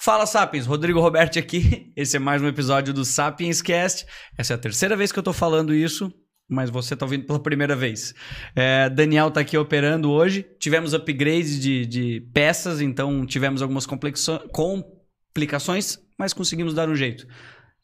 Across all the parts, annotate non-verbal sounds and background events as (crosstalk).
Fala Sapiens, Rodrigo Roberto aqui. (laughs) Esse é mais um episódio do Sapiens Cast. Essa é a terceira vez que eu tô falando isso, mas você tá ouvindo pela primeira vez. É, Daniel tá aqui operando hoje. Tivemos upgrades de, de peças, então tivemos algumas complicações, mas conseguimos dar um jeito.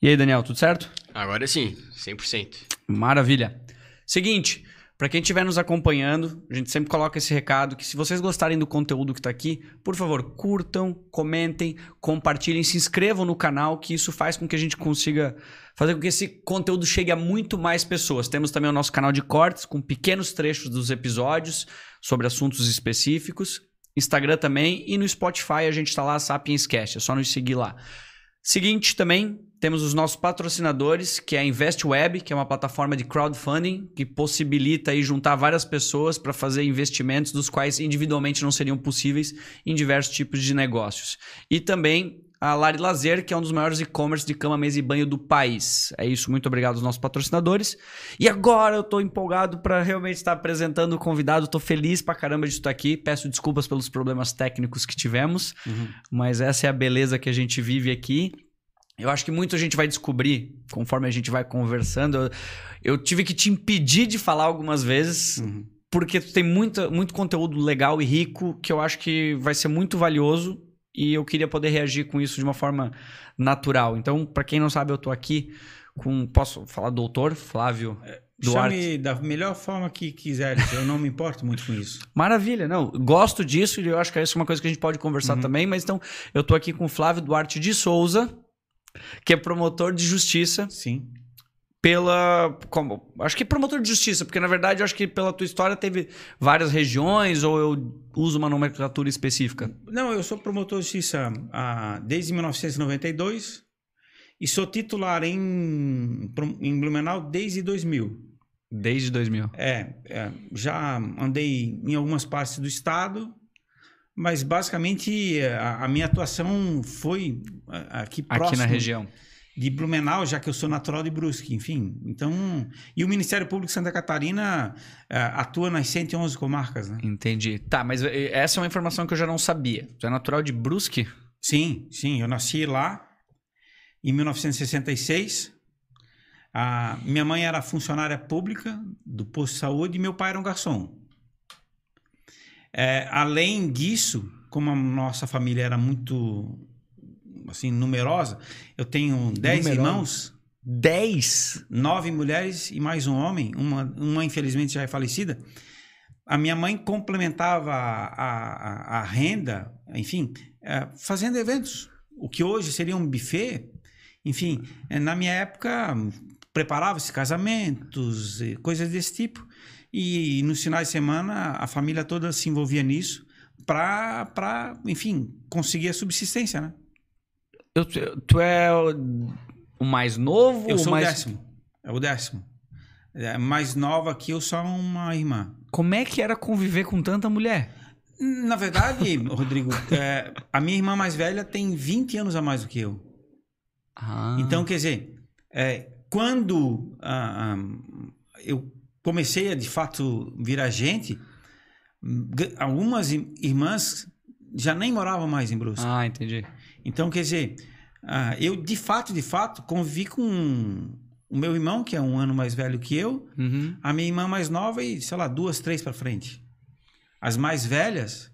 E aí, Daniel, tudo certo? Agora sim, 100%. Maravilha. Seguinte, para quem estiver nos acompanhando, a gente sempre coloca esse recado que se vocês gostarem do conteúdo que está aqui, por favor, curtam, comentem, compartilhem, se inscrevam no canal, que isso faz com que a gente consiga fazer com que esse conteúdo chegue a muito mais pessoas. Temos também o nosso canal de cortes com pequenos trechos dos episódios sobre assuntos específicos. Instagram também e no Spotify a gente está lá, Sapiens Cast, é só nos seguir lá. Seguinte também, temos os nossos patrocinadores, que é a InvestWeb, que é uma plataforma de crowdfunding que possibilita aí juntar várias pessoas para fazer investimentos dos quais individualmente não seriam possíveis em diversos tipos de negócios. E também a Lari Lazer, que é um dos maiores e-commerce de cama, mesa e banho do país. É isso, muito obrigado aos nossos patrocinadores. E agora eu estou empolgado para realmente estar apresentando o convidado, estou feliz pra caramba de estar aqui. Peço desculpas pelos problemas técnicos que tivemos, uhum. mas essa é a beleza que a gente vive aqui. Eu acho que muito a gente vai descobrir conforme a gente vai conversando. Eu, eu tive que te impedir de falar algumas vezes, uhum. porque tu tem muita, muito conteúdo legal e rico que eu acho que vai ser muito valioso e eu queria poder reagir com isso de uma forma natural. Então, para quem não sabe, eu tô aqui com. Posso falar doutor Flávio? É, Duarte. Chame da melhor forma que quiser, eu não me importo muito com isso. (laughs) Maravilha, não. Gosto disso e eu acho que essa é uma coisa que a gente pode conversar uhum. também, mas então eu tô aqui com o Flávio Duarte de Souza que é promotor de justiça. Sim. Pela. Como, acho que promotor de justiça, porque na verdade eu acho que pela tua história teve várias regiões ou eu uso uma nomenclatura específica? Não, eu sou promotor de justiça ah, desde 1992 e sou titular em, em Blumenau desde 2000. Desde 2000? É, é, já andei em algumas partes do estado, mas basicamente a, a minha atuação foi aqui próximo. Aqui na região. De Blumenau, já que eu sou natural de Brusque, enfim. Então, e o Ministério Público de Santa Catarina uh, atua nas 111 comarcas, né? Entendi. Tá, mas essa é uma informação que eu já não sabia. Você é natural de Brusque? Sim, sim. Eu nasci lá em 1966. A minha mãe era funcionária pública do posto de saúde e meu pai era um garçom. É, além disso, como a nossa família era muito assim numerosa, eu tenho dez irmãos. Dez? Nove mulheres e mais um homem. Uma, uma infelizmente já é falecida. A minha mãe complementava a, a, a renda, enfim, é, fazendo eventos. O que hoje seria um buffet, enfim, é, na minha época preparava-se casamentos, coisas desse tipo. E nos finais de semana a família toda se envolvia nisso para, enfim, conseguir a subsistência, né? Eu, tu é o mais novo? Eu sou mais... o décimo. É o décimo. É mais nova que eu, só uma irmã. Como é que era conviver com tanta mulher? Na verdade, (laughs) Rodrigo, é, a minha irmã mais velha tem 20 anos a mais do que eu. Ah. Então, quer dizer, é, quando ah, ah, eu comecei a de fato virar gente, algumas irmãs já nem moravam mais em Brusque. Ah, entendi. Então, quer dizer, ah, eu de fato, de fato, convivi com o meu irmão, que é um ano mais velho que eu, uhum. a minha irmã mais nova e, sei lá, duas, três para frente. As mais velhas,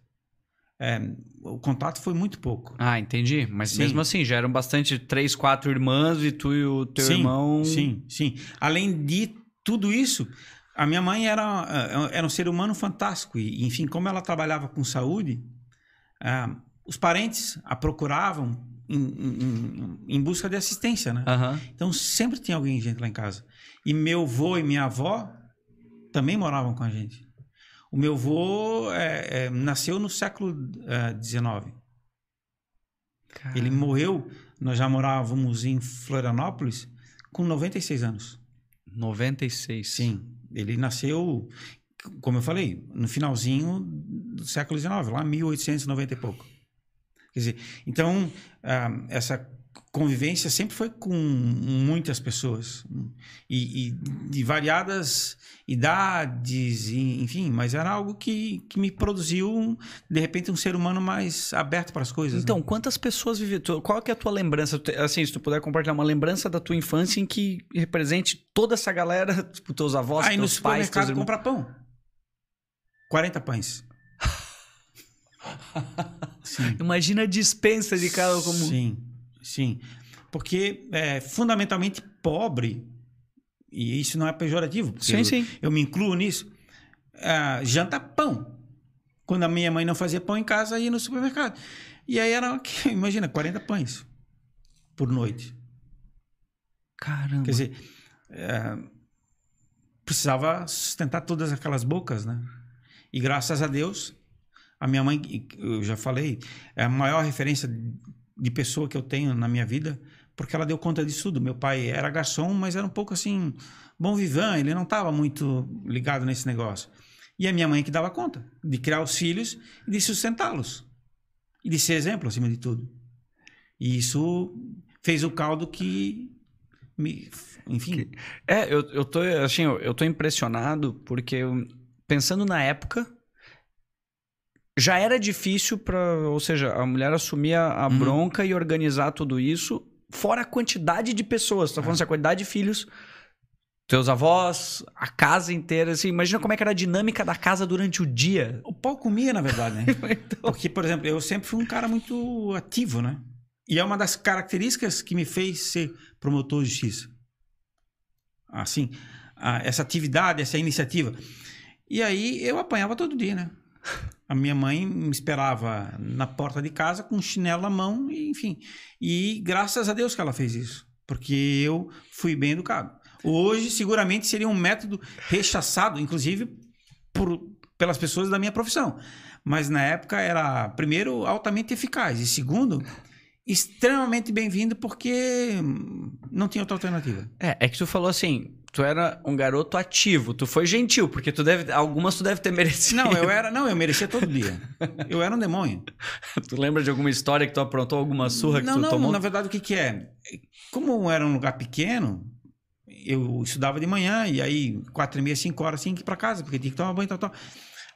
é, o contato foi muito pouco. Ah, entendi. Mas sim. mesmo assim, já eram bastante três, quatro irmãs e tu e o teu sim, irmão. Sim, sim. Além de tudo isso, a minha mãe era, eh, era um ser humano fantástico. E, enfim, como ela trabalhava com saúde, uh, os parentes a procuravam em, em, em, busca de assistência, né? Uhum. Então sempre tinha alguém gente lá em casa. E meu avô e minha avó também moravam com a gente. O meu avô é, é, nasceu no século XIX. É, Ele morreu, nós já morávamos em Florianópolis, com 96 anos. 96? Sim. Ele nasceu, como eu falei, no finalzinho do século XIX, lá 1890 e pouco. Quer dizer, então, ah, essa convivência sempre foi com muitas pessoas e, e de variadas idades, e, enfim, mas era algo que, que me produziu de repente um ser humano mais aberto para as coisas. Então, né? quantas pessoas vivem? tu- Qual que é a tua lembrança? Assim, se tu puder compartilhar uma lembrança da tua infância em que represente toda essa galera, (laughs) tipo, teus avós, Aí no teus pais, teus irmãos. comprar pão. 40 pães. (laughs) Imagina a dispensa de cada como. Sim, sim. Porque é fundamentalmente pobre, e isso não é pejorativo, porque Sim, eu, sim. eu me incluo nisso, ah, janta pão. Quando a minha mãe não fazia pão em casa, ia no supermercado. E aí era, (laughs) imagina, 40 pães por noite. Caramba. Quer dizer, é, precisava sustentar todas aquelas bocas, né? E graças a Deus, a minha mãe, eu já falei, é a maior referência de pessoa que eu tenho na minha vida, porque ela deu conta disso tudo. Meu pai era garçom, mas era um pouco assim, bom vivant, ele não estava muito ligado nesse negócio. E a minha mãe que dava conta de criar os filhos e de sustentá-los. E de ser exemplo, acima de tudo. E isso fez o caldo que me, enfim, É, eu, eu tô, assim, eu, eu tô impressionado porque pensando na época já era difícil para, ou seja, a mulher assumir a, a Uhum. bronca e organizar tudo isso, fora a quantidade de pessoas. Tá falando assim, a quantidade de filhos, teus avós, a casa inteira, assim, imagina como é que era a dinâmica da casa durante o dia. O pau comia, na verdade, né? (laughs) Então, Porque, por exemplo, eu sempre fui um cara muito ativo, né? E é uma das características que me fez ser promotor de justiça. Assim, essa atividade, essa iniciativa. E aí eu apanhava todo dia, né? A minha mãe me esperava na porta de casa com um chinelo na mão, e, enfim. E graças a Deus que ela fez isso. Porque eu fui bem educado. Hoje, seguramente, seria um método rechaçado, inclusive por, pelas pessoas da minha profissão. Mas na época era, primeiro, altamente eficaz. E segundo, extremamente bem-vindo porque não tinha outra alternativa. é, é que tu falou assim, tu era um garoto ativo, tu foi gentil, porque tu deve, algumas tu deve ter (laughs) merecido. Não, eu era, não, eu merecia todo dia. Eu era um demônio. (laughs) Tu lembra de alguma história que tu aprontou, alguma surra que não, tu não, tomou? na verdade o que que é? Como era um lugar pequeno, eu estudava de manhã e aí quatro e meia, cinco horas tinha que ir para casa, porque tinha que tomar banho e tal, tal.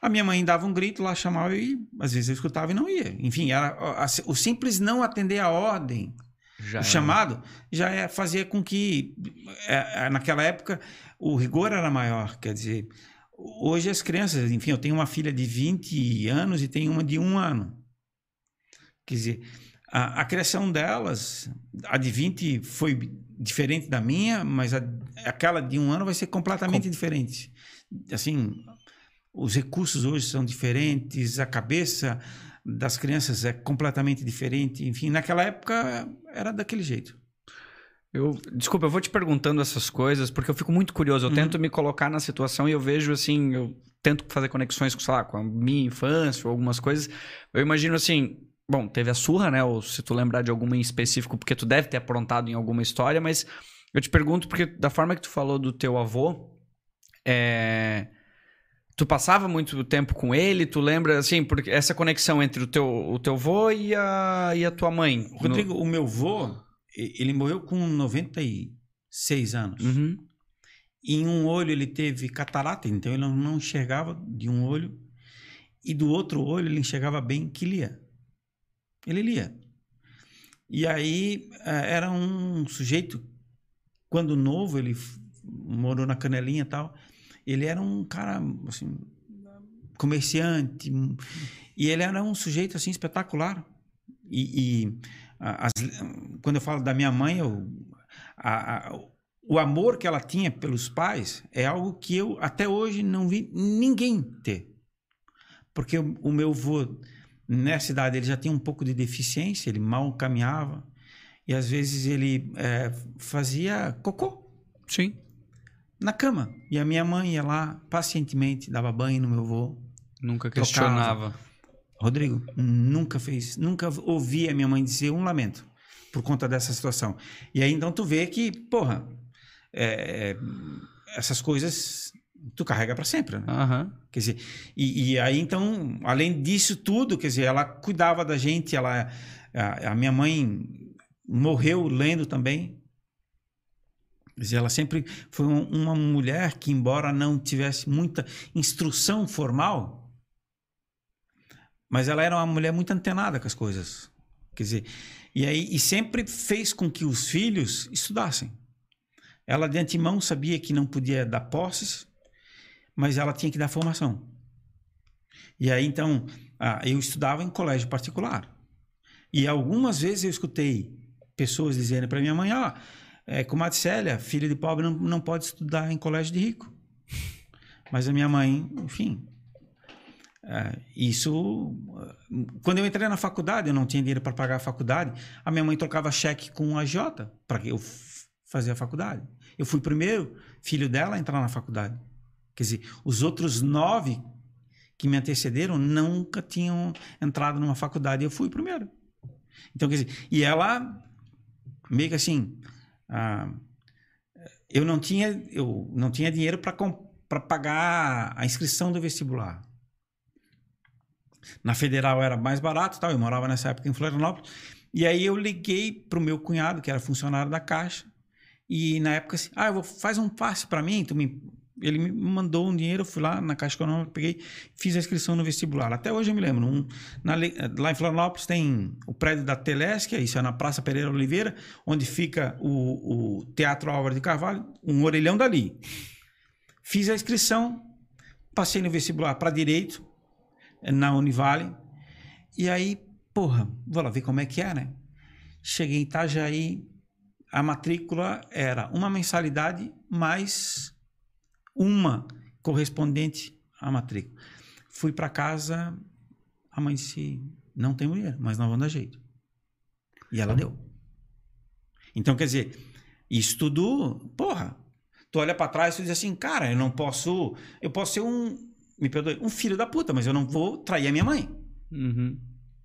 A minha mãe dava um grito lá, chamava e às vezes eu escutava e não ia. Enfim, era o simples não atender a ordem Já o era. chamado já é, fazia com que é, é, naquela época o rigor era maior. Quer dizer hoje as crianças enfim eu tenho uma filha de 20 anos e tenho uma de um ano. Quer dizer a, a criação delas a de 20 foi diferente da minha mas a, aquela de um ano vai ser completamente diferente. Assim os recursos hoje são diferentes a cabeça das crianças é completamente diferente. Enfim, naquela época era daquele jeito. Eu, desculpa, eu vou te perguntando essas coisas porque eu fico muito curioso. Eu Uhum. tento me colocar na situação e eu vejo assim, eu tento fazer conexões com, sei lá, com a minha infância ou algumas coisas. Eu imagino assim, bom, teve a surra, né? Ou se tu lembrar de alguma em específico, porque tu deve ter aprontado em alguma história, mas eu te pergunto porque da forma que tu falou do teu avô, é, Tu passava muito tempo com ele, tu lembra, assim, porque essa conexão entre o teu, o teu vô e a, e a tua mãe? Rodrigo, o meu vô, ele morreu com 96 anos. No... Uhum. E em um olho ele teve catarata, então ele não- enxergava de um olho. E do outro olho ele enxergava bem que lia. Ele lia. E aí eh, era um sujeito, quando novo, ele morou na Canelinha e tal. Ele era um cara, assim, comerciante. um- E ele era um sujeito, assim, espetacular. E, e, as- quando eu falo da minha mãe, eu, a- a- o amor que ela tinha pelos pais é algo que eu até hoje não vi ninguém ter. Porque o, meu avô, nessa idade, ele já tinha um pouco de deficiência, ele mal caminhava. E às vezes ele eh, fazia cocô Sim. Na cama. E a minha mãe ia lá pacientemente, dava banho no meu avô. Nunca questionava. Rodrigo, nunca fez, nunca ouvi a minha mãe dizer um lamento por conta dessa situação. E aí então tu vê que, porra, é, é, essas coisas tu carrega para sempre, né? Aham. Quer dizer, e, e aí então, além disso tudo, quer dizer, ela cuidava da gente, ela, a, a minha mãe morreu lendo também. Dizer, ela sempre foi um- uma mulher que, embora não tivesse muita instrução formal, mas ela era uma mulher muito antenada com as coisas. Quer dizer, e aí e sempre fez com que os filhos estudassem. Ela de antemão sabia que não podia dar posses, mas ela tinha que dar formação. E aí então, ah, eu estudava em colégio particular. E algumas vezes eu escutei pessoas dizendo para minha mãe, ó, é, comadre Célia, filha de pobre não, não pode estudar em colégio de rico. Mas a minha mãe, enfim, é, isso. Quando eu entrei na faculdade, eu não tinha dinheiro para pagar a faculdade. A minha mãe trocava cheque com a Jota para eu f- fazer a faculdade. Eu fui o primeiro filho dela a entrar na faculdade. Quer dizer, os outros nove que me antecederam nunca tinham entrado numa faculdade. Eu fui o primeiro. Então, quer dizer, e ela meio que assim, ah, eu não tinha, eu não tinha dinheiro para pagar a inscrição do vestibular. Na federal era mais barato, tal. Eu morava nessa época em Florianópolis. E aí eu liguei para o meu cunhado, que era funcionário da Caixa, e na época assim, ah, eu vou, faz um passe para mim, tu me ele me mandou um dinheiro, eu fui lá na Caixa Econômica, peguei, fiz a inscrição no vestibular. Até hoje eu me lembro. Um, na, lá em Florianópolis tem o prédio da Telesque, isso é na Praça Pereira Oliveira, onde fica o, o Teatro Álvaro de Carvalho, um orelhão dali. Fiz a inscrição, passei no vestibular para Direito, na Univale, e aí, porra, vou lá ver como é que é, né? Cheguei em Itajaí, a matrícula era uma mensalidade mais uma correspondente à matrícula. Fui para casa, a mãe disse: não tem mulher, mas nós vamos dar jeito. E ela deu. Então, quer dizer, isso tudo, porra, tu olha para trás e tu diz assim, cara, eu não posso, eu posso ser um, me perdoe, um filho da puta, mas eu não vou trair a minha mãe. Uhum.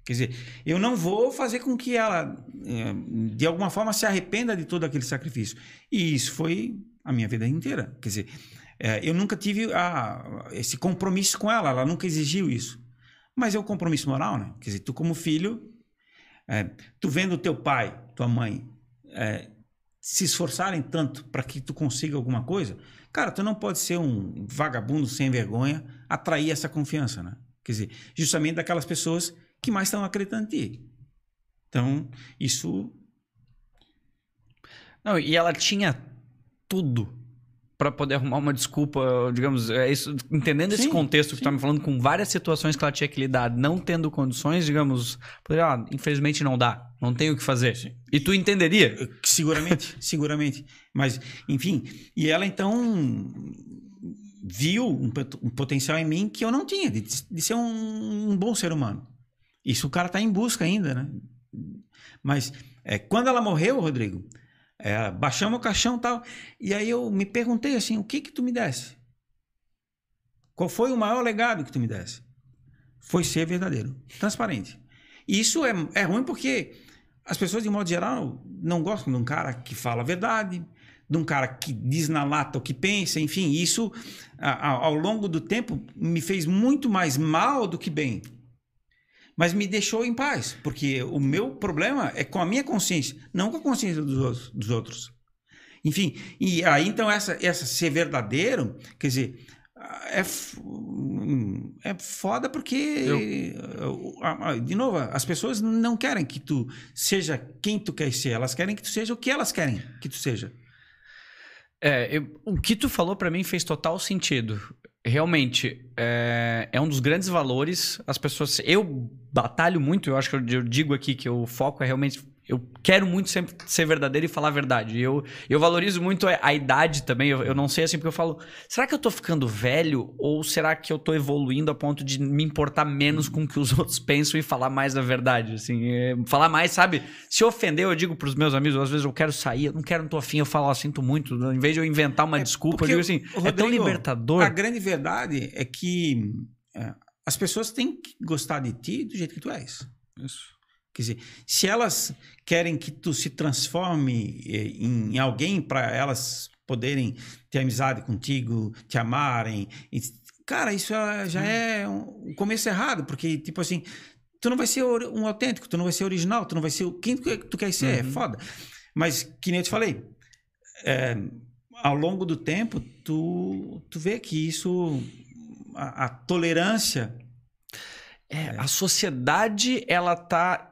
Quer dizer, eu não vou fazer com que ela, eh, de alguma forma, se arrependa de todo aquele sacrifício. E isso foi a minha vida inteira. Quer dizer, eh, eu nunca tive a- esse compromisso com ela, ela nunca exigiu isso. Mas é um compromisso moral, né? Quer dizer, tu como filho, eh, tu vendo teu pai, tua mãe, eh, se esforçarem tanto para que tu consiga alguma coisa, cara, tu não pode ser um vagabundo sem vergonha, atrair essa confiança, né? Quer dizer, justamente daquelas pessoas que mais estão acreditando em ti. Então, isso Não, e ela tinha tudo pra poder arrumar uma desculpa, digamos, é isso, entendendo esse Sim, contexto que tu tá sim. me falando, com várias situações que ela tinha que lidar, não tendo condições, digamos, poderia, ah, infelizmente não dá, não tem o que fazer. E tu entenderia? eh, seguramente, (laughs) seguramente. Mas, enfim, e ela então viu um, um potencial em mim que eu não tinha, de, de ser um, um bom ser humano. Isso o cara tá em busca ainda, né? Mas é, quando ela morreu, Rodrigo, é, baixamos o caixão e tal, e aí eu me perguntei assim, o que que tu me desse? Qual foi o maior legado que tu me desse? Foi ser verdadeiro, transparente. E isso é, é ruim porque as pessoas, de modo geral, não gostam de um cara que fala a verdade, de um cara que diz na lata o que pensa, enfim, isso a- a- ao longo do tempo me fez muito mais mal do que bem. Mas me deixou em paz, porque o meu problema é com a minha consciência, não com a consciência dos outros. Dos outros. Enfim, e aí então essa, essa ser verdadeiro, quer dizer, é, f- é foda porque, a- de novo, as pessoas não querem que tu seja quem tu quer ser, elas querem que tu seja o que elas querem que tu seja. É, eu- o que tu falou pra mim fez total sentido. Realmente, é, é um dos grandes valores. As pessoas. Eu batalho muito, eu acho que eu, eu digo aqui que o foco é realmente. Eu quero muito sempre ser verdadeiro e falar a verdade. Eu, eu valorizo muito a, idade também. Eu, eu não sei assim, porque eu falo, será que eu tô ficando velho? Ou será que eu tô evoluindo a ponto de me importar menos com o que os (laughs) outros pensam e falar mais a verdade? Assim, é, falar mais, sabe? Se ofender, eu digo pros meus amigos, às vezes eu quero sair, eu não quero, não tô afim, eu falo, ó, sinto muito. Em vez de eu inventar uma desculpa, eu digo assim, é tão Rodrigo, libertador. A grande verdade é que é, as pessoas têm que gostar de ti do jeito que tu és. Isso. Quer dizer, se elas querem que tu se transforme eh, em alguém para elas poderem ter amizade contigo, te amarem, e- cara, isso é- já é um começo errado, porque, tipo assim, tu não vai ser um autêntico, tu não vai ser original, tu não vai ser o quem tu, tu quer ser, é Uhum. foda. Mas, que nem eu te falei, é, ao longo do tempo, tu, tu vê que isso, a, a tolerância, É, a sociedade, ela tá.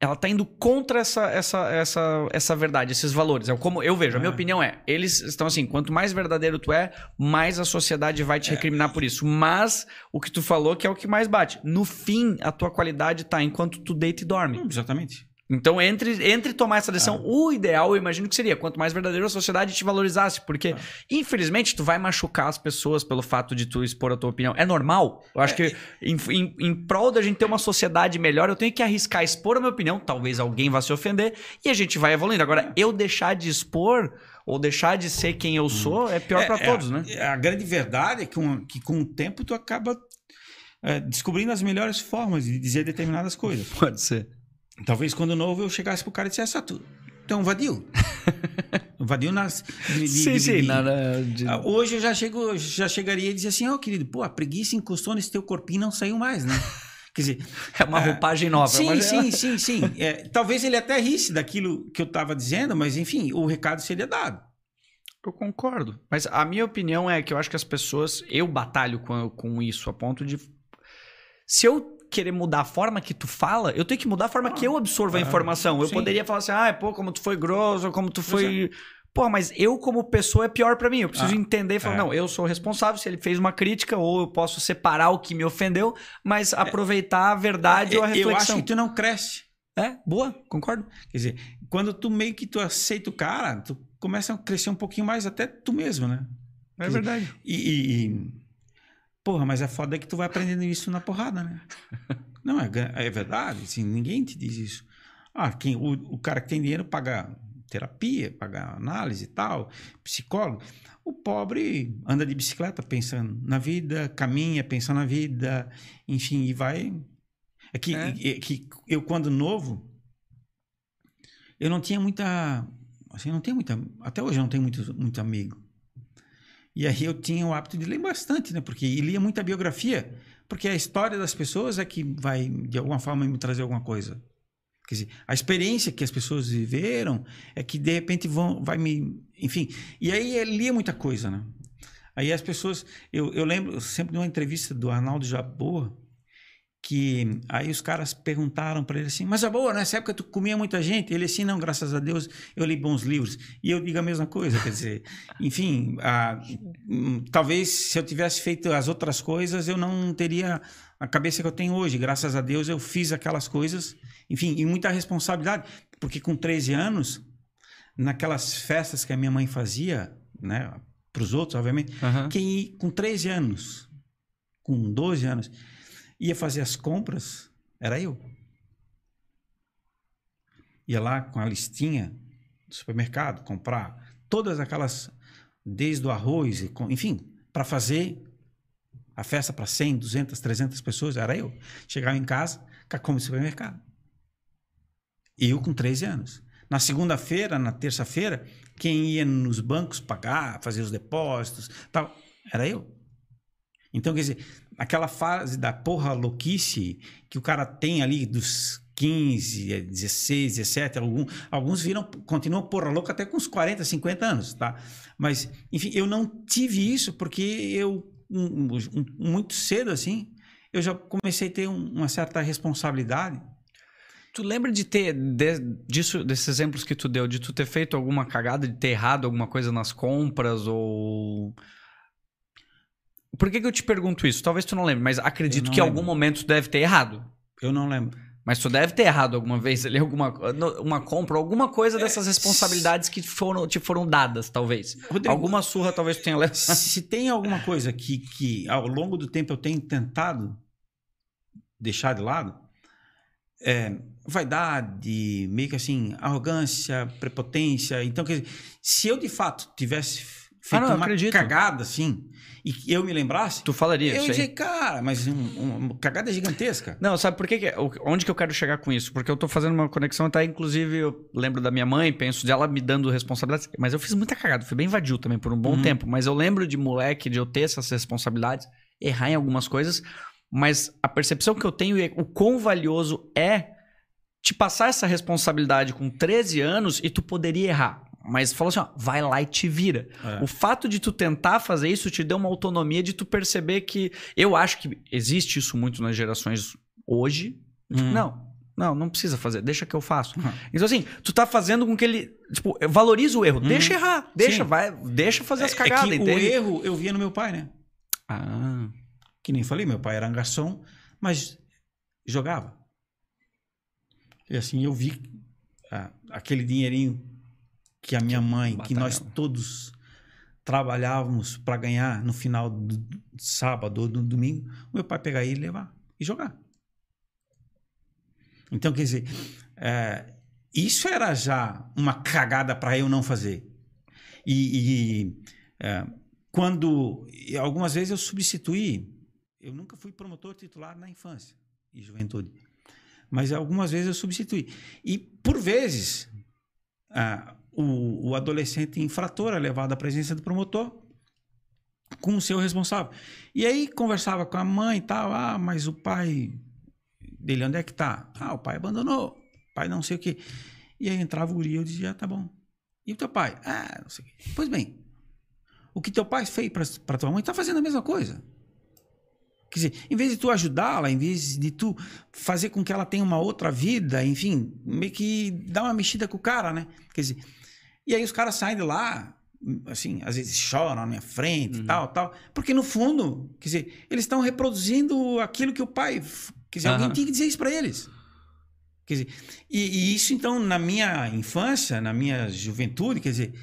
Ela tá indo contra essa, essa, essa, essa verdade, esses valores. É como eu vejo. A minha Ah. opinião é: eles estão assim, quanto mais verdadeiro tu é, mais a sociedade vai te recriminar por isso. Mas o que tu falou que é o que mais bate. No fim, a tua qualidade tá enquanto tu deita e dorme. hum, exatamente. Então, entre, entre tomar essa decisão, Ah. o ideal, eu imagino que seria quanto mais verdadeiro a sociedade te valorizasse. Porque, Ah. infelizmente, tu vai machucar as pessoas pelo fato de tu expor a tua opinião. É normal. Eu acho que, em, em, em prol da gente ter uma sociedade melhor, eu tenho que arriscar expor a minha opinião. Talvez alguém vá se ofender e a gente vai evoluindo. Agora, eu deixar de expor ou deixar de ser quem eu sou é pior É, pra é, todos, né? A grande verdade é que, um- que com o tempo tu acaba é, descobrindo as melhores formas de dizer determinadas coisas. Pode ser. Talvez quando novo eu chegasse pro cara e dissesse, ah, tu, tu é um vadio. (laughs) um vadio nas... de- de- sim, de- sim. nada de- Ah, Hoje eu já, chego, já chegaria e dizia assim, ó querido, pô, a preguiça encostou nesse teu corpinho e não saiu mais, né? (laughs) Quer dizer, É uma é, roupagem nova. sim, mas é- sim, sim, sim. (laughs) É, talvez ele até risse daquilo que eu estava dizendo, mas enfim, o recado seria dado. Eu concordo. Mas a minha opinião é que eu acho que as pessoas. Eu batalho com, com isso, a ponto de. Se eu querer mudar a forma que tu fala, eu tenho que mudar a forma que eu absorvo a Ah, informação. Eu sim. poderia falar assim, ah, pô, como tu foi grosso, como tu foi. Pô, mas eu, como pessoa, é pior pra mim. Eu preciso Ah, entender e falar, é. não, eu sou responsável se ele fez uma crítica, ou eu posso separar o que me ofendeu, mas aproveitar a verdade ou a É, eu acho reflexão. que tu não cresce. É, boa, concordo. Quer dizer, quando tu meio que tu aceita o cara, tu começa a crescer um pouquinho mais até tu mesmo, né? É Quer dizer, verdade. E, e- e- Porra, mas é foda que tu vai aprendendo isso na porrada, né? (laughs) Não, é, é verdade, assim, ninguém te diz isso. Ah, quem, o, o cara que tem dinheiro paga terapia, paga análise e tal, psicólogo. O pobre anda de bicicleta pensando na vida, caminha pensando na vida, enfim, e vai. É que, É. é que eu, quando novo, eu não tinha muita. Assim, não tenho muita. Até hoje eu não tenho muito, muito amigo. E aí eu tinha o hábito de ler bastante, né? Porque e lia muita biografia, porque a história das pessoas é que vai, de alguma forma, me trazer alguma coisa. Quer dizer, a experiência que as pessoas viveram é que, de repente, vão, vai me... Enfim, e aí eu lia muita coisa, né? Aí as pessoas... Eu, eu lembro sempre de uma entrevista do Arnaldo Jabor, que aí os caras perguntaram para ele assim, mas Jabor, nessa época tu comia muita gente? Ele assim, não, graças a Deus eu li bons livros. E eu digo a mesma coisa, quer dizer, (laughs) enfim, a- hum, talvez se eu tivesse feito as outras coisas, eu não teria a cabeça que eu tenho hoje. Graças a Deus eu fiz aquelas coisas, enfim, e muita responsabilidade, porque com 13 anos, naquelas festas que a minha mãe fazia, né, para os outros, obviamente, quem com 13 anos, com 12 anos, ia fazer as compras, era eu. Ia lá com a listinha do supermercado, comprar todas aquelas, desde o arroz, enfim, para fazer a festa para 100, 200, 300 pessoas, era eu. Chegava em casa, do supermercado. Eu com 13 anos. Na segunda-feira, na terça-feira, quem ia nos bancos pagar, fazer os depósitos, tal, era eu. Então, quer dizer, aquela fase da porra louquice que o cara tem ali dos 15, eh, 16, 17, algum, alguns viram, continuam porra louca até com uns 40, 50 anos, tá? Mas, enfim, eu não tive isso porque eu, um- um- muito cedo assim, eu já comecei a ter um- uma certa responsabilidade. Tu lembra de ter, de- disso, desses exemplos que tu deu, de tu ter feito alguma cagada, de ter errado alguma coisa nas compras ou. Por que, que eu te pergunto isso? Talvez tu não lembre, mas acredito que em lembro. algum momento tu deve ter errado. Eu não lembro. Mas tu deve ter errado alguma vez ali, alguma uma compra, alguma coisa dessas responsabilidades que foram, te foram dadas, talvez. Rodrigo, Alguma surra talvez tu tenha levado. se tem alguma coisa que, que ao longo do tempo eu tenho tentado deixar de lado, é vaidade, meio que assim, arrogância, prepotência. Então, quer dizer, se eu de fato tivesse feito não, eu uma acredito. cagada assim, e que eu me lembrasse, Tu falaria eu isso dizer, cara, mas um- um- uma cagada gigantesca. Não, sabe por que, que o- onde que eu quero chegar com isso? Porque eu tô fazendo uma conexão, até inclusive eu lembro da minha mãe, penso dela me dando responsabilidades, mas eu fiz muita cagada, fui bem vadio também por um bom Uhum. tempo, mas eu lembro de moleque, de eu ter essas responsabilidades, errar em algumas coisas, Mas a percepção que eu tenho é o quão valioso é te passar essa responsabilidade com 13 anos e tu poderia errar. Mas falou assim, ó, vai lá e te vira. É. O fato de tu tentar fazer isso te deu uma autonomia de tu perceber que. Eu acho que existe isso muito nas gerações hoje. Tipo, Hum. Não, não, não precisa fazer, deixa que eu faço. Uhum. Então, assim, tu tá fazendo com que ele. Tipo, valoriza o erro. Deixa errar. Deixa, Sim. vai, deixa fazer as É- cagadas, é que entende? o erro eu via no meu pai, né? Ah. Que nem falei, meu pai era um garçom, mas jogava. E assim, eu vi ah, aquele dinheirinho que a minha mãe, que nós batalhava. todos trabalhávamos para ganhar no final do do sábado ou do domingo, o meu pai pegar e levar e jogar. Então, quer dizer, é, isso era já uma cagada para eu não fazer. E, e, é, quando algumas vezes eu substituí, eu nunca fui promotor titular na infância e juventude, mas algumas vezes eu substituí. E por vezes ah, o, o adolescente infrator é levado à presença do promotor com o seu responsável. E aí conversava com a mãe e tal, ah, mas o pai dele onde é que tá? Ah, o pai abandonou, o pai não sei o quê. E aí entrava o guri e eu dizia, ah, tá bom. E o teu pai? Ah, não sei o quê. Pois bem, o que teu pai fez para tua mãe tá fazendo a mesma coisa. Quer dizer, em vez de tu ajudá-la, em vez de tu fazer com que ela tenha uma outra vida, enfim, meio que dá uma mexida com o cara, né? Quer dizer, e aí os caras saem de lá, assim, às vezes choram na minha frente, Uhum. tal, tal, porque no fundo, quer dizer, eles estão reproduzindo aquilo que o pai, quer dizer, alguém Aham. tinha que dizer isso para eles. Quer dizer, e, e isso então na minha infância, na minha juventude, quer dizer,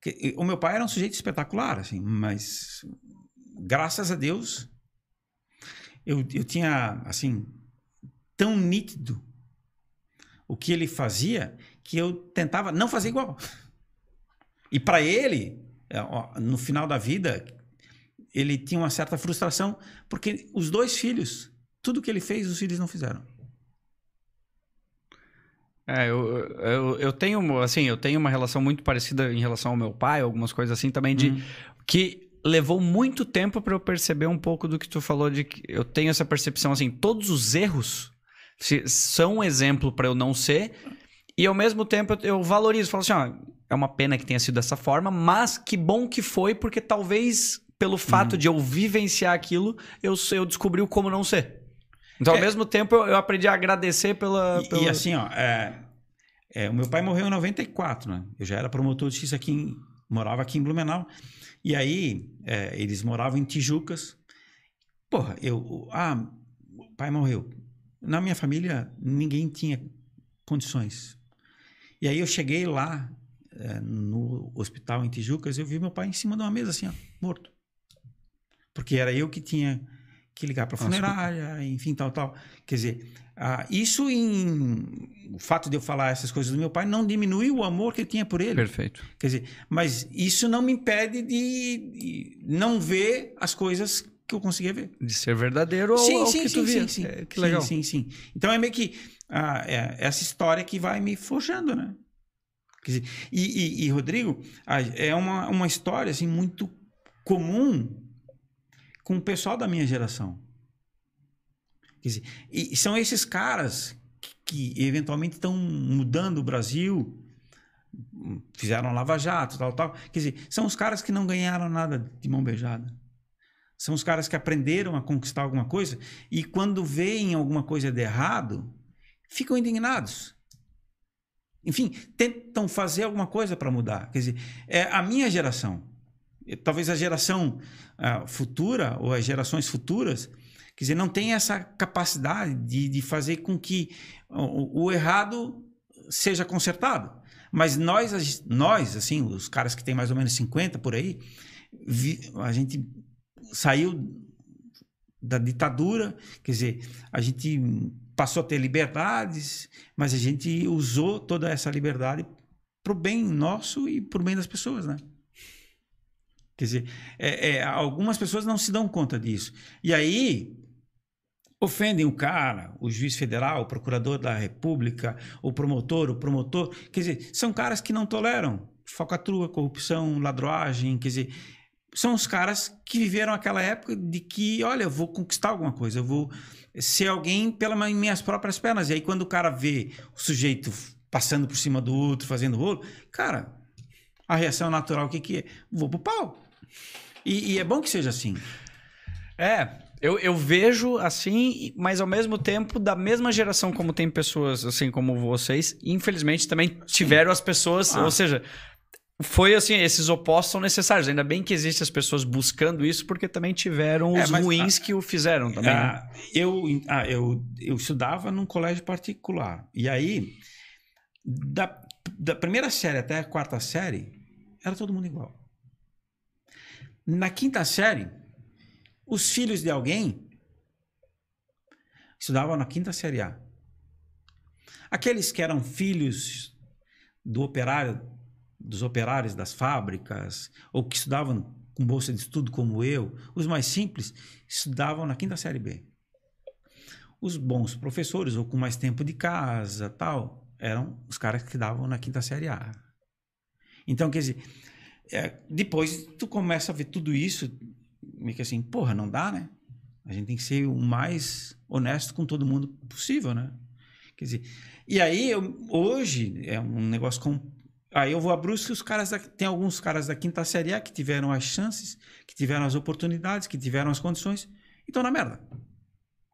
que- o meu pai era um sujeito espetacular, assim, mas graças a Deus eu, eu tinha, assim, tão nítido o que ele fazia que eu tentava não fazer igual. E para ele, é, no final da vida, ele tinha uma certa frustração porque os dois filhos, tudo que ele fez, os filhos não fizeram. É, eu, eu, eu tenho, assim, eu tenho uma relação muito parecida em relação ao meu pai, algumas coisas assim também, de Uhum. que levou muito tempo para eu perceber um pouco do que tu falou, de que eu tenho essa percepção, assim, todos os erros são um exemplo para eu não ser, e ao mesmo tempo eu, valorizo, falo assim, ó, é uma pena que tenha sido dessa forma, mas que bom que foi, porque talvez pelo fato de eu vivenciar aquilo, eu, eu descobri o como não ser. Então, ao É. mesmo tempo, eu, eu aprendi a agradecer pela. E, pela- e assim, ó, é, é, o meu pai morreu em 94, né? Eu já era promotor de justiça aqui, em, morava aqui em Blumenau. E aí, é, eles moravam em Tijucas. Porra, eu. Ah, o pai morreu. Na minha família, ninguém tinha condições. E aí eu cheguei lá, é, no hospital em Tijucas, eu vi meu pai em cima de uma mesa, assim, ó, morto. Porque era eu que tinha que ligar para a Nossa, funerária, enfim, tal, tal. Quer dizer, ah, isso em. O fato de eu falar essas coisas do meu pai não diminui o amor que eu tinha por ele. Perfeito. Quer dizer, mas isso não me impede de, de não ver as coisas que eu conseguia ver. De ser verdadeiro ou ao que tu via. sim, É, que sim, legal. sim, sim. Então é meio que ah, é, essa história que vai me forjando, né? Dizer, e, e- e, Rodrigo, é uma, uma história assim, muito comum com o pessoal da minha geração. Quer dizer, e são esses caras que, que eventualmente estão mudando o Brasil, fizeram Lava Jato, tal, tal. Quer dizer, são os caras que não ganharam nada de mão beijada. São os caras que aprenderam a conquistar alguma coisa e quando veem alguma coisa de errado, ficam indignados. Enfim, tentam fazer alguma coisa para mudar. Quer dizer, é a minha geração. Talvez a geração ah, futura ou as gerações futuras, quer dizer, não tem essa capacidade de, de fazer com que o, o errado seja consertado. Mas nós, nós, assim, os caras que têm mais ou menos 50 por aí, vi- a gente saiu da ditadura, quer dizer, a gente passou a ter liberdades, mas a gente usou toda essa liberdade para o bem nosso e para o bem das pessoas, né? Quer dizer, é- é, algumas pessoas não se dão conta disso. E aí ofendem o cara, o juiz federal, o procurador da república, o promotor, o promotor. Quer dizer, são caras que não toleram falcatrua, corrupção, ladroagem, quer dizer, são os caras que viveram aquela época de que, olha, eu vou conquistar alguma coisa, eu vou ser alguém pelas minhas próprias pernas. E aí, quando o cara vê o sujeito passando por cima do outro, fazendo rolo, cara, a reação natural, o que, que é? Vou pro pau. E, e é bom que seja assim. É, eu, eu vejo assim, mas ao mesmo tempo, da mesma geração como tem pessoas assim como vocês, infelizmente também tiveram as pessoas, Ah. ou seja, foi assim, esses opostos são necessários. Ainda bem que existem as pessoas buscando isso, porque também tiveram É, os mas, ruins que o fizeram também. né? Ah, eu, ah, eu, eu estudava num colégio particular. E aí, da, da primeira série até a quarta série, era todo mundo igual. Na quinta série, os filhos de alguém estudavam na quinta série A. Aqueles que eram filhos do operário, dos operários das fábricas, ou que estudavam com bolsa de estudo como eu, os mais simples, estudavam na quinta série B. Os bons professores, ou com mais tempo de casa, tal, eram os caras que davam na quinta série A. Então, quer dizer, é, depois tu começa a ver tudo isso, meio que assim, porra, não dá, né? A gente tem que ser o mais honesto com todo mundo possível, né? Quer dizer, e aí, eu, hoje, é um negócio com. Aí eu vou a Brusque, os caras da- tem alguns caras da quinta série A que tiveram as chances, que tiveram as oportunidades, que tiveram as condições, e estão na merda.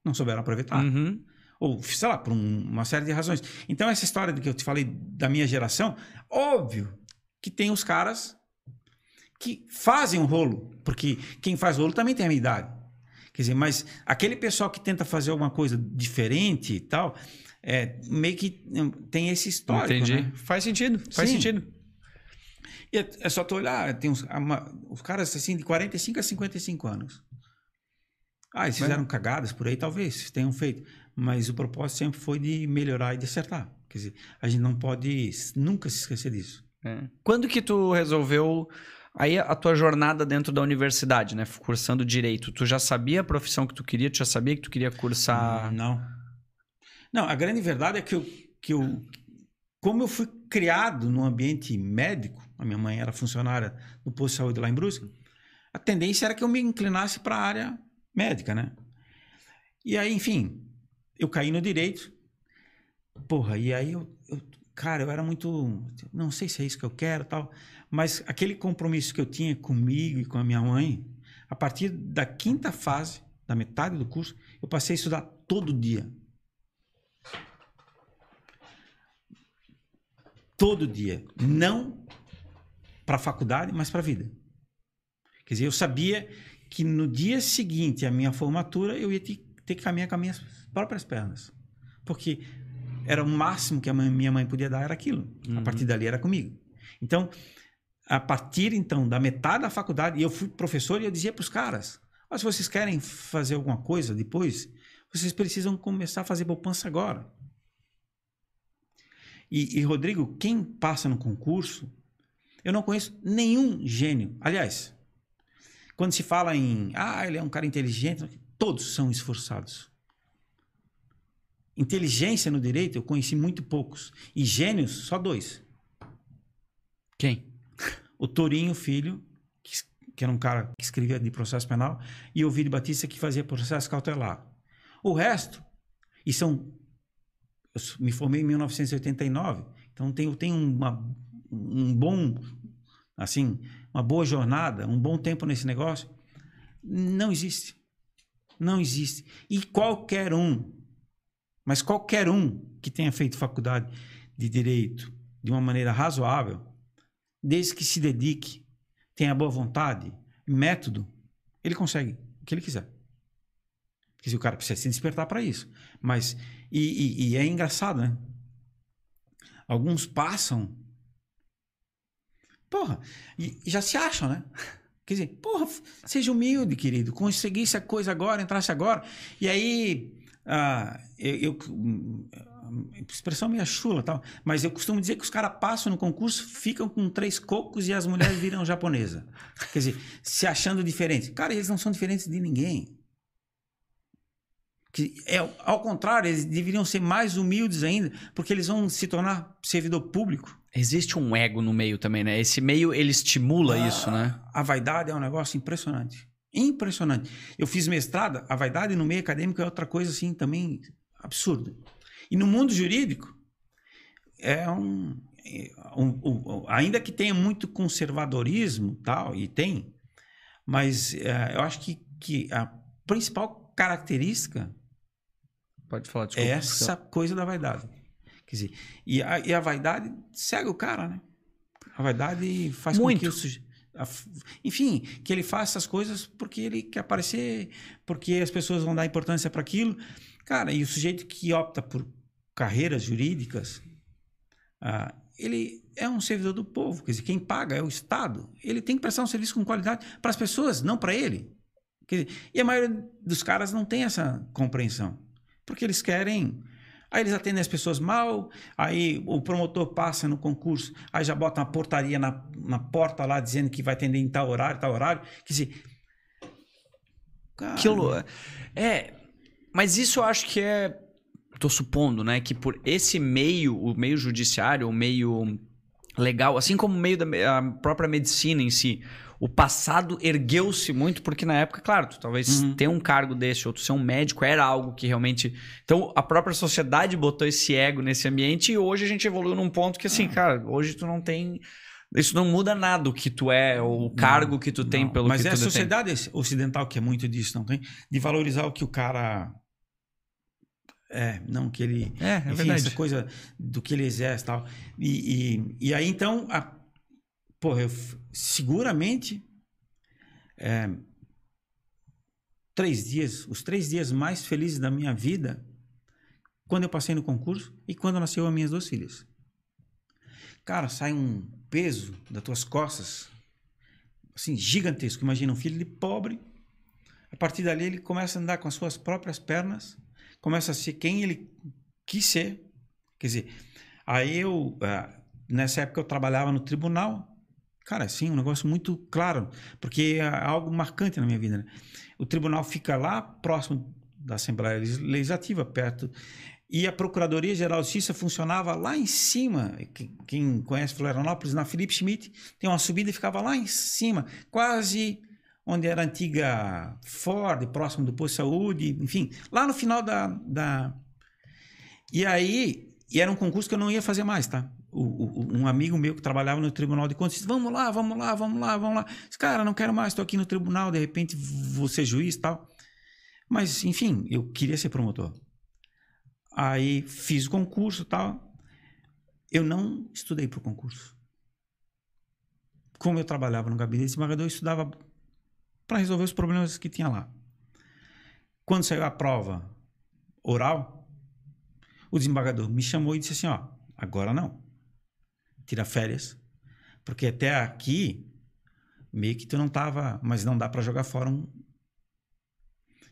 Não souberam aproveitar. Uhum. Ou, sei lá, por um- uma série de razões. Então, essa história do que eu te falei da minha geração, óbvio que tem os caras que fazem um rolo, porque quem faz rolo também tem a minha idade. Quer dizer, mas aquele pessoal que tenta fazer alguma coisa diferente e tal, é, meio que hum, tem esse histórico. Entendi. né? Faz sentido, faz Sim. sentido. E é, é só tu olhar, tem uns, uma- os caras assim de 45 a 55 anos. Ah, eles Mas- fizeram cagadas por aí, talvez tenham feito. Mas o propósito sempre foi de melhorar e de acertar. Quer dizer, a gente não pode nunca se esquecer disso. É. Quando que tu resolveu aí a tua jornada dentro da universidade, né, cursando direito? Tu já sabia a profissão que tu queria? Tu já sabia que tu queria cursar? Não. Não, a grande verdade é que eu, que eu como eu fui criado num ambiente médico, a minha mãe era funcionária do posto de saúde lá em Brusque, a tendência era que eu me inclinasse para a área médica, né? E aí, enfim, eu caí no direito. Porra, e aí eu, eu- cara, eu era muito, não sei se é isso que eu quero, tal, mas aquele compromisso que eu tinha comigo e com a minha mãe, a partir da quinta fase, da metade do curso, eu passei a estudar todo dia. Todo dia. Não para a faculdade, mas para a vida. Quer dizer, eu sabia que no dia seguinte à minha formatura eu ia ter, ter que caminhar com as minhas próprias pernas. Porque era o máximo que a minha mãe podia dar era aquilo. A Uhum. partir dali era comigo. Então, a partir então da metade da faculdade, eu fui professor e eu dizia para os caras: "Ó, se vocês querem fazer alguma coisa depois, vocês precisam começar a fazer poupança agora. E, e, Rodrigo, quem passa no concurso, eu não conheço nenhum gênio. Aliás, quando se fala em, ah, ele é um cara inteligente, todos são esforçados. Inteligência no direito, eu conheci muito poucos. E gênios, só dois. Quem? (laughs) O Torinho Filho, que, que era um cara que escrevia de processo penal, e o Vídeo Batista, que fazia processo cautelar. O resto, e são. Eu me formei em 1989, então tenho, tenho uma, um bom. Assim, uma boa jornada, um bom tempo nesse negócio. Não existe. Não existe. E qualquer um, mas qualquer um que tenha feito faculdade de direito de uma maneira razoável, desde que se dedique, tenha boa vontade, método, ele consegue o que ele quiser. Porque o cara precisa se despertar para isso. Mas, e, e- e é engraçado, né? Alguns passam. Porra, e, e já se acham, né? (laughs) Quer dizer, porra, seja humilde, querido. Conseguisse a coisa agora, entrasse agora. E aí, ah, eu, eu- hum, expressão meio chula tal, mas eu costumo dizer que os caras passam no concurso, ficam com três cocos e as mulheres viram japonesa. Quer dizer, se achando diferentes. Cara, eles não são diferentes de ninguém. Que é, ao contrário, eles deveriam ser mais humildes ainda, porque eles vão se tornar servidor público. Existe um ego no meio também, né? Esse meio, ele estimula Ah, isso, né? A vaidade é um negócio impressionante. Impressionante. Eu fiz mestrado, a vaidade no meio acadêmico é outra coisa assim também absurda. E no mundo jurídico, é um, um- um- ainda que tenha muito conservadorismo tal e tem mas é, eu acho que, que a principal característica Pode falar, desculpa. essa coisa da vaidade quer dizer e a, e a vaidade cega o cara né a vaidade faz Muito. com que o suje- a f- enfim que ele faça essas coisas porque ele quer aparecer porque as pessoas vão dar importância para aquilo cara e o sujeito que opta por carreiras jurídicas ah, ele é um servidor do povo, quer dizer, quem paga é o Estado. Ele tem que prestar um serviço com qualidade para as pessoas, não para ele. Dizer, e a maioria dos caras não tem essa compreensão, porque eles querem. Aí eles atendem as pessoas mal, aí o promotor passa no concurso, aí já bota uma portaria na, na porta lá dizendo que vai atender em tal horário, tal horário. Quer dizer. Cara, Aquilo. É. Mas isso eu acho que é. Tô supondo, né? Que por esse meio, o meio judiciário, o meio legal, assim como o meio da própria medicina em si, o passado ergueu-se muito, porque na época, claro, tu talvez Uhum. ter um cargo desse, ou tu ser um médico, era algo que realmente. Então, a própria sociedade botou esse ego nesse ambiente e hoje a gente evoluiu num ponto que, Ah. assim, cara, hoje tu não tem. Isso não muda nada o que tu é, ou o cargo que tu tem Não, pelo Mas que é tu a detém. sociedade ocidental que é muito disso, não tem? De valorizar o que o cara. É, não que ele. É, é enfim, verdade. essa coisa do que ele exerce e tal. E, e, e aí, então, a, porra, eu, seguramente. é, três dias, os três dias mais felizes da minha vida, quando eu passei no concurso e quando nasceu as minhas duas filhas. Cara, sai um peso das tuas costas, assim, gigantesco. Imagina um filho de pobre, a partir dali ele começa a andar com as suas próprias pernas, começa a ser quem ele quis ser. Quer dizer, aí eu, ah, nessa época eu trabalhava no tribunal, cara, assim, um negócio muito claro, porque é algo marcante na minha vida. Né? O tribunal fica lá próximo da Assembleia Legislativa, perto. E a Procuradoria-Geral de Justiça funcionava lá em cima. Quem conhece Florianópolis, na Felipe Schmidt, tem uma subida e ficava lá em cima, quase onde era a antiga Ford, próximo do posto de saúde, enfim, lá no final da. da... E aí, e era um concurso que eu não ia fazer mais, tá? O- o- um amigo meu que trabalhava no Tribunal de Contas disse: Vamos lá, vamos lá, vamos lá, vamos lá. Disse, Cara, não quero mais, estou aqui no tribunal, de repente ser juiz tal. Mas, enfim, eu queria ser promotor. Aí fiz o concurso tal. Eu não estudei para o concurso. Como eu trabalhava no gabinete de desembargador, eu estudava para resolver os problemas que tinha lá. Quando saiu a prova oral, o desembargador me chamou e disse assim: Ó, agora não. Tira férias, porque até aqui meio que tu não tava, mas não dá para jogar fora um.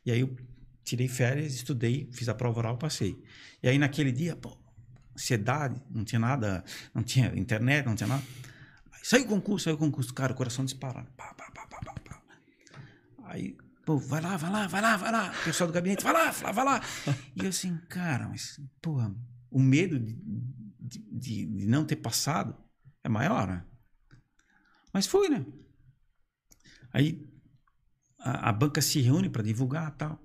E aí eu tirei férias, estudei, fiz a prova oral, passei. E aí naquele dia, pô, ansiedade, não tinha nada, não tinha internet, não tinha nada. Aí saiu o concurso, saiu o concurso, cara, o coração disparado. Pá, pá, pá, pá, pá. Aí, pô, vai lá, vai lá, vai lá, vai lá. O pessoal do gabinete, vai lá, vai lá, vai lá. (laughs) E eu assim, cara, mas, porra, o medo de, de, de- de não ter passado é maior, né? Mas fui, né? Aí a, a banca se reúne para divulgar tal.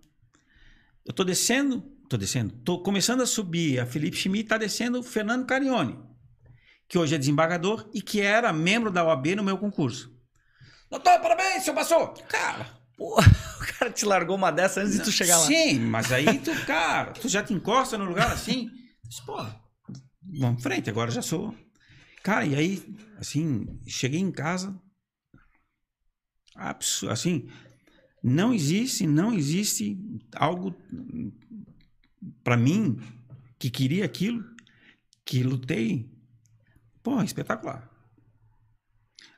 Eu tô descendo, tô descendo, tô começando a subir. A Felipe Schmidt tá descendo o Fernando Carione, que hoje é desembargador e que era membro da OAB no meu concurso. Doutor, parabéns, senhor passou. Cara, Pô, (laughs) o cara te largou uma dessa antes de tu chegar lá. Sim, mas aí tu, (laughs) cara, tu já te encosta no lugar assim. Diz, Pô, vamos em frente, agora já sou. Cara, e aí, assim, cheguei em casa. absu- Assim, não existe, não existe algo para mim que queria aquilo, que lutei. Pô, espetacular.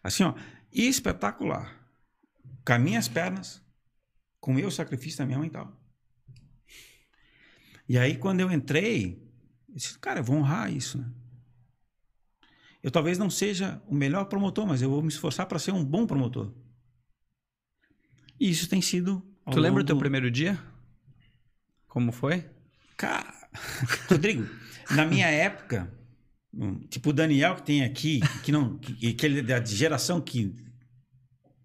Assim, ó, espetacular. Com as minhas pernas, com o meu sacrifício da minha mãe e tal. E aí, quando eu entrei, eu disse, cara, eu vou honrar isso, né? Eu talvez não seja o melhor promotor, mas eu vou me esforçar para ser um bom promotor. E isso tem sido. Tu lembra o longo- teu primeiro dia? Como foi? Cara, (laughs) Rodrigo, na minha época, hum, tipo o Daniel que tem aqui, que não, que, que ele é da geração que,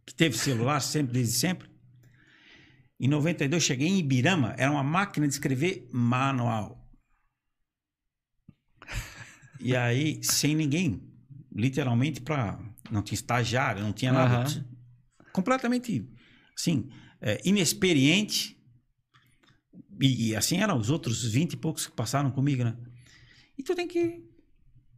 que teve celular sempre, desde sempre. Em 92 cheguei em Ibirama, era uma máquina de escrever manual. E aí, sem ninguém, literalmente para não tinha estagiário, não tinha nada, Aham. completamente assim, é, inexperiente. E, e assim eram os outros 20 e poucos que passaram comigo, né? E tu tem que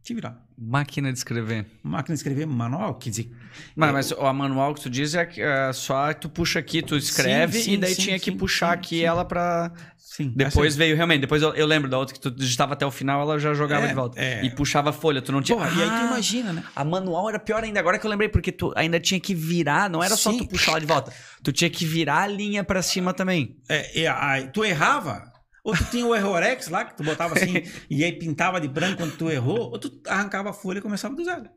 te virar. Máquina de escrever. Máquina de escrever manual, quer dizer, Mas, Eu- mas o manual que tu diz é, que, é só tu puxa aqui, tu escreve Sim, sim, e daí sim, tinha que puxar aqui ela pra. sim. Depois essa- veio realmente. Depois eu, eu lembro da outra que tu digitava até o final, ela já jogava É, de volta. é. E puxava a folha. Tu não tinha. Porra, e aí tu Ah, imagina, né? A manual era pior ainda, agora que eu lembrei, porque tu ainda tinha que virar, não era só tu puxar ela de volta. Tu tinha que virar a linha pra cima também. É, é, aí tu errava, ou tu tinha o errorex lá, que tu botava assim, (laughs) e aí pintava de branco quando tu errou, ou tu arrancava a folha e começava do zero.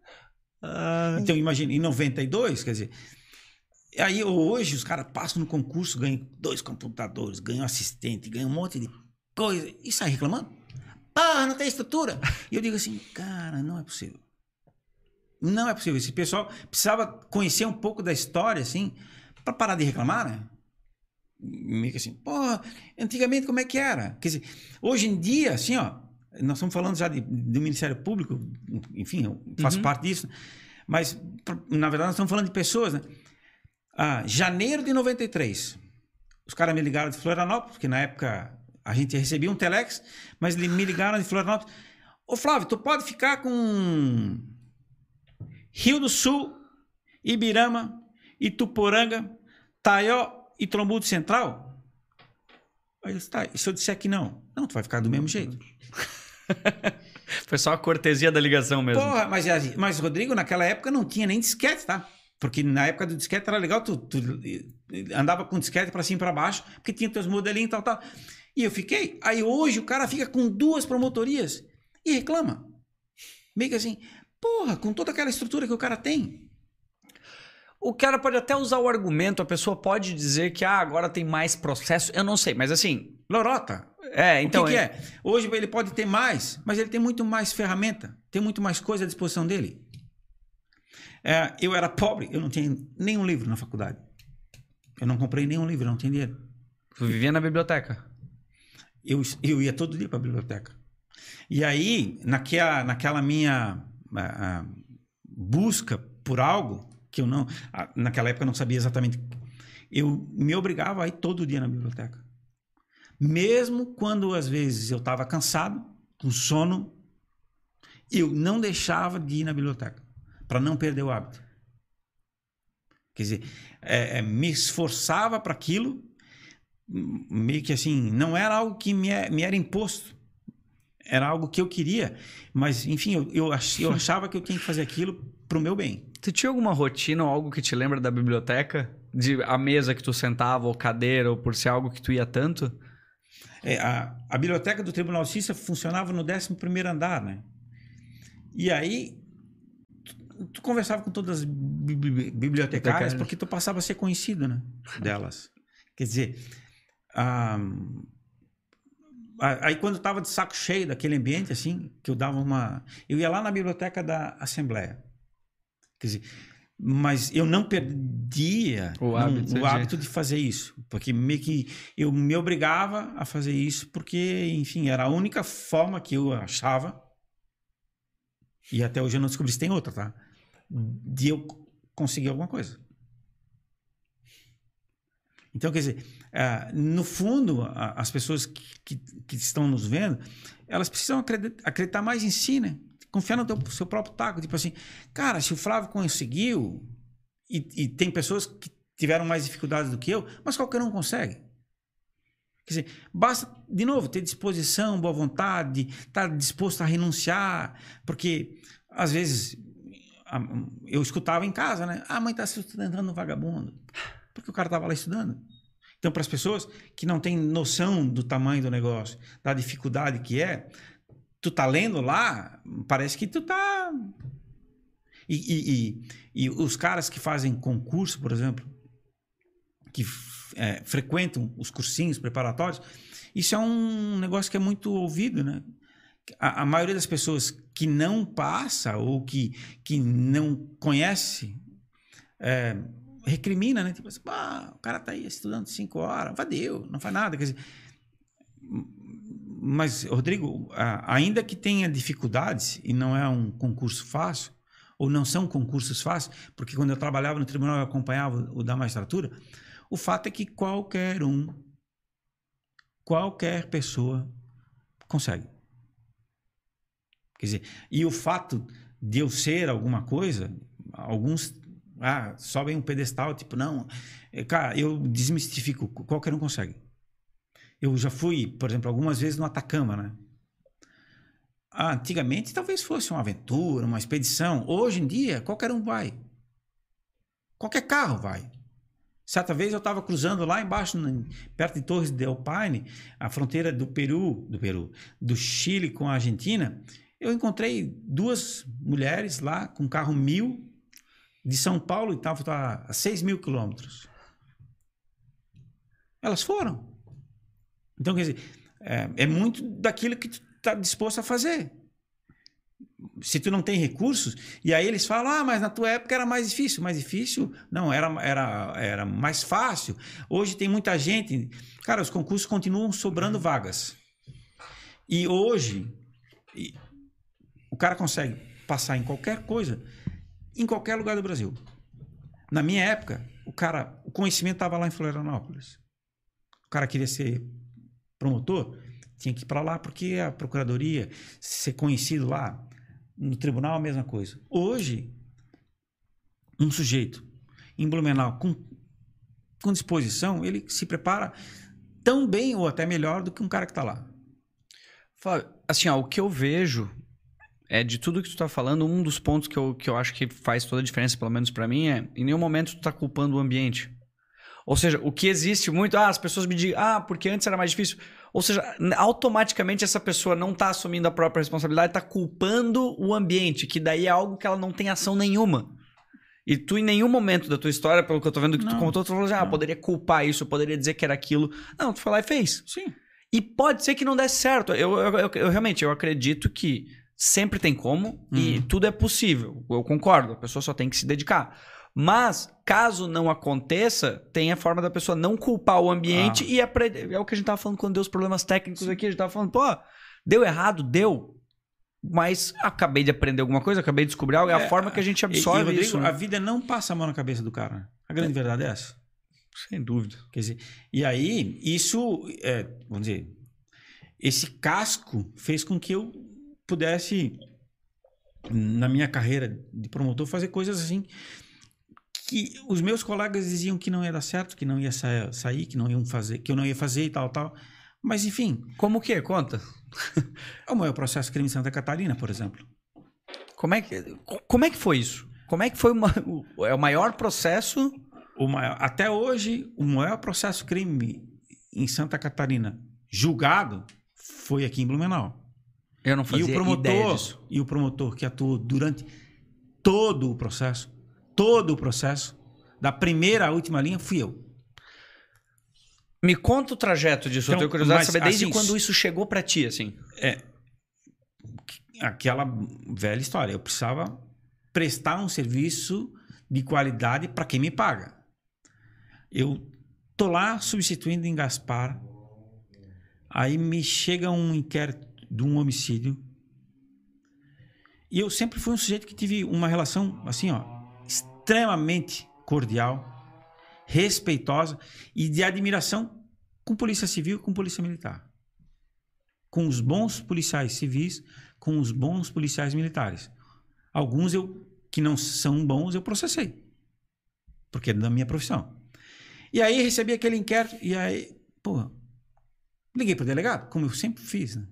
Então, imagina, em 92, quer dizer. Aí hoje os caras passam no concurso, ganham dois computadores, ganham assistente, ganham um monte de coisa e sai reclamando. Ah, não tem estrutura. E eu digo assim, cara, não é possível. Não é possível. Esse pessoal precisava conhecer um pouco da história, assim, para parar de reclamar, né? Meio que assim, porra, antigamente como é que era? Quer dizer, hoje em dia, assim, ó, nós estamos falando já de, do Ministério Público, enfim, eu faço Uhum. parte disso, mas, pra- na verdade, nós estamos falando de pessoas, né? Ah, janeiro de 93, os caras me ligaram de Florianópolis, porque na época a gente recebia um telex, mas me ligaram de Florianópolis. Ô Flávio, tu pode ficar com Rio do Sul, Ibirama, Ituporanga, Taió e Trombudo Central? Aí eu disse, tá, e se eu disser que não? Não, tu vai ficar do mesmo jeito. (laughs) Foi só a cortesia da ligação mesmo. Porra, mas, mas Rodrigo, naquela época não tinha nem disquete, tá? Porque na época do disquete era legal, tu, tu andava com disquete pra cima e pra baixo, porque tinha teus modelinhos e tal, tal. E eu fiquei. Aí hoje o cara fica com duas promotorias e reclama. Meio que assim, porra, com toda aquela estrutura que o cara tem. O cara pode até usar o argumento, a pessoa pode dizer que ah, agora tem mais processo. Eu não sei, mas assim. Lorota. É, então. o que, que é? Hoje ele pode ter mais, mas ele tem muito mais ferramenta, tem muito mais coisa à disposição dele. É, eu era pobre, eu não tinha nenhum livro na faculdade. Eu não comprei nenhum livro, eu não tinha dinheiro. Tu vivia na biblioteca. Eu, eu ia todo dia para a biblioteca. E aí, naquela, naquela minha ah, busca por algo que eu não, naquela época eu não sabia exatamente, eu me obrigava a ir todo dia na biblioteca. Mesmo quando às vezes eu estava cansado, com sono, eu não deixava de ir na biblioteca para não perder o hábito. Quer dizer, é, é, me esforçava para aquilo, meio que assim, não era algo que me, é- me era imposto. Era algo que eu queria, mas enfim, eu, eu, ach- eu (laughs) achava que eu tinha que fazer aquilo pro meu bem. Tu tinha alguma rotina ou algo que te lembra da biblioteca? De a mesa que tu sentava, ou cadeira, ou por ser algo que tu ia tanto? É, a, a biblioteca do Tribunal de Justiça funcionava no 11º andar, né? E aí, tu, tu conversava com todas as bi- bi- bibliotecárias porque tu passava a ser conhecido, né? Delas. Quer dizer, a- aí quando eu estava de saco cheio daquele ambiente, assim, que eu dava uma... Eu ia lá na biblioteca da Assembleia. Quer dizer, mas eu não perdia O não- hábito o de- hábito de fazer isso. Porque meio que eu me obrigava a fazer isso, porque, enfim, era a única forma que eu achava, e até hoje eu não descobri se tem outra, tá? De eu conseguir alguma coisa. Então, quer dizer, ah, no fundo, as pessoas que, que- que estão nos vendo, elas precisam acredi- acreditar mais em si, né? Confiar no teu, seu próprio taco. Tipo assim, cara, se o Flávio conseguiu, e, e tem pessoas que tiveram mais dificuldades do que eu, mas qualquer um consegue. Quer dizer, basta, de novo, ter disposição, boa vontade, estar disposto a renunciar, porque às vezes eu escutava em casa, né? Ah, mãe está se sustentando no vagabundo. Porque o cara estava lá estudando. Então, para as pessoas que não têm noção do tamanho do negócio, da dificuldade que é, tu tá lendo lá, parece que tu tá. E, e, e, e os caras que fazem concurso, por exemplo, que é, frequentam os cursinhos preparatórios, isso é um negócio que é muito ouvido, né? A, a maioria das pessoas que não passa ou que, que não conhece é, recrimina, né? Tipo assim, ah, o cara tá aí estudando cinco horas, vadeu, não faz nada. Quer dizer, mas, Rodrigo, ainda que tenha dificuldades e não é um concurso fácil, ou não são concursos fáceis, porque quando eu trabalhava no tribunal eu acompanhava o da magistratura, o fato é que qualquer um, qualquer pessoa consegue. Quer dizer, e o fato de eu ser alguma coisa, alguns ah, sobem um pedestal, tipo, não. É, cara, eu desmistifico, qualquer um consegue. Eu já fui, por exemplo, algumas vezes no Atacama, né? Antigamente talvez fosse uma aventura, uma expedição. Hoje em dia, qualquer um vai. Qualquer carro vai. Certa vez eu estava cruzando lá embaixo, perto de Torres de Alpine, a fronteira do Peru, do Peru, do Chile com a Argentina. Eu encontrei duas mulheres lá com carro mil de São Paulo e estava a 6 mil quilômetros. Elas foram. Então, quer dizer, é, é muito daquilo que tu está disposto a fazer. Se tu não tem recursos, e aí eles falam, ah, mas na tua época era mais difícil. Mais difícil? Não, era, era, era mais fácil. Hoje tem muita gente. Cara, os concursos continuam sobrando vagas. E hoje, o cara consegue passar em qualquer coisa em qualquer lugar do Brasil. Na minha época, o cara, o conhecimento estava lá em Florianópolis. O cara queria ser promotor, tinha que ir para lá porque a procuradoria, ser conhecido lá, no tribunal a mesma coisa. Hoje, um sujeito em Blumenau com, com disposição, ele se prepara tão bem ou até melhor do que um cara que está lá. Assim, ó, o que eu vejo é de tudo que tu tá falando, um dos pontos que eu, que eu acho que faz toda a diferença, pelo menos para mim, é em nenhum momento tu tá culpando o ambiente. Ou seja, o que existe muito, ah, as pessoas me dizem, ah, porque antes era mais difícil. Ou seja, automaticamente essa pessoa não tá assumindo a própria responsabilidade, tá culpando o ambiente, que daí é algo que ela não tem ação nenhuma. E tu, em nenhum momento da tua história, pelo que eu tô vendo que não, tu contou, tu falou assim, ah, poderia culpar isso, poderia dizer que era aquilo. Não, tu foi lá e fez. Sim. E pode ser que não desse certo. Eu, eu, eu, eu realmente, eu acredito que Sempre tem como uhum. e tudo é possível. Eu concordo, a pessoa só tem que se dedicar. Mas, caso não aconteça, tem a forma da pessoa não culpar o ambiente ah. e aprender. É o que a gente tava falando quando deu os problemas técnicos aqui. A gente tava falando, pô, deu errado, deu. Mas acabei de aprender alguma coisa, acabei de descobrir algo. É, é a forma que a gente absorve e, e Rodrigo, isso. Né? A vida não passa a mão na cabeça do cara. A grande é. verdade é essa. Sem dúvida. Quer dizer, e aí, isso, é, vamos dizer, esse casco fez com que eu pudesse, na minha carreira de promotor, fazer coisas assim que os meus colegas diziam que não ia dar certo, que não ia sa sair, que não iam fazer, que eu não ia fazer e tal, tal. Mas enfim. Como que? Conta. (laughs) o maior processo crime em Santa Catarina, por exemplo. Como é que, como é que foi isso? Como é que foi uma, o, é o maior processo? O maior, até hoje, o maior processo crime em Santa Catarina julgado foi aqui em Blumenau. Eu não fazia e o promotor. E o promotor que atuou durante todo o processo, todo o processo, da primeira à última linha, fui eu. Me conta o trajeto disso. Então, eu tenho curiosidade de saber desde assim, quando isso chegou para ti, assim. É. Aquela velha história. Eu precisava prestar um serviço de qualidade para quem me paga. Eu tô lá substituindo em Gaspar. Aí me chega um inquérito de um homicídio. E eu sempre fui um sujeito que tive uma relação, assim, ó, extremamente cordial, respeitosa e de admiração com polícia civil com polícia militar. Com os bons policiais civis, com os bons policiais militares. Alguns eu que não são bons eu processei. Porque é da minha profissão. E aí recebi aquele inquérito e aí, pô, liguei pro delegado, como eu sempre fiz, né?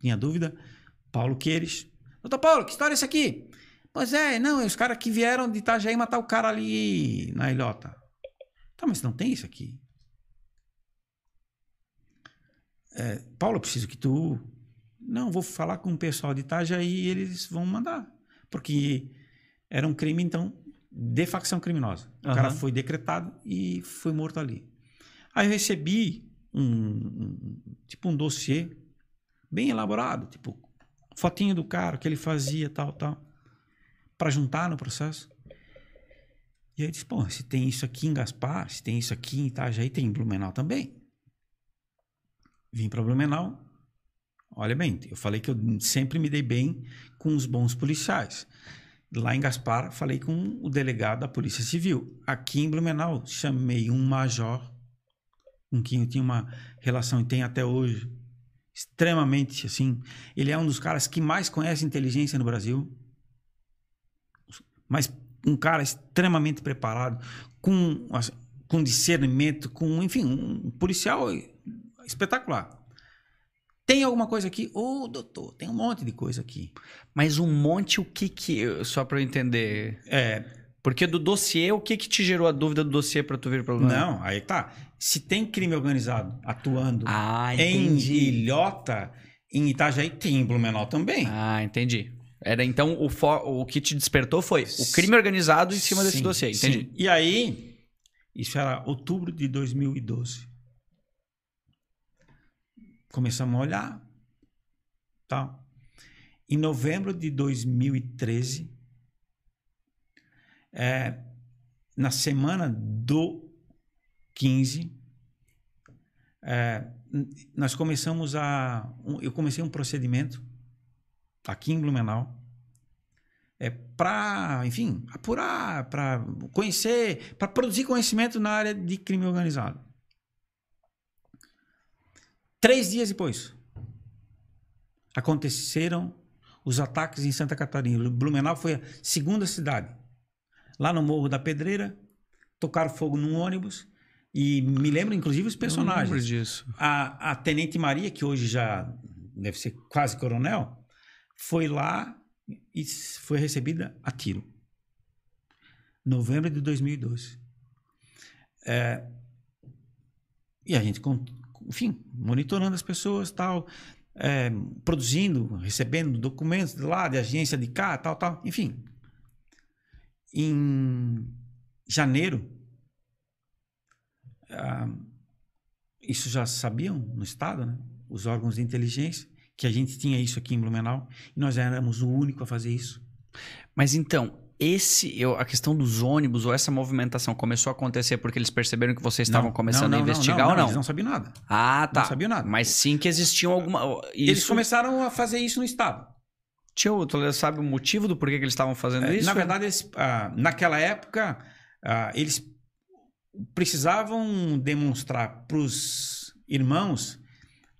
tinha dúvida. Paulo Queires. Doutor Paulo, que história é essa aqui? Pois é, não, os caras que vieram de Itajaí matar o cara ali na ilhota. Tá, mas não tem isso aqui. É, Paulo, eu preciso que tu. Não, vou falar com o pessoal de Itajaí e eles vão mandar. Porque era um crime, então de facção criminosa. O Aham. cara foi decretado e foi morto ali. Aí eu recebi um, um- tipo um dossiê bem elaborado, tipo fotinho do cara, o que ele fazia, tal, tal, para juntar no processo. E aí disse, pô, se tem isso aqui em Gaspar, se tem isso aqui em Itajaí, tem em Blumenau também. Vim para Blumenau. Olha bem, eu falei que eu sempre me dei bem com os bons policiais. Lá em Gaspar, falei com o delegado da Polícia Civil. Aqui em Blumenau, chamei um major com quem eu tinha uma relação e tenho até hoje, extremamente assim. Ele é um dos caras que mais conhece inteligência no Brasil. Mas um cara extremamente preparado, com, as- com discernimento, com, enfim, um policial espetacular. Tem alguma coisa aqui? Ô, doutor, tem um monte de coisa aqui. Mas um monte, o que que. Só pra eu entender. É, Porque do dossiê, o que que te gerou a dúvida do dossiê pra tu vir pra Blumenau? não, aí tá. Se tem crime organizado atuando Ah, em. Ilhota, em Itajaí, tem em Blumenau também. Ah, entendi. Era então o, fo- o que te despertou foi o crime organizado em cima desse Sim, dossiê, entendi. sim. E aí, isso era outubro de 2012. Começamos a olhar. Tal. Em novembro de 2013, é, na semana do 15, é, nós começamos a. eu comecei um procedimento aqui em Blumenau é, para, enfim, apurar, para conhecer, para produzir conhecimento na área de crime organizado. Três dias depois, aconteceram os ataques em Santa Catarina. Blumenau foi a segunda cidade. Lá no Morro da Pedreira, tocaram fogo num ônibus e me lembro, inclusive, os Eu lembro personagens. disso. A, a Tenente Maria, que hoje já deve ser quase coronel, foi lá e foi recebida a tiro. Novembro de 2012. É, e a gente, enfim, monitorando as pessoas, tal, é, produzindo, recebendo documentos de lá, de agência de cá, tal, tal, enfim. Em janeiro, ah, isso já sabiam no Estado, né? Os órgãos de inteligência, que a gente tinha isso aqui em Blumenau, e nós éramos o único a fazer isso. Mas então, esse, eu, a questão dos ônibus ou essa movimentação começou a acontecer porque eles perceberam que vocês estavam começando não, a não, não, investigar não, ou não? Eles não sabiam nada. Ah, tá. Não sabiam nada. Mas sim que existiam alguma. Eles Isso, começaram a fazer isso no Estado. Tio, Toledo sabe o motivo do porquê que eles estavam fazendo É, isso? Na verdade, eles, ah, naquela época, ah, eles precisavam demonstrar para os irmãos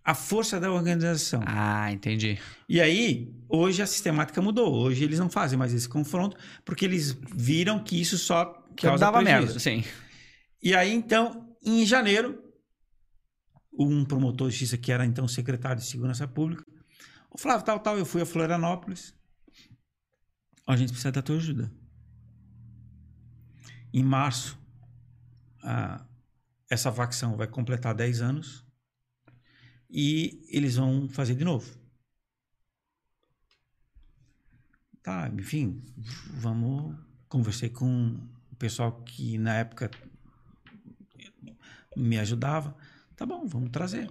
a força da organização. Ah, entendi. E aí, hoje a sistemática mudou. Hoje eles não fazem mais esse confronto, porque eles viram que isso só Que causa dava prejuízo. merda, sim. E aí, então, em janeiro, um promotor de justiça, que era então secretário de Segurança Pública, o Flávio, tal, tal, eu fui a Florianópolis. A gente precisa da tua ajuda. Em março, a- essa facção vai completar 10 anos e eles vão fazer de novo. Tá, enfim, vamos. Conversei com o pessoal que na época me ajudava. Tá bom, vamos trazer.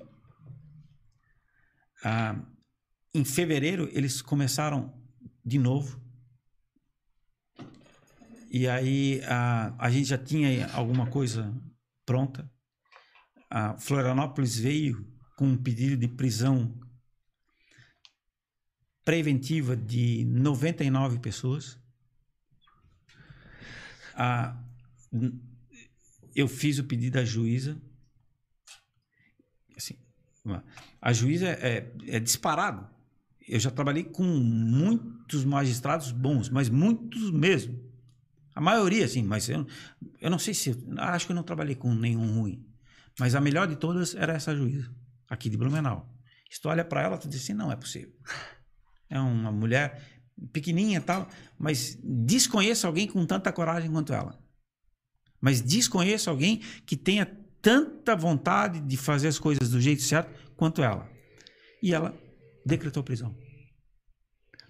Ah, em fevereiro, eles começaram de novo. E aí ah, a gente já tinha alguma coisa pronta. A Florianópolis veio com um pedido de prisão preventiva de 99 pessoas. Eu fiz o pedido à juíza. Assim, a juíza é, é disparado. Eu já trabalhei com muitos magistrados bons, mas muitos mesmo. A maioria, sim, mas eu, eu não sei se. Acho que eu não trabalhei com nenhum ruim. Mas a melhor de todas era essa juíza, aqui de Blumenau. Se tu olha para ela, tu diz assim: não é possível. É uma mulher pequenininha e tal, mas desconheço alguém com tanta coragem quanto ela. Mas desconheço alguém que tenha tanta vontade de fazer as coisas do jeito certo quanto ela. E ela decretou prisão.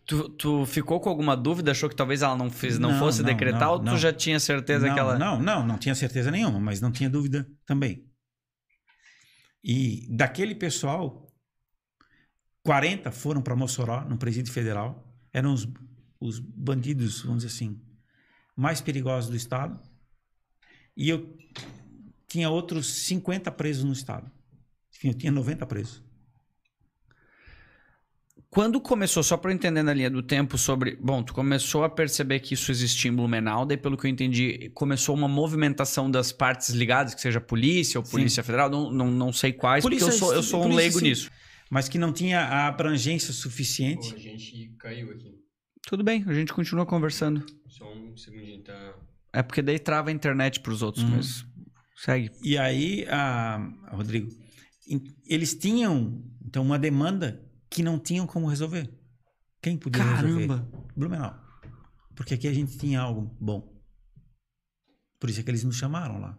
Tu, tu ficou com alguma dúvida? Achou que talvez ela não, fez, não, Não, fosse não, decretar? não, ou tu já tinha certeza que ela. Não, não, não tinha certeza nenhuma, mas não tinha dúvida também. E daquele pessoal, 40 foram para Mossoró, no presídio federal. Eram os, os bandidos, vamos dizer assim, mais perigosos do estado. E eu tinha outros 50 presos no estado. Enfim, eu tinha 90 presos. Quando começou, só para eu entender na linha do tempo sobre. Bom, tu começou a perceber que isso existia em Blumenau, daí, pelo que eu entendi, começou uma movimentação das partes ligadas, que seja polícia ou Sim. polícia federal, não, não, não sei quais, Polícia, porque eu sou, eu sou um polícia, leigo sim. nisso. Mas que não tinha a abrangência Pô, suficiente. a gente caiu aqui. Tudo bem, a gente continua conversando. Só um segundinho, tá? É porque daí trava a internet pros outros, Uhum. mas. Segue. E aí, a, Rodrigo, eles tinham então uma demanda que não tinham como resolver. Quem podia resolver? Caramba! Blumenau. Porque aqui a gente tinha algo bom. Por isso é que eles nos chamaram lá.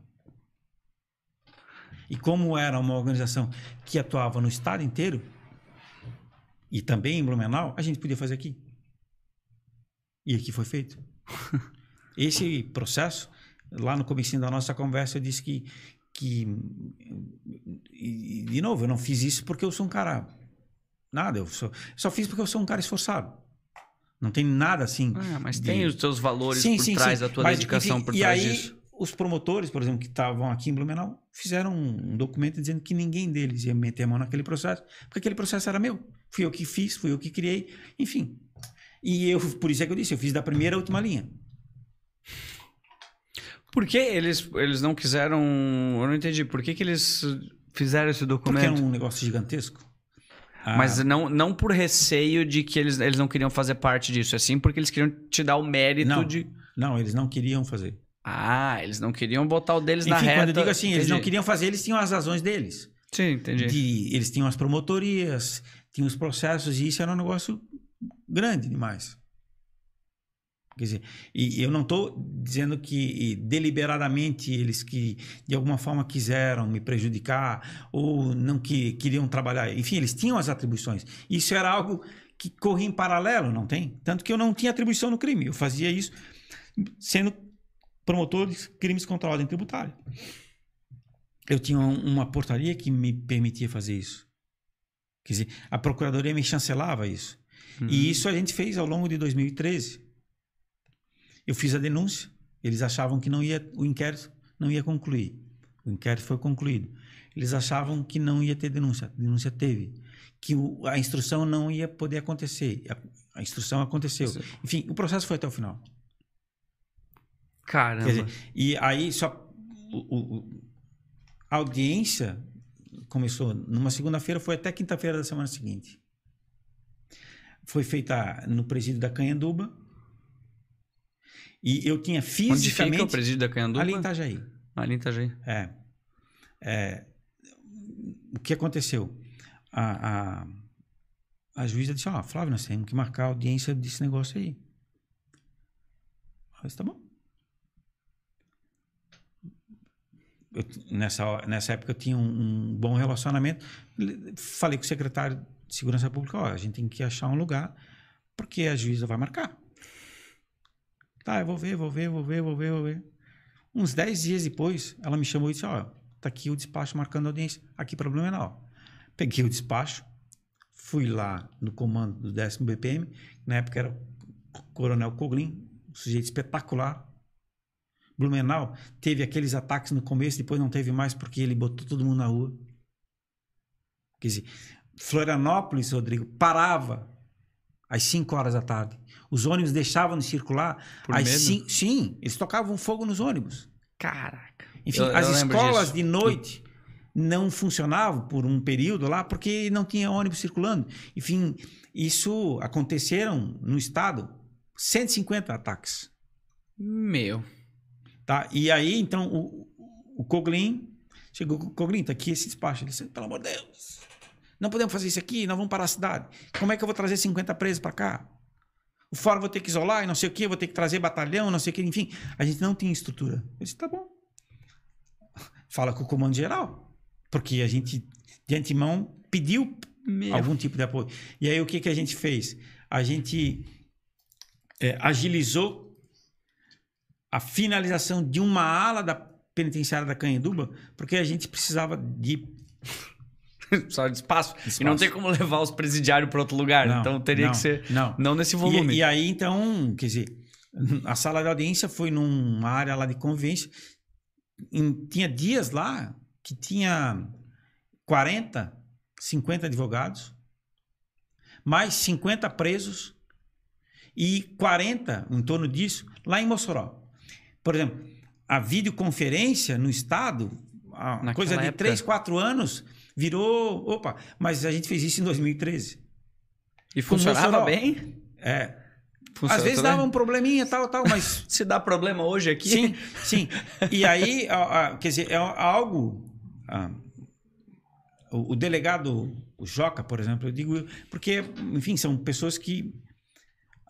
E como era uma organização que atuava no estado inteiro, e também em Blumenau, a gente podia fazer aqui. E aqui foi feito. (laughs) Esse processo, lá no começo da nossa conversa, eu disse que, que e, de novo, eu não fiz isso porque eu sou um cara nada, eu sou, só fiz porque eu sou um cara esforçado. Não tem nada assim. Ah, mas de- tem os teus valores Sim, por sim, trás, sim. a tua Mas, dedicação enfim, por e trás aí, disso. os promotores, por exemplo, que estavam aqui em Blumenau, fizeram um documento dizendo que ninguém deles ia meter a mão naquele processo, porque aquele processo era meu. Fui eu que fiz, fui eu que criei, enfim. E eu, por isso é que eu disse, eu fiz da primeira à última linha. Por que eles, eles não quiseram. Eu não entendi. Por que, que eles fizeram esse Porque era documento? um negócio gigantesco. Ah, Mas não, não por receio de que eles, eles não queriam fazer parte disso, assim, porque eles queriam te dar o mérito Não. de. Não, eles não queriam fazer. Ah, eles não queriam botar o deles na Enfim, reta. quando eu digo assim, eles não Entendi. queriam fazer, eles tinham as razões deles. Sim, entendi. De- eles tinham as promotorias, tinham os processos, e isso era um negócio grande demais. Quer dizer, e eu não estou dizendo que deliberadamente eles que de alguma forma quiseram me prejudicar ou não que queriam trabalhar. Enfim, eles tinham as atribuições. Isso era algo que corria em paralelo, não tem? Tanto que eu não tinha atribuição no crime. Eu fazia isso sendo promotor de crimes contra a ordem tributária. Eu tinha um- uma portaria que me permitia fazer isso. Quer dizer, a procuradoria me chancelava isso. E isso a gente fez ao longo de 2013. Eu fiz a denúncia. Eles achavam que não ia, o inquérito não ia concluir. O inquérito foi concluído. Eles achavam que não ia ter denúncia. A denúncia teve. Que o- a instrução não ia poder acontecer. A, a instrução aconteceu. Sim. Enfim, o processo foi até o final. Caramba. Dizer, e aí só o- o- a audiência começou numa segunda-feira, foi até quinta-feira da semana seguinte. Foi feita no presídio da Canhanduba. E eu tinha Onde fisicamente fica o presídio da Canhanduba? ali em Itajaí. Ali em Itajaí. É. É, o que aconteceu? A, a, a juíza disse: Ó, Flávio, nós temos que marcar a audiência desse negócio aí. Eu disse: tá bom. Eu nessa, nessa época eu tinha um, um bom relacionamento. Le- Falei com o secretário de Segurança Pública: Ó, a gente tem que achar um lugar, porque a juíza vai marcar. Tá, eu vou ver, vou ver, vou ver, vou ver, vou ver. Uns 10 dias depois, ela me chamou e disse: Ó, tá aqui o despacho marcando audiência, aqui para Blumenau. Peguei o despacho, fui lá no comando do 10 BPM, na época era o Coronel Coglin, um sujeito espetacular. Blumenau teve aqueles ataques no começo, depois não teve mais porque ele botou todo mundo na rua. Quer dizer, Florianópolis, Rodrigo, parava às 5 horas da tarde. Os ônibus deixavam de circular Por medo? cin- Sim, eles tocavam fogo nos ônibus. Caraca. Enfim, Eu- eu as lembro escolas disso. de noite não funcionavam por um período lá porque não tinha ônibus circulando. Enfim, isso aconteceram no estado 150 ataques. Meu. Tá? E aí, então, o, o Coglin chegou com o Coglin, tá aqui esse despacho. Ele disse, pelo amor de Deus, não podemos fazer isso aqui, nós vamos parar a cidade. Como é que eu vou trazer 50 presos para cá? O fórum vou ter que isolar e não sei o que, vou ter que trazer batalhão, não sei o que, enfim. A gente não tinha estrutura. Eu disse, tá bom. Fala com o comando geral. Porque a gente, de antemão, pediu Meu. algum tipo de apoio. E aí, o que, que a gente fez? a gente é, agilizou a finalização de uma ala da penitenciária da Canheduba, porque a gente precisava de (laughs) Só de espaço. E Espaço. não tem como levar os presidiários para outro lugar. Não, então teria não, que ser. não. Não nesse volume. E, e aí, então, quer dizer, a sala de audiência foi numa área lá de convivência. Em- tinha dias lá que tinha 40, 50 advogados, mais 50 presos e 40, em torno disso, lá em Mossoró. Por exemplo, a videoconferência no Estado, a Naquela coisa de época. 3, 4 anos, virou. Opa, mas a gente fez isso em 2013. E funcionava bem? É, Funciona às vezes dava um probleminha, tal, tal, mas. (laughs) Se dá problema hoje aqui. sim, sim. E aí, a- a- quer dizer, é algo. ah, o, o delegado, o Joca, por exemplo, eu digo, porque, enfim, são pessoas que.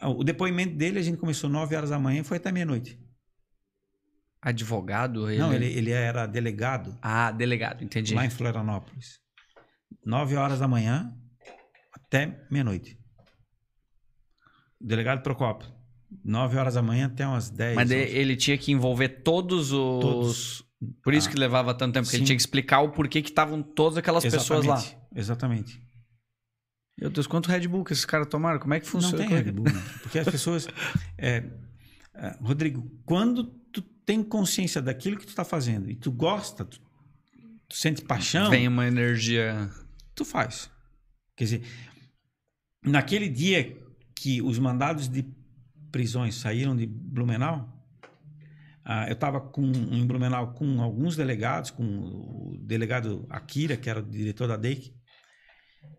ah, O depoimento dele, a gente começou 9 horas da manhã e foi até meia-noite. Advogado? Ele... Não, ele, ele era delegado Ah, delegado, entendi. lá em Florianópolis. 9 horas da manhã até meia-noite. Delegado Procopio. 9 horas da manhã até umas 10. Mas 11. ele tinha que envolver todos os. Todos. Por isso Ah. que levava tanto tempo, porque ele tinha que explicar o porquê que estavam todas aquelas pessoas lá. Exatamente, Exatamente. Meu Deus, quanto Red Bull que esses caras tomaram? Como é que funciona? Não tem Red Bull. né? Porque as pessoas. (laughs) é, é, Rodrigo, quando tu tem consciência daquilo que tu está fazendo e tu gosta, tu, tu sente paixão, Vem uma energia. tu faz. Quer dizer, naquele dia que os mandados de prisões saíram de Blumenau, ah, eu estava com, em Blumenau com alguns delegados, com o delegado Akira, que era o diretor da DEIC,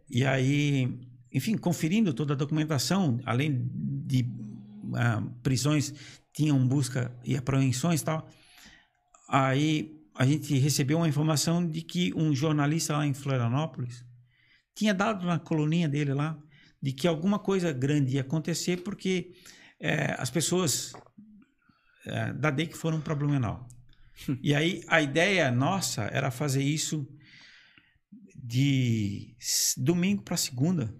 e aí, enfim, conferindo toda a documentação, além de ah, prisões, tinham busca e apreensões e tal. Aí a gente recebeu uma informação de que um jornalista lá em Florianópolis tinha dado na coluninha dele lá de que alguma coisa grande ia acontecer porque eh, as pessoas eh, da DEIC foram para Blumenau. (laughs) e aí a ideia nossa era fazer isso de domingo para segunda,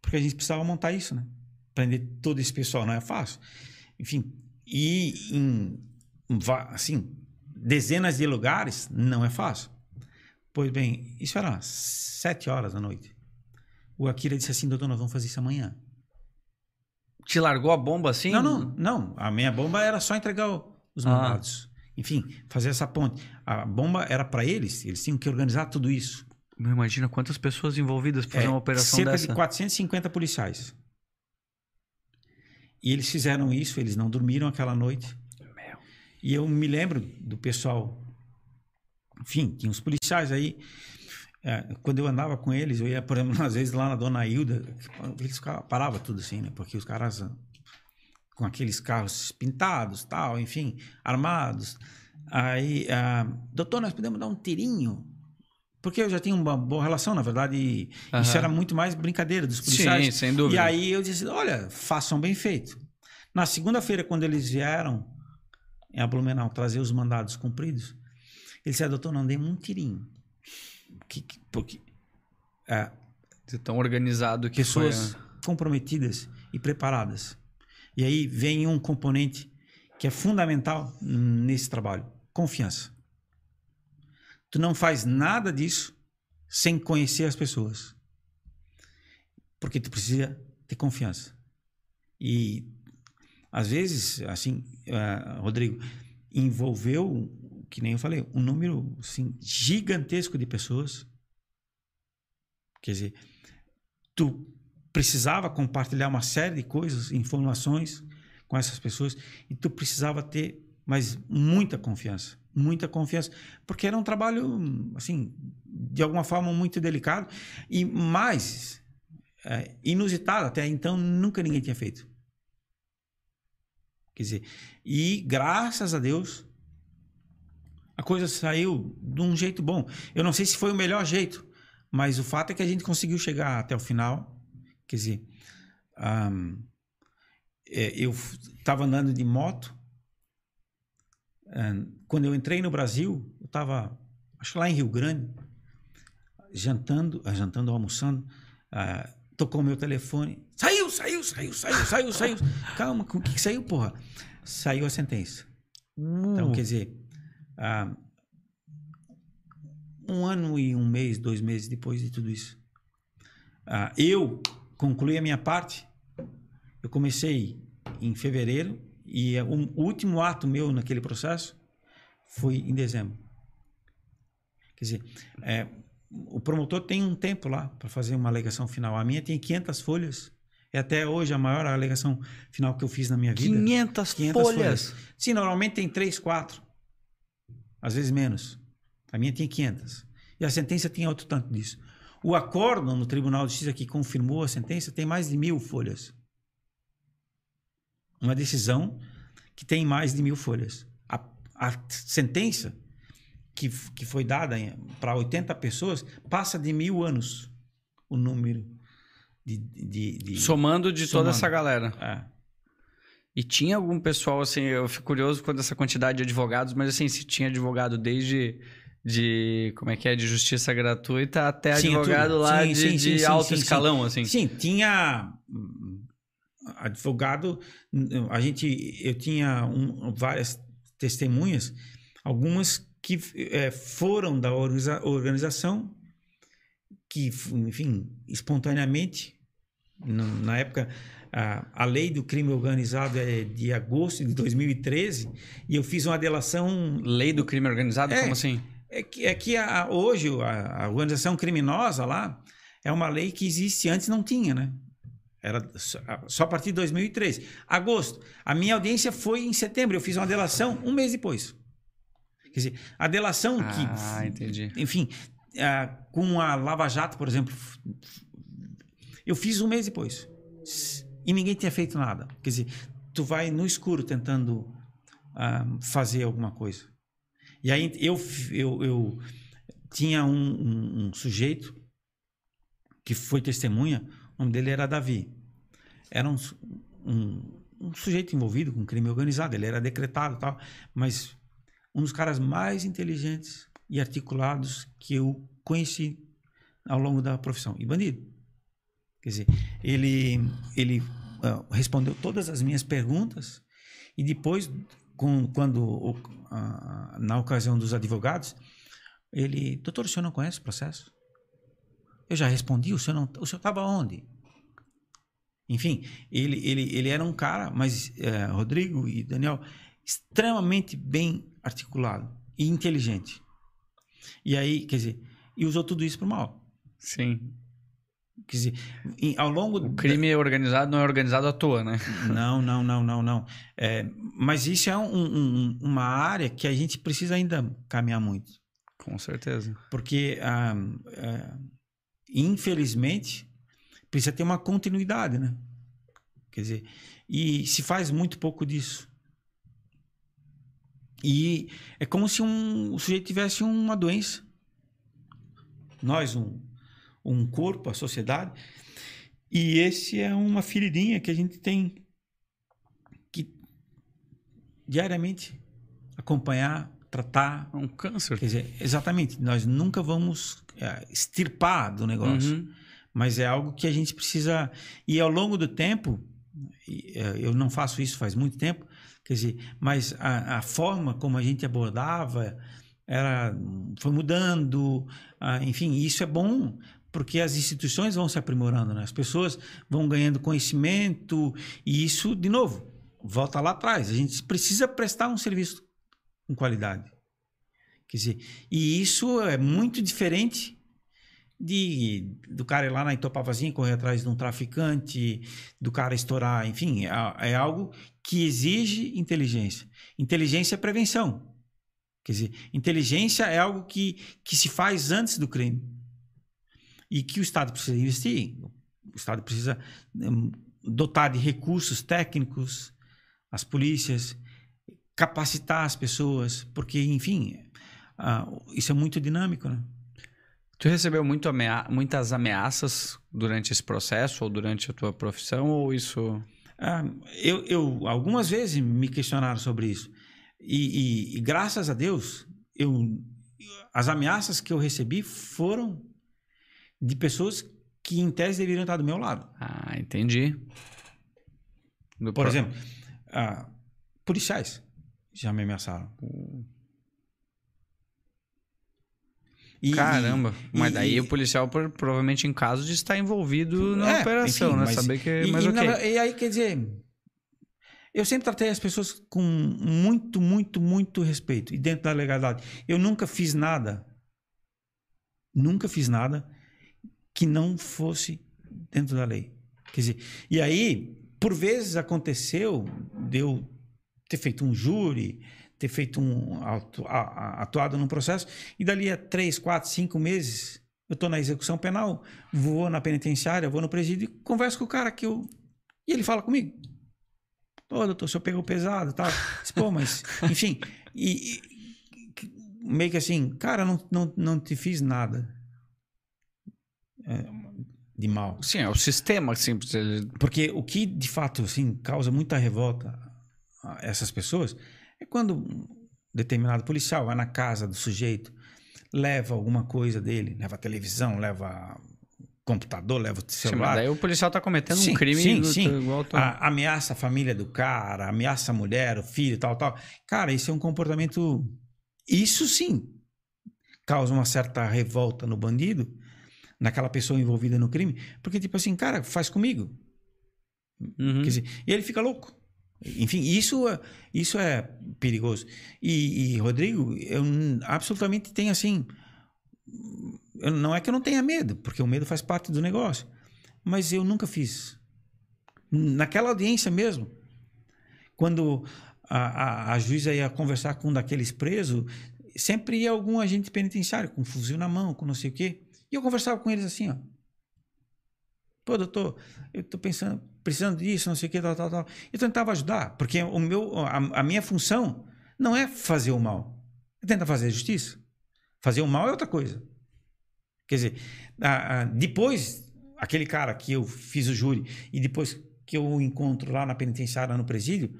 porque a gente precisava montar isso, né? Prender todo esse pessoal não é fácil. Enfim, e em, assim, dezenas de lugares não é fácil. Pois bem, isso era sete horas da noite. O Akira disse assim, doutor, nós vamos fazer isso amanhã. Te largou a bomba assim? Não, não, não. A minha bomba era só entregar os Ah. mandados. Enfim, fazer essa ponte. A bomba era para eles, eles tinham que organizar tudo isso. Imagina quantas pessoas envolvidas para fazer É, uma operação cerca dessa. de 450 policiais. E eles fizeram isso, eles não dormiram aquela noite. Meu. E eu me lembro do pessoal. Enfim, tinha os policiais aí. é, quando eu andava com eles, eu ia, por exemplo, (laughs) às vezes lá na Dona Hilda, eles ficavam- parava tudo assim, né? Porque os caras ah, com aqueles carros pintados, tal, enfim, armados. Aí, ah, doutor, nós podemos dar um tirinho? Porque eu já tinha uma boa relação, na verdade, e isso Aham. era muito mais brincadeira dos policiais. Sim, sem dúvida. E aí eu disse, olha, façam bem feito. Na segunda-feira, quando eles vieram em Blumenau trazer os mandados cumpridos, ele disse, ah, doutor, não demos um tirinho. Que, que- porque é, Tão organizado que pessoas foi. comprometidas e preparadas. E aí vem um componente que é fundamental nesse trabalho, confiança. Tu não faz nada disso sem conhecer as pessoas. Porque tu precisa ter confiança. E às vezes, assim, ah, Rodrigo, envolveu, que nem eu falei, um número assim, gigantesco de pessoas. Quer dizer, tu precisava compartilhar uma série de coisas, informações com essas pessoas e tu precisava ter, mas muita confiança, muita confiança, porque era um trabalho assim, de alguma forma muito delicado e mais é, inusitado até então nunca ninguém tinha feito. Quer dizer, e graças a Deus a coisa saiu de um jeito bom. Eu não sei se foi o melhor jeito, mas o fato é que a gente conseguiu chegar até o final. Quer dizer, ahm, é, eu estava andando de moto. Quando eu entrei no Brasil, eu estava, acho que lá em Rio Grande, jantando, ah, jantando, almoçando. ah, tocou meu telefone. Saiu, saiu, saiu, saiu, saiu, saiu. (laughs) Calma, o que, que saiu, porra? Saiu a sentença. Então, Uh, quer dizer, ah, um ano e um mês, dois meses depois de tudo isso, ah, eu concluí a minha parte. Eu comecei em fevereiro e o último ato meu naquele processo foi em dezembro. Quer dizer, é, o promotor tem um tempo lá para fazer uma alegação final. A minha tem 500 folhas. É até hoje a maior alegação final que eu fiz na minha vida. 500, 500 folhas. Sim, normalmente tem 3, 4. Às vezes menos. A minha tinha 500. E a sentença tinha outro tanto disso. O acórdão no Tribunal de Justiça que confirmou a sentença tem mais de mil folhas. Uma decisão que tem mais de mil folhas. A, a sentença que, que foi dada para 80 pessoas passa de mil anos o número de. de, de- Somando de toda Somando. essa galera. É. E tinha algum pessoal, assim, eu fico curioso quanto a essa quantidade de advogados, mas assim, se tinha advogado desde de, como é que é, de justiça gratuita até Tinha advogado tudo. lá Sim, de, sim, de sim, sim, alto sim, sim. escalão, assim. Sim, tinha advogado, a gente, eu tinha um- várias testemunhas, algumas que eh, foram da organiza- organização, que, enfim, espontaneamente, na época, a, a lei do crime organizado é de agosto de 2013, e eu fiz uma delação Lei do crime organizado, É. como assim? é que, é que a- hoje a, a organização criminosa lá é uma lei que existe antes não tinha, né? Era só, só a partir de 2013. Agosto. A minha audiência foi em setembro. Eu fiz uma delação um mês depois. Quer dizer, a delação Ah, que, entendi. enfim, ah, com a Lava Jato, por exemplo, eu fiz um mês depois. E ninguém tinha feito nada. Quer dizer, tu vai no escuro tentando ah, fazer alguma coisa. E aí eu, eu, eu tinha um, um- um sujeito que foi testemunha, o nome dele era Davi. Era um, um, um sujeito envolvido com crime organizado, ele era decretado e tal, mas um dos caras mais inteligentes e articulados que eu conheci ao longo da profissão. E bandido. Quer dizer, ele, ele ah, respondeu todas as minhas perguntas e depois, com, quando, ah, na ocasião dos advogados, ele, doutor, o senhor não conhece o processo? Eu já respondi, o senhor o senhor estava onde? Enfim, ele, ele, ele era um cara, mas eh, Rodrigo e Daniel, extremamente bem articulado e inteligente. E aí, quer dizer, e usou tudo isso para o mal. Sim. Quer dizer, em- ao longo O crime organizado não é organizado à toa, né? (laughs) Não, não, não, não, não. É, mas isso é um- um- uma área que a gente precisa ainda caminhar muito. Com certeza. Porque, ah, ah, infelizmente, precisa ter uma continuidade, né? Quer dizer, e se faz muito pouco disso. E é como se um, o sujeito tivesse uma doença. Nós, um, um corpo, a sociedade. E esse é uma feridinha que a gente tem que diariamente acompanhar, tratar. É um câncer. Quer dizer, exatamente, nós nunca vamos é, extirpar do negócio, Uhum. Mas é algo que a gente precisa. E ao longo do tempo, é, eu não faço isso faz muito tempo, quer dizer, mas a, a forma como a gente abordava era, foi mudando, enfim, isso é bom. Porque as instituições vão se aprimorando, né? as pessoas vão ganhando conhecimento, e isso, de novo, volta lá atrás. A gente precisa prestar um serviço com qualidade. Quer dizer, e isso é muito diferente de do cara ir lá na Itopavazinha correr atrás de um traficante, do cara estourar, enfim, é, é algo que exige inteligência. Inteligência é prevenção. Quer dizer, inteligência é algo que, que se faz antes do crime. E que o Estado precisa investir. O Estado precisa hum, dotar de recursos técnicos as polícias, capacitar as pessoas, porque, enfim, ah, isso é muito dinâmico, né? Tu recebeu muito amea- muitas ameaças durante esse processo ou durante a tua profissão ou isso... Ah, eu, eu algumas vezes me questionaram sobre isso e, e- e graças a Deus eu as ameaças que eu recebi foram de pessoas que em tese deveriam estar do meu lado. Ah, entendi. Do Por pro- exemplo, ah, policiais já me ameaçaram. E- Caramba. mas e- daí e- o policial pro- provavelmente em caso de estar envolvido na É, operação, enfim, né? mas- Saber que. E, mas e ok. na- e aí, quer dizer, eu sempre tratei as pessoas com muito, muito, muito respeito e dentro da legalidade. Eu nunca fiz nada, nunca fiz nada que não fosse dentro da lei. Quer dizer, e aí, por vezes aconteceu de eu ter feito um júri, ter feito um atuado num processo e dali a três, quatro, cinco meses eu estou na execução penal, vou na penitenciária, vou no presídio e converso com o cara que eu e ele fala comigo. Ô, doutor, o senhor pegou pesado tal. Disse, Pô, mas, enfim. E, e- meio que assim, cara, não, não, não te fiz nada é, de mal. Sim, é o sistema simples. Ele... Porque o que de fato assim, causa muita revolta a essas pessoas é quando um determinado policial vai na casa do sujeito, leva alguma coisa dele, leva televisão, leva computador, leva o Sim, mas celular. daí o policial tá cometendo Sim, um crime sim, sim. igual tu- A- ameaça a família do cara, ameaça a mulher, o filho, tal, tal. Cara, isso é um comportamento. Isso sim causa uma certa revolta no bandido, naquela pessoa envolvida no crime, porque, tipo assim, cara, faz comigo. Uhum. Quer dizer, e ele fica louco. Enfim, isso isso é perigoso. E, e, Rodrigo, eu absolutamente tenho assim. eu- não é que eu não tenha medo, porque o medo faz parte do negócio. Mas eu nunca fiz. Naquela audiência mesmo, quando a, a, a juíza ia conversar com um daqueles presos, sempre ia algum agente penitenciário com um fuzil na mão, com não sei o quê. E eu conversava com eles assim, ó. Pô, doutor, eu tô pensando, precisando disso, não sei o que, tal, tal, tal. Eu tentava ajudar, porque o meu, a, a minha função não é fazer o mal, é tentar fazer a justiça. Fazer o mal é outra coisa. Quer dizer, a- a- depois, aquele cara que eu fiz o júri e depois que eu o encontro lá na penitenciária, no presídio,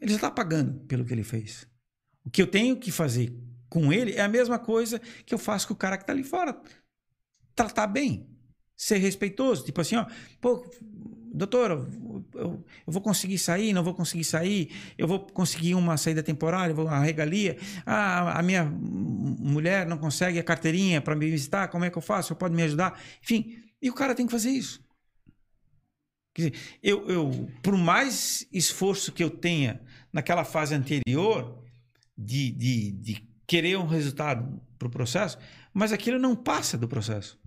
ele já está pagando pelo que ele fez. O que eu tenho que fazer com ele é a mesma coisa que eu faço com o cara que está ali fora. Tratar bem, ser respeitoso. Tipo assim, ó, pô, doutor, eu, eu- eu vou conseguir sair, não vou conseguir sair, eu vou conseguir uma saída temporária, vou uma regalia. Ah, a minha mulher não consegue a carteirinha para me visitar, como é que eu faço? Você pode me ajudar? Enfim, e o cara tem que fazer isso. Quer dizer, eu, eu, por mais esforço que eu tenha naquela fase anterior de, de, de querer um resultado para o processo, mas aquilo não passa do processo.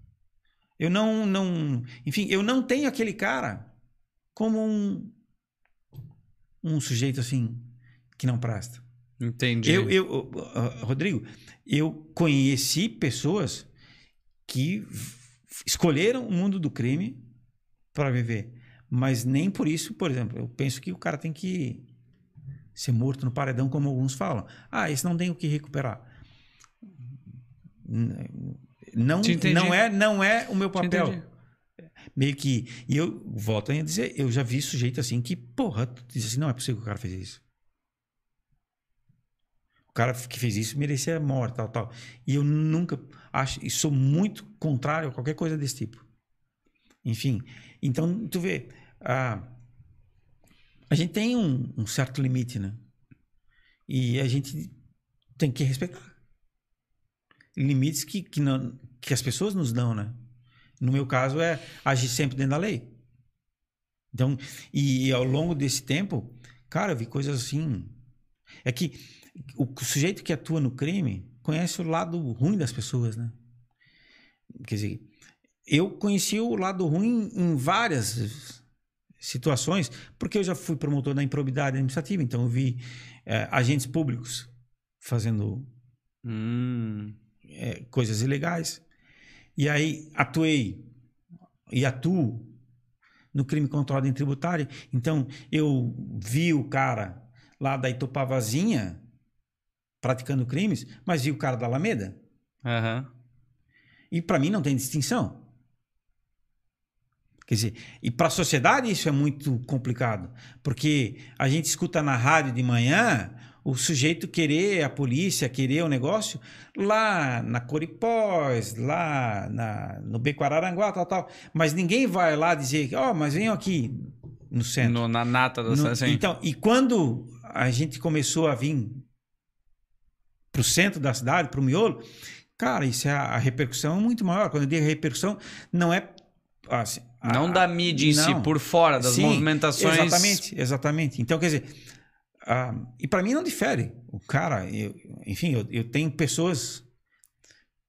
Eu não, não, enfim, eu não tenho aquele cara como um, um sujeito assim que não presta. Entendi. Eu, eu, Rodrigo, eu conheci pessoas que escolheram o mundo do crime para viver, mas nem por isso, por exemplo, eu penso que o cara tem que ser morto no paredão, como alguns falam. Ah, esse não tem o que recuperar. Não, não é, não é o meu papel. Meio que. E eu volto a dizer, eu já vi sujeito assim que, porra, diz assim, não é possível que o cara fez isso. O cara que fez isso merecia morte, tal, tal. E eu nunca acho, e sou muito contrário a qualquer coisa desse tipo. Enfim, então tu vê, a, a gente tem um, um certo limite, né? E a gente tem que respeitar. Limites que, que, não, que as pessoas nos dão, né? No meu caso é agir sempre dentro da lei. Então, e ao longo desse tempo, cara, eu vi coisas assim. É que o sujeito que atua no crime conhece o lado ruim das pessoas, né? Quer dizer, eu conheci o lado ruim em várias situações, porque eu já fui promotor da improbidade administrativa, então eu vi eh, agentes públicos fazendo Hum, é, coisas ilegais. E aí atuei e atuo no crime contra a ordem tributária. Então eu vi o cara lá da Itopavazinha praticando crimes, mas vi o cara da Alameda. aham. E para mim não tem distinção. Quer dizer, e para a sociedade isso é muito complicado, porque a gente escuta na rádio de manhã o sujeito querer a polícia, querer o negócio lá na Coripós, lá na, no Bequararanguá, tal, tal. Mas ninguém vai lá dizer, ó, mas venham aqui no centro. No- na nata da No- assim. Então, e quando a gente começou a vir para o centro da cidade, para o miolo, cara, isso é a, a repercussão é muito maior. Quando eu digo repercussão, não é assim, a- Não da mídia em si, não. por fora, das Sim, movimentações. Exatamente, exatamente. Então, quer dizer, ah, e para mim não difere. O cara, eu- enfim, eu, eu tenho pessoas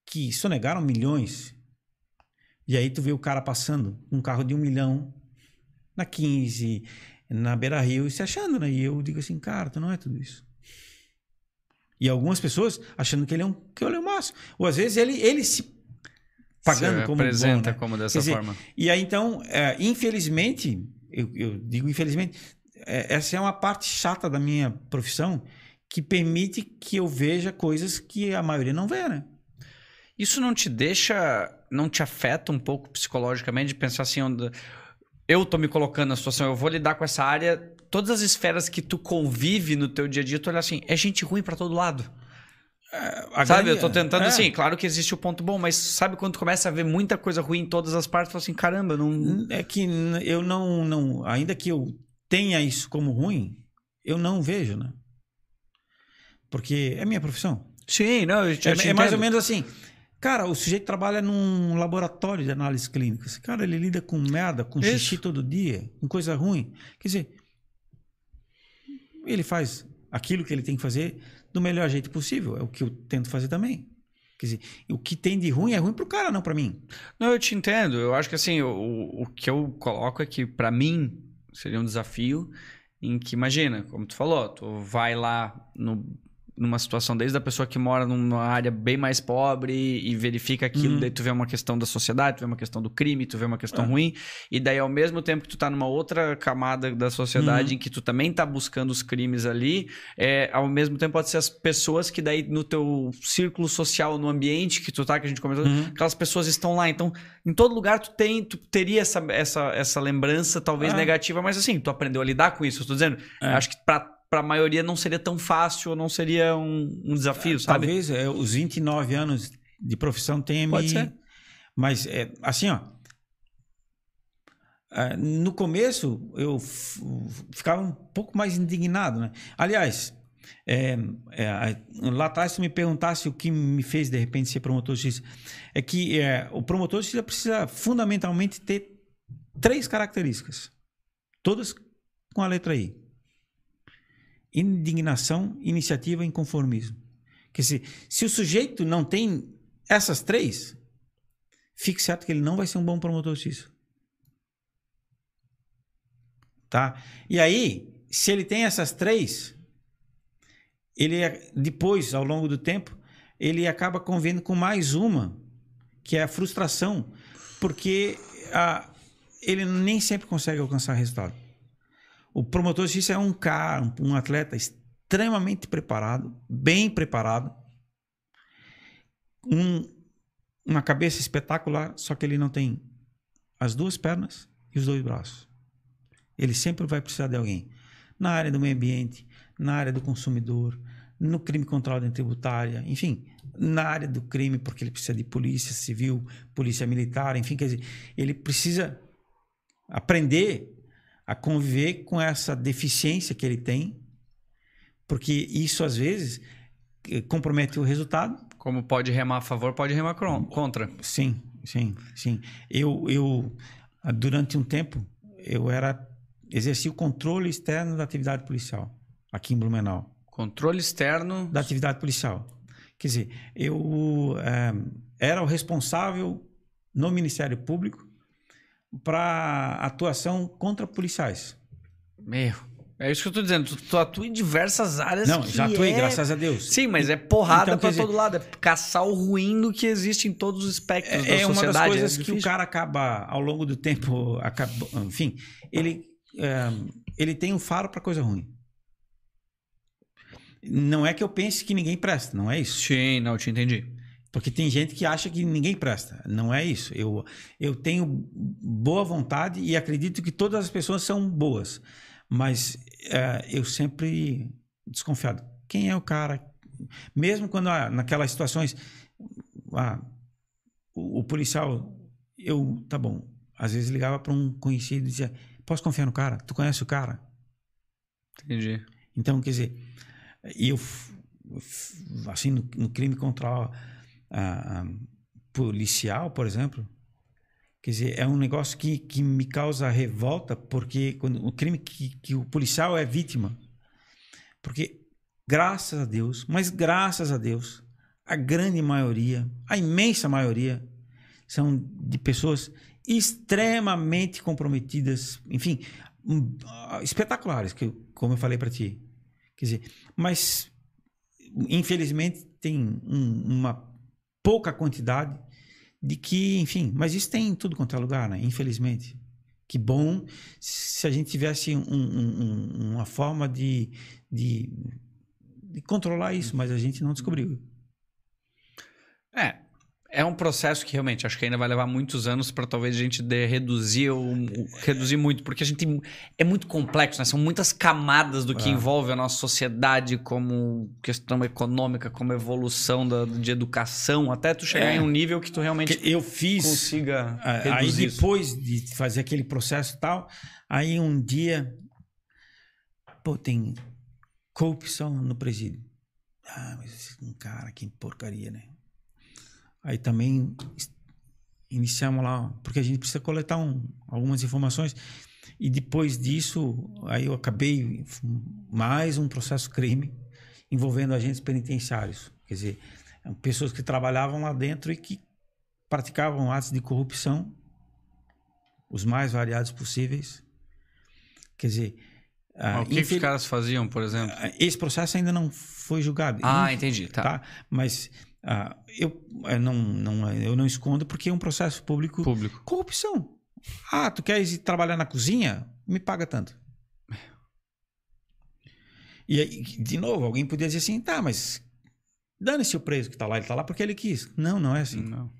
que sonegaram milhões. E aí tu vê o cara passando um carro de um milhão na 15, na Beira Rio, e se achando, né? E eu digo assim, cara, tu não é tudo isso. E algumas pessoas achando que ele é um, que ele é o máximo. Ou às vezes ele, ele se pagando se como apresenta bom, né? como dessa dizer, forma. E aí, então, é, infelizmente, eu, eu digo infelizmente, é, essa é uma parte chata da minha profissão que permite que eu veja coisas que a maioria não vê, né? Isso não te deixa, não te afeta um pouco psicologicamente de pensar assim, eu tô me colocando na situação, eu vou lidar com essa área, todas as esferas que tu convive no teu dia a dia, tu olha assim, é gente ruim pra todo lado. A sabe, grande- eu tô tentando é. assim, claro que existe o ponto bom, mas sabe quando tu começa a ver muita coisa ruim em todas as partes, tu fala assim, caramba, não É que eu não, não. Ainda que eu tenha isso como ruim, eu não vejo, né? Porque é minha profissão. Sim, não, eu te, É, eu te é mais ou menos assim. Cara, o sujeito trabalha num laboratório de análises clínicas. Cara, ele lida com merda, com Isso. xixi todo dia, com coisa ruim. Quer dizer, ele faz aquilo que ele tem que fazer do melhor jeito possível. É o que eu tento fazer também. Quer dizer, o que tem de ruim é ruim pro cara, não pra mim. Não, eu te entendo. Eu acho que assim, o, o que eu coloco é que pra mim seria um desafio em que, imagina, como tu falou, tu vai lá no- numa situação desde a pessoa que mora numa área bem mais pobre e verifica aquilo, Uhum. daí tu vê uma questão da sociedade, tu vê uma questão do crime, tu vê uma questão É. ruim, e daí ao mesmo tempo que tu tá numa outra camada da sociedade em que tu também tá buscando os crimes ali, é, ao mesmo tempo pode ser as pessoas que daí no teu círculo social, no ambiente que tu tá, que a gente comentou, Uhum. aquelas pessoas estão lá. Então, em todo lugar tu tem, tu teria essa, essa, essa lembrança, talvez Ah. negativa, mas assim, tu aprendeu a lidar com isso. Eu tô dizendo, É. acho que pra, pra maioria não seria tão fácil, não seria um, um desafio, sabe? Talvez é, os 29 anos de profissão tenha Pode me. ser. Mas, é, assim, ó. é, no começo, eu ficava um pouco mais indignado, né? Aliás, é, é, a- lá atrás, tu me perguntasse o que me fez, de repente, ser promotor de justiça, é que é, o promotor de justiça precisa, fundamentalmente, ter três características. Todas com a letra I. Indignação, iniciativa e inconformismo. Quer dizer, se o sujeito não tem essas três, fique certo que ele não vai ser um bom promotor de justiça. Tá? E aí, se ele tem essas três, ele é- depois, ao longo do tempo, ele acaba convivendo com mais uma, que é a frustração, porque a, ele nem sempre consegue alcançar resultado. O promotor de justiça é um cara, um, atleta extremamente preparado, bem preparado, um- uma cabeça espetacular, só que ele não tem as duas pernas e os dois braços. Ele sempre vai precisar de alguém. Na área do meio ambiente, na área do consumidor, no crime contra a ordem tributária, enfim, na área do crime, porque ele precisa de polícia civil, polícia militar, enfim, quer dizer, ele precisa aprender a conviver com essa deficiência que ele tem, porque isso às vezes eh, compromete o resultado Como pode remar a favor, pode remar contra. Sim, sim, sim. Eu, eu ah, durante um tempo, eu era exerci o controle externo da atividade policial aqui em Blumenau, Controle externo. da atividade policial. Quer dizer, eu eh, era o responsável no Ministério Público para atuação contra policiais. Meu, é isso que eu tô dizendo. Tu, tu atua em diversas áreas. Não, já atuei, é- graças a Deus. Sim, mas é porrada Então, pra dizer- todo lado. É caçar o ruim do que existe em todos os espectros da É, é uma sociedade. das coisas é que o cara acaba, ao longo do tempo, acaba, enfim, ele, é, ele tem um faro para coisa ruim. Não é que eu pense que ninguém presta, não é isso. Sim, não, te entendi. Porque tem gente que acha que ninguém presta. Não é isso. Eu, eu tenho boa vontade e acredito que todas as pessoas são boas. Mas é, eu sempre desconfiado Quem é o cara? Mesmo quando ah, naquelas situações ah, o, o policial, eu, tá bom, às vezes ligava para um conhecido e dizia: Posso confiar no cara? Tu conhece o cara? Entendi. Então, quer dizer, eu, assim, no, no crime contra policial, por exemplo, quer dizer, é um negócio que, que me causa revolta, porque quando, o crime que, que o policial é vítima. Porque, graças a Deus, mas graças a Deus, a grande maioria, a imensa maioria, são de pessoas extremamente comprometidas, enfim, hum, espetaculares, que, como eu falei para ti. Quer dizer, mas infelizmente tem um- uma pouca quantidade de que, enfim, mas isso tem em tudo quanto é lugar, né? Infelizmente. Que bom se a gente tivesse um- um- um- uma forma de, de, de controlar isso, mas a gente não descobriu. É. É um processo que realmente acho que ainda vai levar muitos anos para talvez a gente de- reduzir o, o- reduzir muito, porque a gente é muito complexo, né? São muitas camadas do que É. envolve a nossa sociedade, como questão econômica, como evolução da- de educação, até tu chegar É. em um nível que tu realmente Porque eu fiz consiga Ah, Aí reduzir isso. depois de fazer aquele processo e tal, aí um dia, pô, tem corrupção no presídio. Ah, mas esse um cara, que porcaria, né? Aí também iniciamos lá, porque a gente precisa coletar um- algumas informações. E depois disso, aí eu acabei mais um processo crime envolvendo agentes penitenciários. Quer dizer, pessoas que trabalhavam lá dentro e que praticavam atos de corrupção, os mais variados possíveis. Quer dizer, ah, o que, que os infel- caras faziam, por exemplo? esse processo ainda não foi julgado. Ah, entendi, tá. tá? Mas ah, eu, eu não, não, eu não escondo porque é um processo público. Público. Corrupção. Ah, tu queres ir trabalhar na cozinha? Me paga tanto. E aí, de novo, alguém podia dizer assim, tá, mas dane-se o preso que tá lá, ele tá lá porque ele quis. Não, não é assim. Não.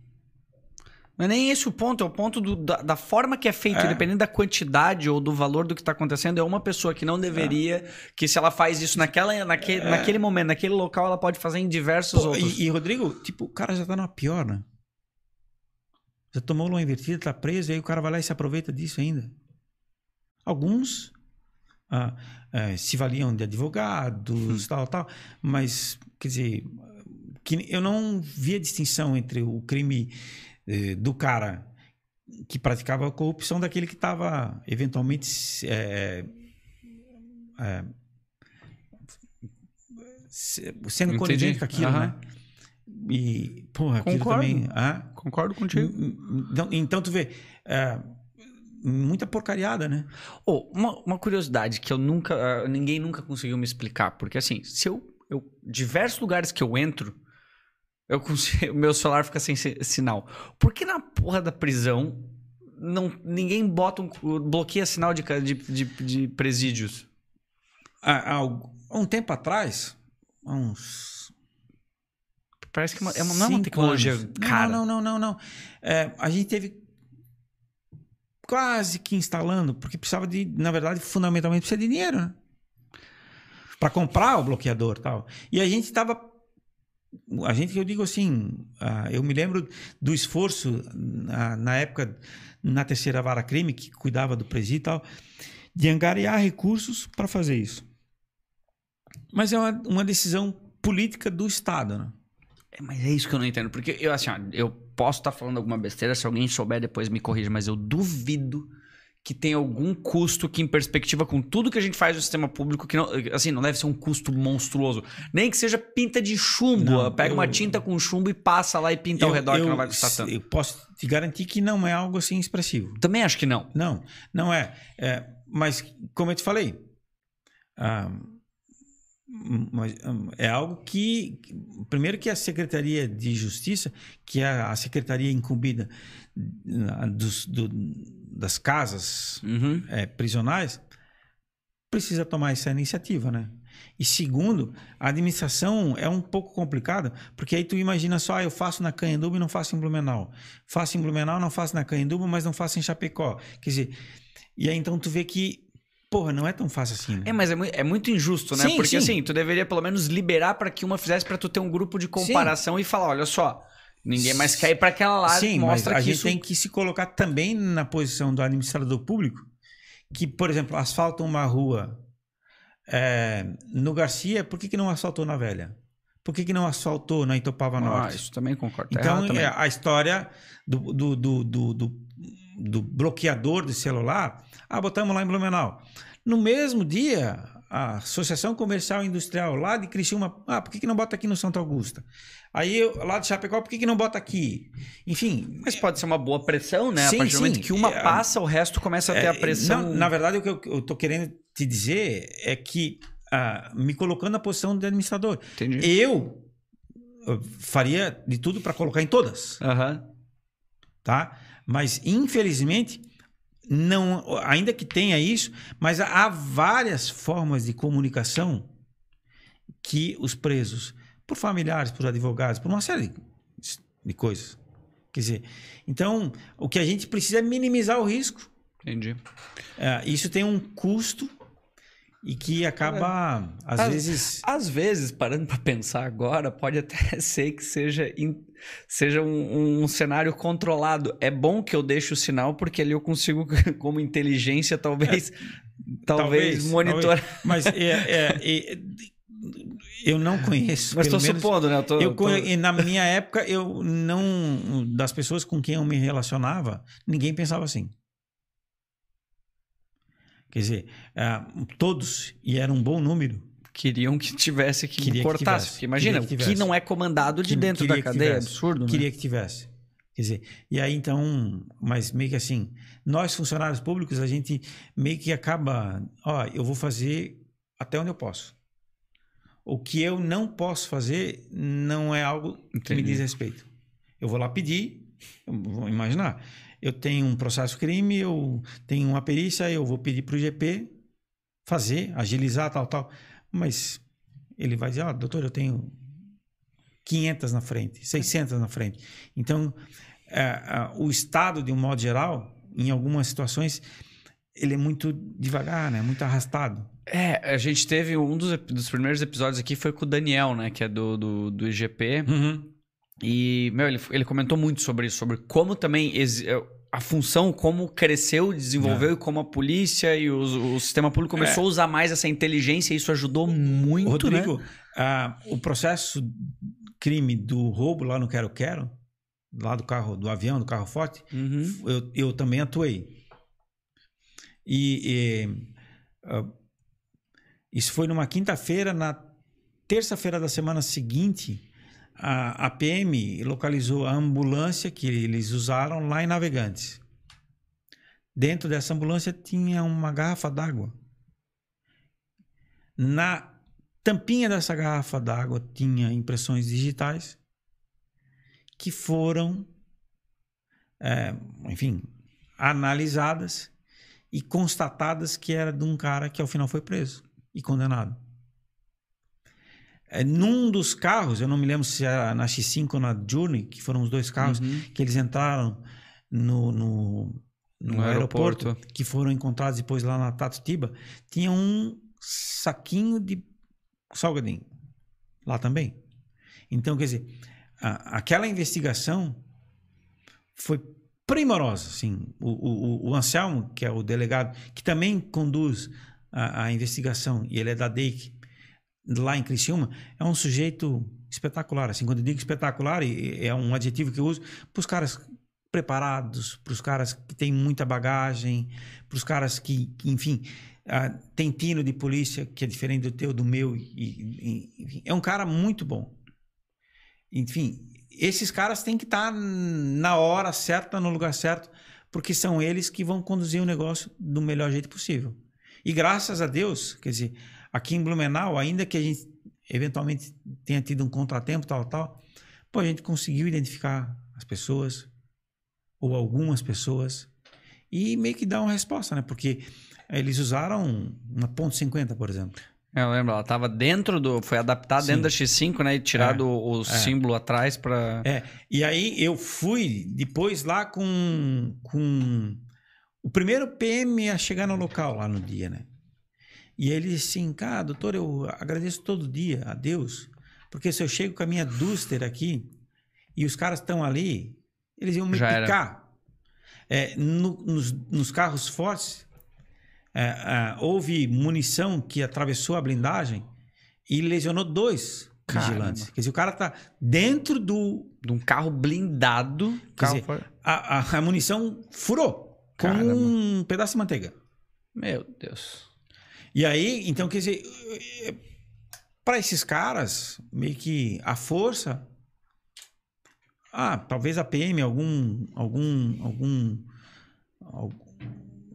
Não é nem esse o ponto, é o ponto do- da, da forma que é feito, É. dependendo da quantidade ou do valor do que está acontecendo, é uma pessoa que não deveria, que se ela faz isso naquela, naquele, naquele momento, naquele local, ela pode fazer em diversos Pô, outros. e, e, Rodrigo, tipo, o cara já tá numa pior, né? Já tomou lua invertida, tá preso, e aí o cara vai lá e se aproveita disso ainda. Alguns ah, eh, se valiam de advogados, tal, tal, mas, quer dizer, que eu não via distinção entre o crime eh, do cara que praticava a corrupção daquele que estava eventualmente eh, eh, se- sendo Entendi. conivente com aquilo, Aham. né? E, porra, aquilo Concordo. também... Ah, Concordo contigo. então, então tu vê, é, muita porcariada, né? Oh, uma, uma curiosidade que eu nunca. ah, ninguém nunca conseguiu me explicar. Porque assim, se eu. eu diversos lugares que eu entro, eu consigo, (laughs) meu celular fica sem si- sinal. Por que na porra da prisão não, ninguém bota um. bloqueia sinal de, de, de, de presídios? Há, há há um tempo atrás, há uns. Parece que é uma, é uma- não é uma tecnologia anos. cara. Não, não, não, não. não. É, a gente teve quase que instalando, porque precisava de, na verdade, fundamentalmente precisa de dinheiro, né? Para comprar o bloqueador e tal. E a gente estava. A gente, eu digo assim, ah, eu me lembro do esforço na, época, na terceira vara crime, que cuidava do presídio e tal, de angariar recursos para fazer isso. Mas é uma, uma decisão política do Estado, né? É, Mas é isso que eu não entendo. Porque eu, assim, ó, eu posso estar falando alguma besteira, se alguém souber depois me corrija, mas eu duvido que tenha algum custo que, em perspectiva com tudo que a gente faz no sistema público, que não, assim, não deve ser um custo monstruoso. Nem que seja pinta de chumbo. Não, Pega eu- uma tinta com chumbo e passa lá e pinta ao Eu- redor, que eu- não vai custar tanto. Eu posso te garantir que não é algo assim expressivo. Também acho que não. Não, não é. É, mas, como eu te falei, ah, mas, ah, é algo que. Primeiro, que a Secretaria de Justiça, que é a secretaria incumbida ah, dos, do- das casas Uhum. é, prisionais, precisa tomar essa iniciativa, né? E segundo, a administração é um pouco complicada, porque aí tu imagina só, ah, eu faço na Canhanduba e não faço em Blumenau. Faço em Blumenau, não faço na Canhanduba, mas não faço em Chapecó. Quer dizer, e aí então tu vê que Porra, não é tão fácil assim. Né? É, mas é, mui- é muito injusto, né? Sim, Porque sim. assim, tu deveria pelo menos liberar pra que uma fizesse pra tu ter um grupo de comparação e falar, olha só, ninguém mais quer ir pra aquela lá, Sim, mas mostra a que gente isso... tem que se colocar também na posição do administrador público, que, por exemplo, asfalta uma rua é, no Garcia, por que, que não asfaltou na Velha? Por que, que não asfaltou na Itopava Ah, Norte? isso também concordo. Tá Então, também. é, a história do, do, do, do, do- do bloqueador de celular, ah, botamos lá em Blumenau. No mesmo dia, a Associação Comercial e Industrial lá de Criciúma, ah, por que, que não bota aqui no Santo Augusto? Aí, lá de Chapecó, por que, que não bota aqui? Enfim, Mas pode ser uma boa pressão, né? Sim, a partir do momento que uma É, passa, o resto começa a ter É, a pressão. não, na verdade, o que eu, eu tô querendo te dizer é que, ah, me colocando na posição de administrador, Entendi. eu, faria de tudo para colocar em todas. Aham. tá? Mas infelizmente não, ainda que tenha isso, mas há várias formas de comunicação que os presos, por familiares, por advogados, por uma série de, de coisas. Quer dizer, então o que a gente precisa é minimizar o risco. Entendi. É, isso tem um custo e que acaba às Ah, vezes Às vezes, parando pra pensar agora, pode (laughs) até ser que seja, in- seja um, um cenário controlado. É bom que eu deixe o sinal, porque ali eu consigo, (laughs) como inteligência, talvez, talvez, monitorar. Mas é, é, é, (laughs) eu não conheço. Mas menos- supondo, né? Eu tô, Eu, tô- e na minha época, eu não. Das pessoas com quem eu me relacionava, ninguém pensava assim. Quer dizer, ah, todos, e era um bom número. Queriam que tivesse que Queria que cortasse. tivesse. Porque imagina, que o que não é comandado de Que- dentro da que cadeia, é absurdo, né? Queria que tivesse. Quer dizer, e aí então, mas meio que assim, nós funcionários públicos, a gente meio que acaba, ó, eu vou fazer até onde eu posso. O que eu não posso fazer não é algo que me Entendi. diz respeito. Eu vou lá pedir, vou imaginar, eu tenho um processo crime, eu tenho uma perícia, eu vou pedir para o GP fazer, agilizar, tal, tal. Mas ele vai dizer, ó, doutor, eu tenho 500 na frente, 600 na frente. Então, é, é, o Estado, de um modo geral, em algumas situações, ele é muito devagar, né? Muito arrastado. É, a gente teve um dos, dos primeiros episódios aqui foi com o Daniel, né? Que é do, do, do IGP. E, meu, ele, ele comentou muito sobre isso, sobre como também é, a função, como cresceu, desenvolveu e como a polícia e os- o sistema público começou a usar mais essa inteligência e isso ajudou muito, né? Rodrigo, ah, o processo crime do roubo lá no Quero Quero, lá do carro, do avião, do carro forte, Uhum. eu, eu também atuei. E, e, ah, isso foi numa quinta-feira, na terça-feira da semana seguinte, a, a PM localizou a ambulância que eles usaram lá em Navegantes. Dentro dessa ambulância tinha uma garrafa d'água. Na tampinha dessa garrafa d'água tinha impressões digitais que foram, é, enfim, analisadas e constatadas que era de um cara que ao final foi preso e condenado. É, num dos carros, eu não me lembro se era na X5 ou na Journey, que foram os dois carros Uhum. que eles entraram no, no, no No aeroporto, aeroporto. que foram encontrados depois lá na Tatutiba, tinha um saquinho de salgadinho lá também. Então, quer dizer, a- aquela investigação foi primorosa, assim. O, o, o Anselmo, que é o delegado, que também conduz a, a investigação, e ele é da DEIC, lá em Criciúma, é um sujeito espetacular. Assim, quando eu digo espetacular, é um adjetivo que eu uso para os caras preparados, para os caras que têm muita bagagem, para os caras que, que, enfim, ah, tem tino de polícia que é diferente do teu, do meu. E, e- enfim, é um cara muito bom. Enfim, esses caras têm que estar na hora certa, no lugar certo, porque são eles que vão conduzir o negócio do melhor jeito possível. E graças a Deus, quer dizer, aqui em Blumenau, ainda que a gente eventualmente tenha tido um contratempo, tal, tal, pô, a gente conseguiu identificar as pessoas, ou algumas pessoas, e meio que dar uma resposta, né? Porque eles usaram uma ponto .50, por exemplo. Eu lembro, ela tava dentro do. Foi adaptada dentro da X5, né? E tirado É, o, o é. símbolo atrás pra. É, e aí eu fui depois lá com, com o primeiro PM a chegar no local lá no dia, né? E ele disse assim, cara, doutor, eu agradeço todo dia a Deus, porque se eu chego com a minha Duster aqui e os caras estão ali, eles iam me Já picar. É, no- nos, nos carros fortes, é, é, houve munição que atravessou a blindagem e lesionou dois Caramba. vigilantes. Quer dizer, o cara tá dentro do. De um carro blindado. Carro dizer, foi- A, a- a munição furou com Caramba. um pedaço de manteiga. Meu Deus. E aí, então, quer dizer, para esses caras, meio que a força. Ah, talvez a PM, algum. algum. algum.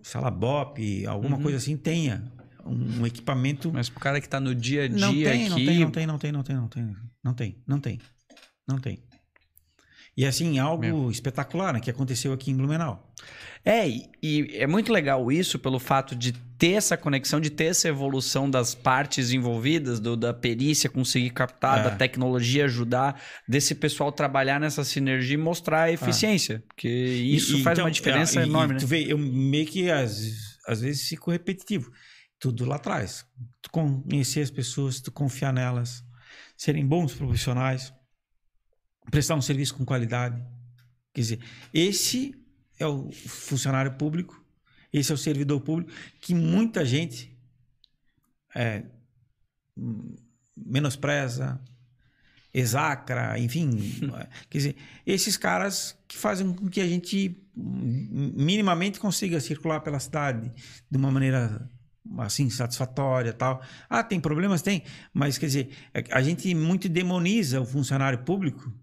Algum sei lá, BOP, alguma Uhum. coisa assim, tenha um, um equipamento. Mas pro cara que tá no dia a dia não tem, não aqui. tem, não tem, não tem, não tem, não tem. Não tem, não tem. Não tem. E assim, algo espetacular, né, que aconteceu aqui em Blumenau. É, e, e é muito legal isso pelo fato de ter essa conexão, de ter essa evolução das partes envolvidas, do- da perícia conseguir captar, É. da tecnologia ajudar, desse pessoal trabalhar nessa sinergia e mostrar a eficiência. Porque isso É. E- faz então, uma diferença é, enorme, e né? Tu vê, eu meio que às, às vezes fico repetitivo. Tudo lá atrás. Tu conhecer as pessoas, tu confiar nelas, serem bons profissionais, prestar um serviço com qualidade. Quer dizer, esse é o funcionário público, esse é o servidor público que muita gente é, menospreza, exacra, enfim. (laughs) quer dizer, esses caras que fazem com que a gente minimamente consiga circular pela cidade de uma maneira assim satisfatória tal. Ah, tem problemas? Tem. Mas, quer dizer, é- a gente muito demoniza o funcionário público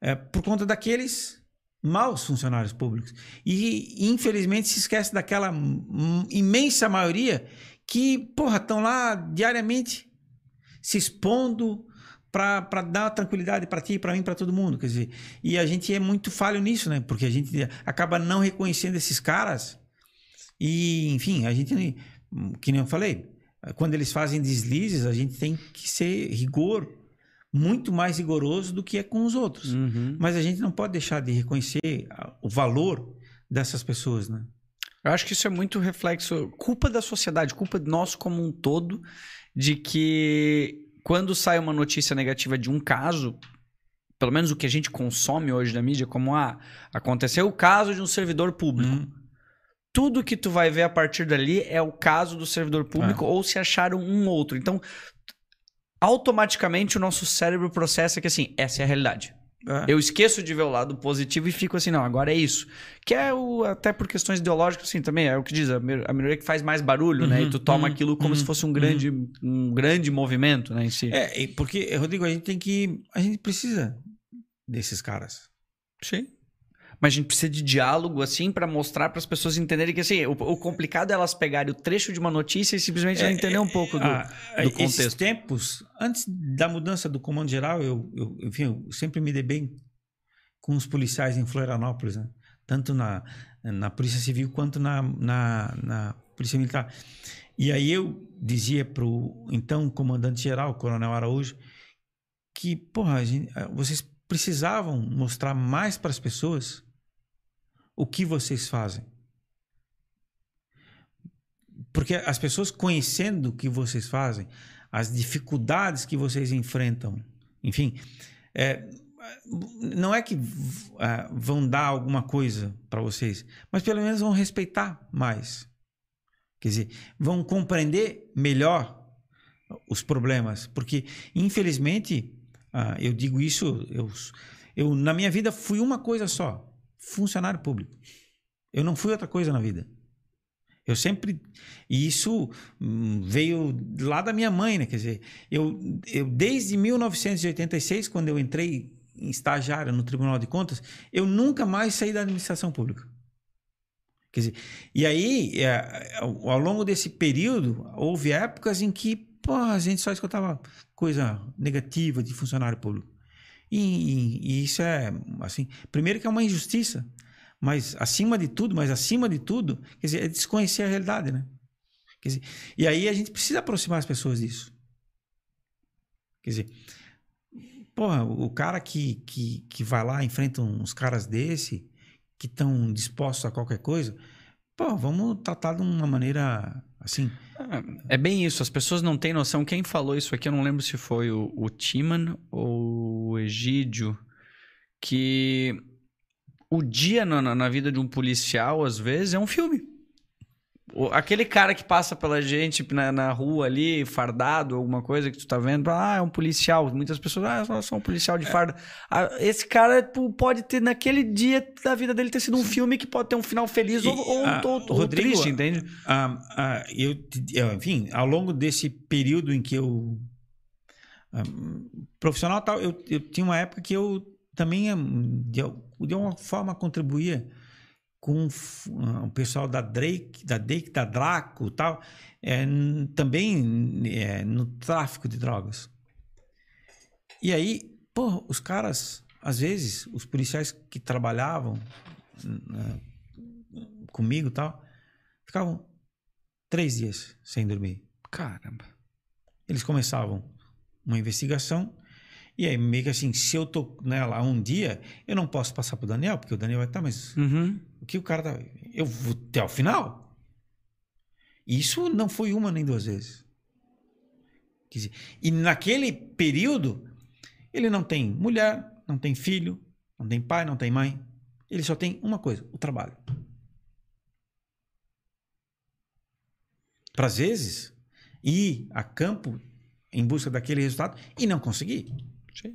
é, por conta daqueles maus funcionários públicos. E, infelizmente, se esquece daquela imensa maioria que, porra, estão lá diariamente se expondo para dar tranquilidade para ti, para mim, para todo mundo. Quer dizer, e a gente é muito falho nisso, né? Porque a gente acaba não reconhecendo esses caras. E, enfim, a gente, que nem eu falei, quando eles fazem deslizes, a gente tem que ser rigor, muito mais rigoroso do que é com os outros. Uhum. Mas a gente não pode deixar de reconhecer o valor dessas pessoas, né? Eu acho que isso é muito reflexo, culpa da sociedade, culpa de nós como um todo, de que quando sai uma notícia negativa de um caso, pelo menos o que a gente consome hoje na mídia, como ah, aconteceu o caso de um servidor público. Hum. Tudo que tu vai ver a partir dali é o caso do servidor público ou se acharam um outro. Então, automaticamente o nosso cérebro processa que assim, essa é a realidade. É. Eu esqueço de ver o lado positivo e fico assim, não, agora é isso. Que é o, até por questões ideológicas, assim, também é o que diz, a mi- a minoria que faz mais barulho, né? E Uhum, tu toma uhum, aquilo como uhum, se fosse um grande, um grande movimento, né, em si. É, porque, Rodrigo, a gente tem que. A gente precisa desses caras. Sim. Mas a gente precisa de diálogo, assim, pra mostrar para as pessoas entenderem que, assim, o, o complicado é elas pegarem o trecho de uma notícia e simplesmente não entender um pouco do... Ah, do esses contexto. tempos, antes da mudança do comando geral, eu, eu, enfim, eu sempre me dei bem com os policiais em Florianópolis, né? tanto na, na Polícia Civil quanto na, na, na Polícia Militar. E aí eu dizia para o então comandante-geral, Coronel Araújo, que, porra, a gente- eh, vocês precisavam mostrar mais para as pessoas o que vocês fazem. Porque as pessoas conhecendo o que vocês fazem, as dificuldades que vocês enfrentam, enfim, é, não é que ah, vão dar alguma coisa para vocês, mas pelo menos vão respeitar mais. Quer dizer, vão compreender melhor os problemas. Porque, infelizmente, ah, eu digo isso, eu, eu na minha vida fui uma coisa só: funcionário público. Eu não fui outra coisa na vida. Eu sempre. E isso hum, veio lá da minha mãe, né? Quer dizer, eu, eu desde 1986, quando eu entrei em estagiário no Tribunal de Contas, eu nunca mais saí da administração pública. Quer dizer, e aí, é, ao, longo desse período, houve épocas em que pô, a gente só escutava coisa negativa de funcionário público. E, e- isso é, assim, primeiro que é uma injustiça, mas acima de tudo, mas acima de tudo, quer dizer, é desconhecer a realidade, né? Quer dizer, e aí a gente precisa aproximar as pessoas disso. Quer dizer, porra, o cara que, que, que vai lá, enfrenta uns caras desse, que estão dispostos a qualquer coisa, pô, vamos tratar de uma maneira Assim, É bem isso, as pessoas não têm noção. Quem falou isso aqui, eu não lembro se foi o, o Timan ou o Egídio, que o dia na- na vida de um policial, às vezes, é um filme. Aquele cara que passa pela gente na, na rua ali, fardado, alguma coisa que tu tá vendo, ah, é um policial. Muitas pessoas, ah, sou- sou um policial de farda. Ah, esse cara pode ter, naquele dia da vida dele, ter sido um filme que pode ter um final feliz E, ou, ou, ah, ou- ou Rodrigo, triste, entende? Ah, ah, eu, enfim, ao longo desse período em que eu profissional tal, eu, eu tinha uma época que eu também ah, de, de alguma forma contribuía com ah, o pessoal da Drake, da Drake, da Draco, tal, é, também é, no tráfico de drogas. E aí, pô, os caras, às vezes, os policiais que trabalhavam né, comigo, tal, ficavam três dias sem dormir. Caramba. Eles começavam uma investigação e aí meio que assim, se eu tô nela um dia, eu não posso passar pro Daniel, porque o Daniel vai estar, mas Uhum. Que o cara tá. Eu vou até o final. Isso não foi uma nem duas vezes. Dizer, e naquele período, ele não tem mulher, não tem filho, não tem pai, não tem mãe. Ele só tem uma coisa: o trabalho. Para às vezes ir a campo em busca daquele resultado e não conseguir. Sim.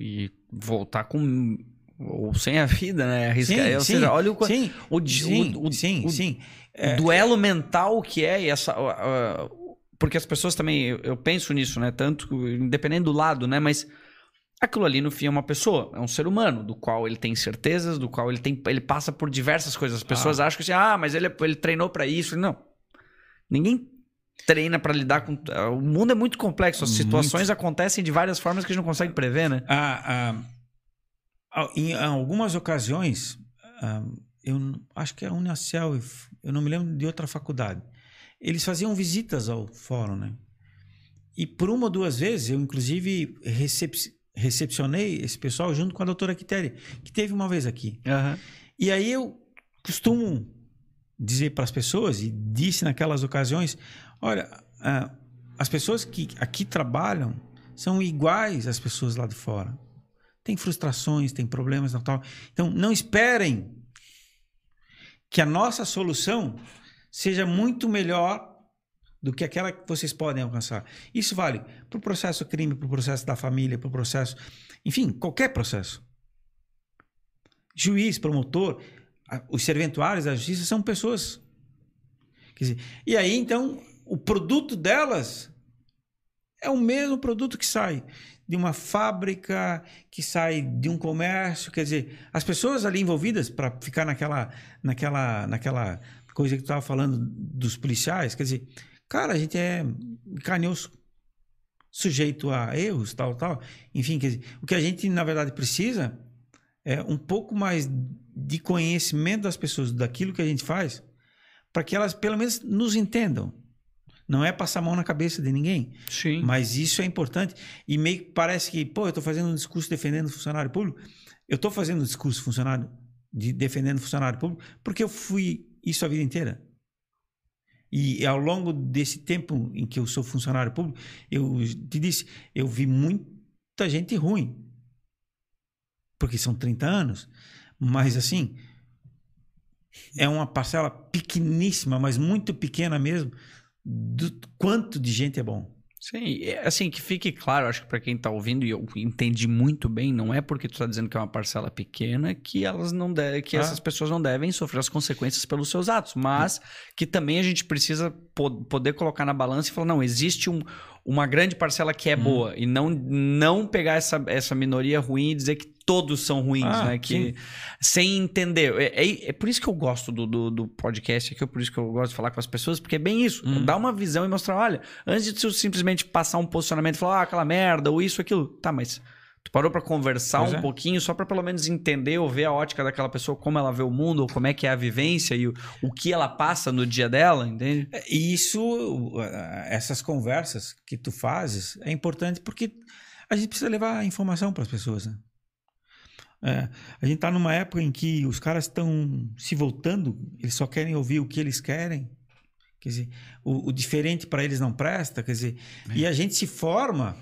E voltar com. Ou sem a vida, né? Arriscar. Sim, ou sim, seja, olha o, sim, o, sim, o- o- sim, o- sim. o duelo mental que é e essa. porque as pessoas também. Eu, eu penso nisso, né? Tanto, independente do lado, né? Mas aquilo ali no fim é uma pessoa, é um ser humano, do qual ele tem certezas, do qual ele tem. Ele passa por diversas coisas. As pessoas acham que assim, ah, mas ele, ele treinou pra isso. Não. Ninguém treina pra lidar com. O mundo é muito complexo, as Muito. situações acontecem de várias formas que a gente não consegue prever, né? Ah, ah, ah, em algumas ocasiões, ah, eu acho que é a Unicel, eu não me lembro de outra faculdade, eles faziam visitas ao fórum, né? E por uma ou duas vezes, eu inclusive recep- recepcionei esse pessoal junto com a doutora Quitéria, que teve uma vez aqui. Aham. E aí eu costumo dizer para as pessoas, e disse naquelas ocasiões: olha, ah, as pessoas que aqui trabalham são iguais às pessoas lá de fora. Tem frustrações, tem problemas tal. Então, não esperem que a nossa solução seja muito melhor do que aquela que vocês podem alcançar. Isso vale para o processo crime, para o processo da família, para o processo, enfim, qualquer processo. Juiz, promotor, os serventuários da justiça são pessoas. Dizer, e aí, então, o produto delas é o mesmo produto que sai de uma fábrica, que sai de um comércio. Quer dizer, as pessoas ali envolvidas, para ficar naquela, naquela, naquela coisa que tu estava falando dos policiais, quer dizer, cara, a gente é carne osso, sujeito a erros, tal, tal. Enfim, quer dizer, o que a gente, na verdade, precisa é um pouco mais de conhecimento das pessoas daquilo que a gente faz, para que elas pelo menos nos entendam. Não é passar a mão na cabeça de ninguém, Sim. mas isso é importante. E meio que parece que, pô, eu estou fazendo um discurso defendendo o funcionário público. Eu estou fazendo um discurso funcionário de defendendo o funcionário público porque eu fui isso a vida inteira. E ao longo desse tempo em que eu sou funcionário público, eu te disse, eu vi muita gente ruim. Porque são 30 anos. Mas assim, é uma parcela pequeníssima, mas muito pequena mesmo, do quanto de gente é bom. Sim, é, assim, que fique claro, acho que pra quem tá ouvindo, e eu entendi muito bem, não é porque tu tá dizendo que é uma parcela pequena que elas não devem, que Ah. essas pessoas não devem sofrer as consequências pelos seus atos, mas que também a gente precisa po- poder colocar na balança e falar, não, existe um- uma grande parcela que é Hum. boa, e não, não pegar essa, essa minoria ruim e dizer que todos são ruins, Ah, né? Que, sem entender. É, é- é por isso que eu gosto do, do, do podcast aqui, é por isso que eu gosto de falar com as pessoas, porque é bem isso. Hum. Dá uma visão e mostrar, olha, antes de tu simplesmente passar um posicionamento e falar, ah, aquela merda, ou isso, aquilo. Tá, mas tu parou pra conversar Pois um é. pouquinho, só pra pelo menos entender ou ver a ótica daquela pessoa, como ela vê o mundo, ou como é que é a vivência e o, o que ela passa no dia dela, entende? E isso, essas conversas que tu fazes, é importante porque a gente precisa levar informação para as pessoas. Né? É, a gente está numa época em que os caras estão se voltando, eles só querem ouvir o que eles querem, Quer dizer, o, o diferente para eles não presta, quer dizer, e a gente se forma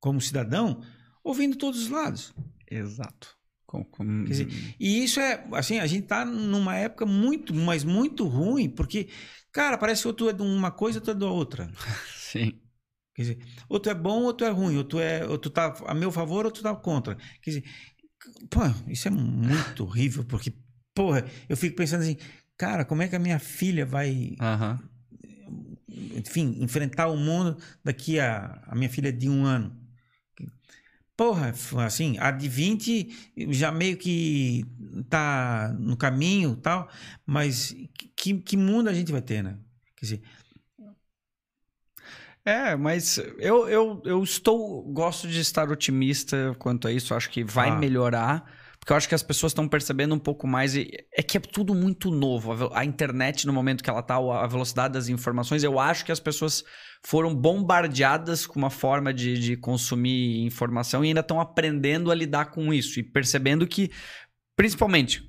como cidadão ouvindo todos os lados. Exato. Com, com... Dizer, e isso é, assim, a gente tá numa época muito, mas muito ruim, porque, cara, parece que ou tu é de uma coisa ou tu é da outra. (laughs) Sim. Quer dizer, ou tu é bom ou tu é ruim, ou tu, é, ou tu tá a meu favor ou tu tá contra. Quer dizer, pô, isso é muito horrível, porque, porra, eu fico pensando assim, cara, como é que a minha filha vai, Aham. enfim, enfrentar o mundo daqui a. A minha filha é de um ano. Porra, assim, a de 20 já meio que tá no caminho tal, mas que, que mundo a gente vai ter, né? Quer dizer, É, mas eu, eu, eu estou. Gosto de estar otimista quanto a isso. Acho que vai Ah. melhorar. Porque eu acho que as pessoas estão percebendo um pouco mais. E é que é tudo muito novo. A internet, no momento que ela tá, a velocidade das informações, eu acho que as pessoas foram bombardeadas com uma forma de, de consumir informação e ainda estão aprendendo a lidar com isso. E percebendo que, principalmente,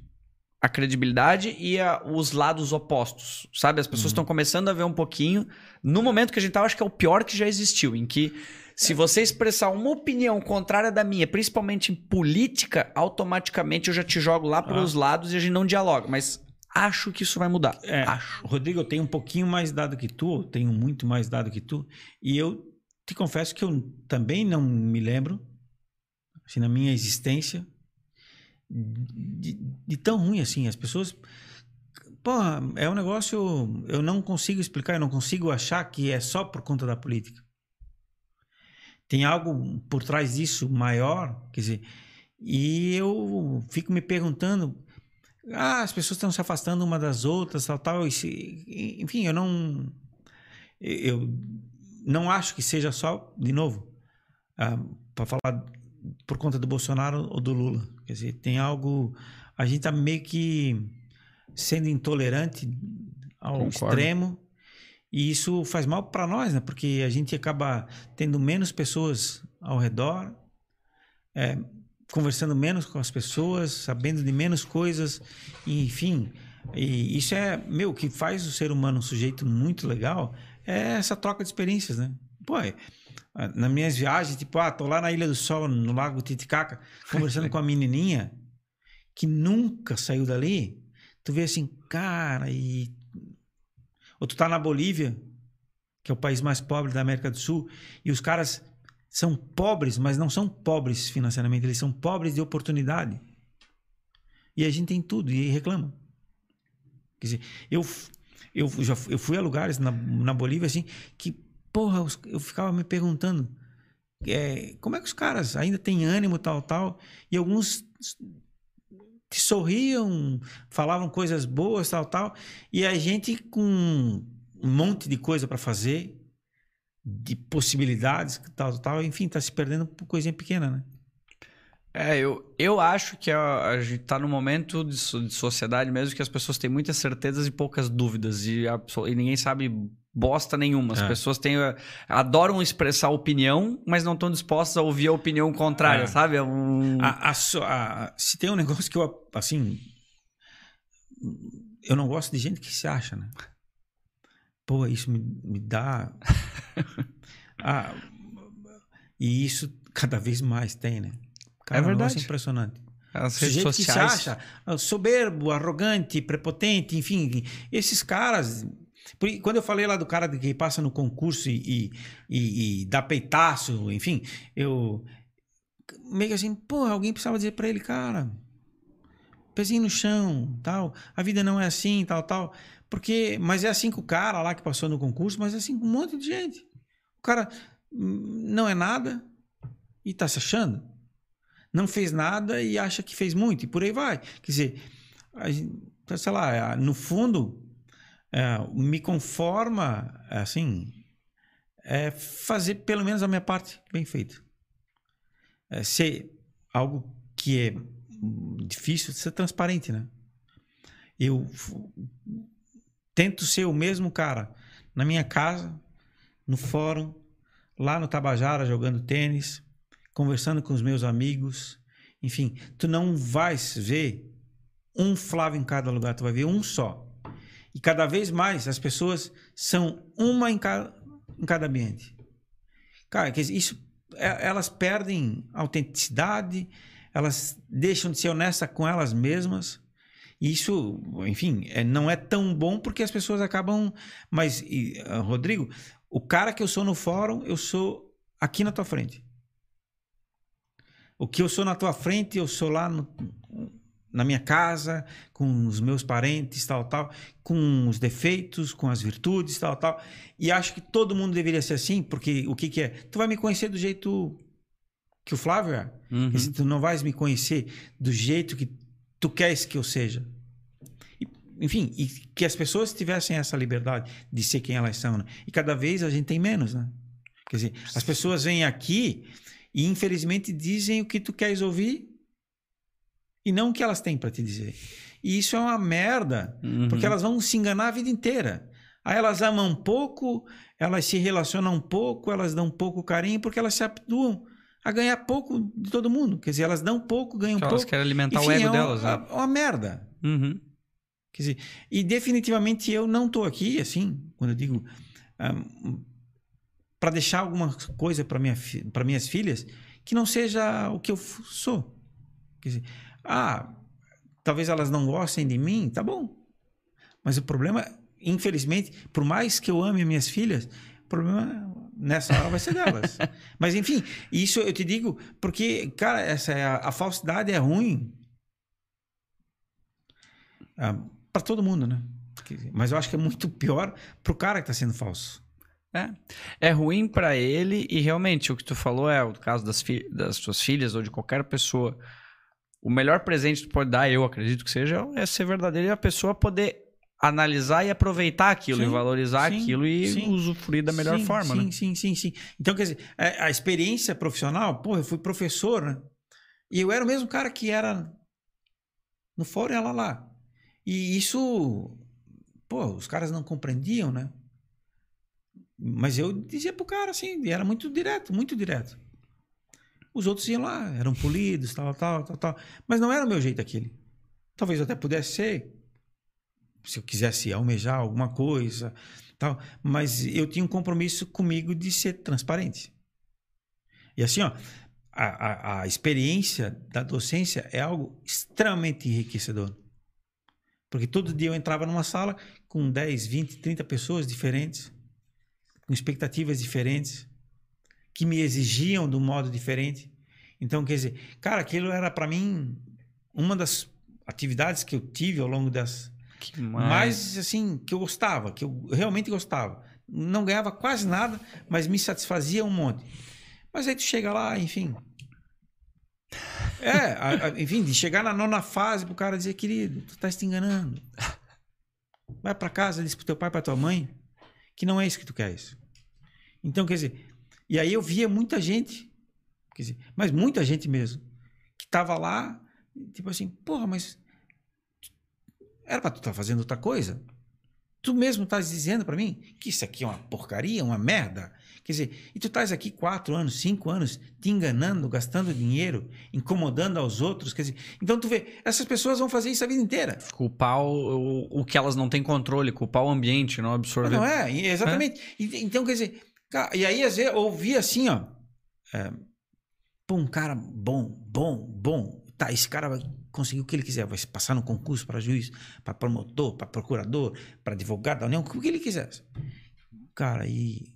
a credibilidade e a- os lados opostos, sabe? As pessoas estão começando a ver um pouquinho. No momento que a gente tá, eu acho que é o pior que já existiu, em que se você expressar uma opinião contrária da minha, principalmente em política, automaticamente eu já te jogo lá para os lados e a gente não dialoga. Mas acho que isso vai mudar. É, Acho. Rodrigo, eu tenho um pouquinho mais dado que tu, eu tenho muito mais dado que tu, e eu te confesso que eu também não me lembro, assim, na minha existência, de, de tão ruim assim. As pessoas. Porra, é um negócio. Eu não consigo explicar, eu não consigo achar que é só por conta da política. Tem algo por trás disso maior, quer dizer, e eu fico me perguntando ah, as pessoas estão se afastando uma das outras, tal, tal. Se- enfim, eu não. Eu não acho que seja só, de novo, para falar por conta do Bolsonaro ou do Lula. Quer dizer, tem algo. A gente está meio que sendo intolerante ao Concordo. extremo. E isso faz mal para nós, né? Porque a gente acaba tendo menos pessoas ao redor, é, conversando menos com as pessoas, sabendo de menos coisas, enfim. E isso é, meu, o que faz o ser humano um sujeito muito legal é essa troca de experiências, né? Pô, é, nas minhas viagens, tipo, ah, tô lá na Ilha do Sol, no Lago Titicaca, conversando (laughs) com a menininha que nunca saiu dali, tu vê assim, cara, e ou tu tá na Bolívia, que é o país mais pobre da América do Sul, e os caras são pobres, mas não são pobres financeiramente, eles são pobres de oportunidade. E a gente tem tudo e reclama. Quer dizer, eu, eu, já, eu fui a lugares na, na Bolívia assim que, porra, eu ficava me perguntando é, como é que os caras ainda têm ânimo, tal, tal, e alguns te sorriam, falavam coisas boas, tal, tal, e a gente com um monte de coisa para fazer, de possibilidades, tal, tal, enfim, tá se perdendo por coisinha pequena, né? É, eu, eu acho que a, a gente tá num momento de, de sociedade mesmo que as pessoas têm muitas certezas e poucas dúvidas. E, abso- e ninguém sabe bosta nenhuma. As É. pessoas têm, eh, adoram expressar opinião, mas não estão dispostas a ouvir a opinião contrária, É. sabe? É um... A- a a- se tem um negócio que eu, assim, eu não gosto de gente que se acha, né? Pô, isso me, me dá. (laughs) Ah, e isso cada vez mais tem, né? Cara, É um verdade. impressionante. As redes Sujeito que se sociais. acha ah, soberbo, arrogante, prepotente, enfim, esses caras. Quando eu falei lá do cara que passa no concurso e, e, e- dá peitaço, enfim, eu meio assim, pô, alguém precisava dizer pra ele, cara, pezinho no chão, tal, a vida não é assim, tal, tal, porque, mas é assim com o cara lá que passou no concurso, mas é assim com um monte de gente. O cara hum, não é nada e tá se achando não fez nada e acha que fez muito, e por aí vai. Quer dizer, gente, sei lá, no fundo, é, me conforma, assim, é fazer pelo menos a minha parte bem feita. É ser algo que é difícil, ser transparente, né? Eu tento ser o mesmo cara na minha casa, no fórum, lá no Tabajara jogando tênis, conversando com os meus amigos. Enfim, tu não vais ver um Flávio em cada lugar, tu vai ver um só. E cada vez mais as pessoas são uma em cada, em cada ambiente. Cara, isso, é- elas perdem autenticidade, elas deixam de ser honestas com elas mesmas. E isso, enfim, é- não é tão bom porque as pessoas acabam. Mas, e, ah, Rodrigo, o cara que eu sou no fórum, eu sou aqui na tua frente. O que eu sou na tua frente, eu sou lá no- na minha casa, com os meus parentes, tal, tal, com os defeitos, com as virtudes, tal, tal. E acho que todo mundo deveria ser assim, porque o que, que é? Tu vai me conhecer do jeito que o Flávio é. Uhum. Dizer, tu não vais me conhecer do jeito que tu queres que eu seja. E, enfim, e que as pessoas tivessem essa liberdade de ser quem elas são. Né? E cada vez a gente tem menos, né? Quer dizer, as pessoas vêm aqui e infelizmente dizem o que tu queres ouvir e não o que elas têm para te dizer. E isso é uma merda, Uhum. porque elas vão se enganar a vida inteira. Aí elas amam um pouco, elas se relacionam um pouco, elas dão pouco carinho, porque elas se habituam a ganhar pouco de todo mundo. Quer dizer, elas dão pouco, ganham Que elas pouco. querem alimentar o Enfim, ego é uma, delas, né? uma merda. Uhum. Quer dizer, e definitivamente eu não estou aqui, assim, quando eu digo para deixar alguma coisa para minha, pra minhas filhas que não seja o que eu sou. Quer dizer, ah, talvez elas não gostem de mim, tá bom. Mas o problema, infelizmente, por mais que eu ame minhas filhas, o problema nessa hora vai ser delas. (laughs) Mas enfim, isso eu te digo porque, cara, essa é a, a falsidade é ruim para todo mundo, né? Mas eu acho que é muito pior pro cara que tá sendo falso. É. É ruim pra ele e realmente o que tu falou é o caso das, das suas filhas ou de qualquer pessoa. O melhor presente que tu pode dar, eu acredito que seja, é ser verdadeiro e a pessoa poder analisar e aproveitar aquilo Sim, e valorizar sim, aquilo e sim. usufruir da melhor forma, sim, né? Sim, sim, sim. Então, quer dizer, a, a experiência profissional, pô, eu fui professor, né? E eu era o mesmo cara que era no fórum e ela lá. E isso, pô, os caras não compreendiam, né? Mas eu dizia pro cara assim, era muito direto, muito direto. Os outros iam lá, eram polidos, tal, tal, tal, tal. Mas não era o meu jeito aquele. Talvez até pudesse ser, se eu quisesse almejar alguma coisa, tal. Mas eu tinha um compromisso comigo de ser transparente. E assim, ó, a, a, a experiência da docência é algo extremamente enriquecedor. Porque todo dia eu entrava numa sala com 10, 20, 30 pessoas diferentes, com expectativas diferentes, que me exigiam de um modo diferente. Então, quer dizer, cara, aquilo era para mim uma das atividades que eu tive ao longo das, Que mais assim que eu gostava, que eu realmente gostava. Não ganhava quase nada, mas me satisfazia um monte. Mas aí tu chega lá, enfim. É, a- a- enfim, de chegar na nona fase pro cara dizer, querido, tu tá te enganando. Vai para casa, diz pro teu pai, pra tua mãe, que não é isso que tu queres. Então, quer dizer, e aí eu via muita gente, quer dizer, mas muita gente mesmo, que tava lá, tipo assim, porra, mas era pra tu estar fazendo outra coisa? Tu mesmo estás dizendo para mim que isso aqui é uma porcaria, uma merda. Quer dizer, e tu estás aqui quatro anos, cinco anos, te enganando, gastando dinheiro, incomodando aos outros. Quer dizer, então tu vê, essas pessoas vão fazer isso a vida inteira. Culpar o, o, o que elas não têm controle, culpar o ambiente, não absorver. Não é? E- Exatamente. E- Então, quer dizer, e aí às vezes eu ouvi assim, ó. é, pô, um cara bom, bom, bom. Tá, esse cara vai conseguir o que ele quiser. Vai passar no concurso para juiz, para promotor, para procurador, para advogado o que ele quiser. Cara, e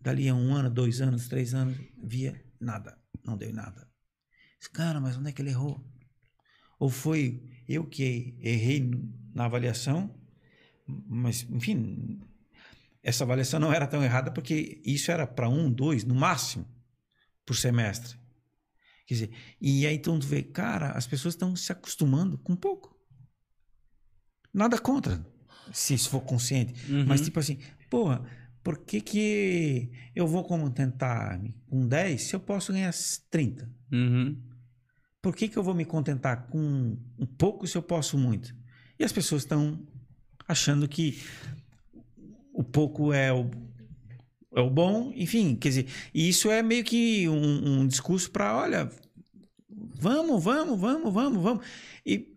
dali a um ano, dois anos, três anos, via nada. Não deu nada. Cara, mas onde é que ele errou? Ou foi eu que errei na avaliação, mas, enfim, essa avaliação não era tão errada porque isso era para um, dois, no máximo, por semestre. Quer dizer, e aí então tu vê, cara, as pessoas estão se acostumando com pouco. Nada contra, se isso for consciente. Uhum. Mas tipo assim, porra, por que que eu vou contentar-me com 10 se eu posso ganhar 30? Uhum. Por que, que eu vou me contentar com um pouco se eu posso muito? E as pessoas estão achando que o pouco é o, é o bom, enfim, quer dizer, isso é meio que um, um discurso para, olha, vamos, vamos, vamos, vamos, vamos. E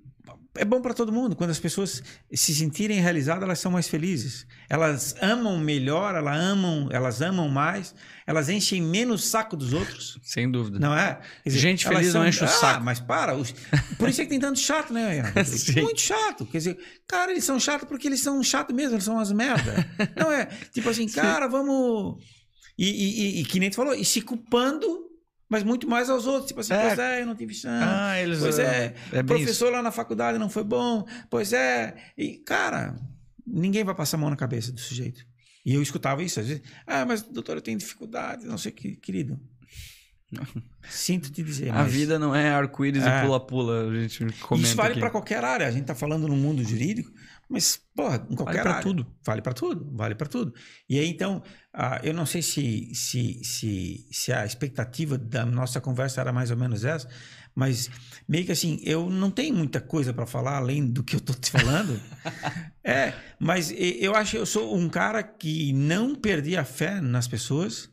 é bom para todo mundo. Quando as pessoas se sentirem realizadas, elas são mais felizes. Elas amam melhor, elas amam, elas amam mais, elas enchem menos o saco dos outros. (laughs) Sem dúvida. Não é? Quer Gente feliz não enche o ah, saco. mas para. os- Por isso é que tem tanto chato, né? (laughs) Muito chato. Quer dizer, cara, eles são chatos porque eles são chatos mesmo, eles são umas merda. Não é? Tipo assim, (laughs) cara, vamos. E, e, e- e que nem tu falou, e se culpando, mas muito mais aos outros. Tipo assim, É. pois é, eu não tive chance. Ah, eles. Pois é, é bem professor lá na faculdade não foi bom. Pois é. E, cara, ninguém vai passar a mão na cabeça do sujeito. E eu escutava isso às vezes. Ah, mas doutor, eu tenho dificuldade, não sei o que, querido. (laughs) Sinto te dizer. A mas vida não é arco-íris É. e pula-pula, a gente comenta Isso vale para qualquer área. A gente tá falando no mundo jurídico, mas, porra, em qualquer pra área. tudo. Vale para tudo. Vale para tudo. E aí, então, ah, eu não sei se, se, se, se a expectativa da nossa conversa era mais ou menos essa, mas meio que assim, eu não tenho muita coisa para falar além do que eu tô te falando. (laughs) é, mas eu acho que eu sou um cara que não perdi a fé nas pessoas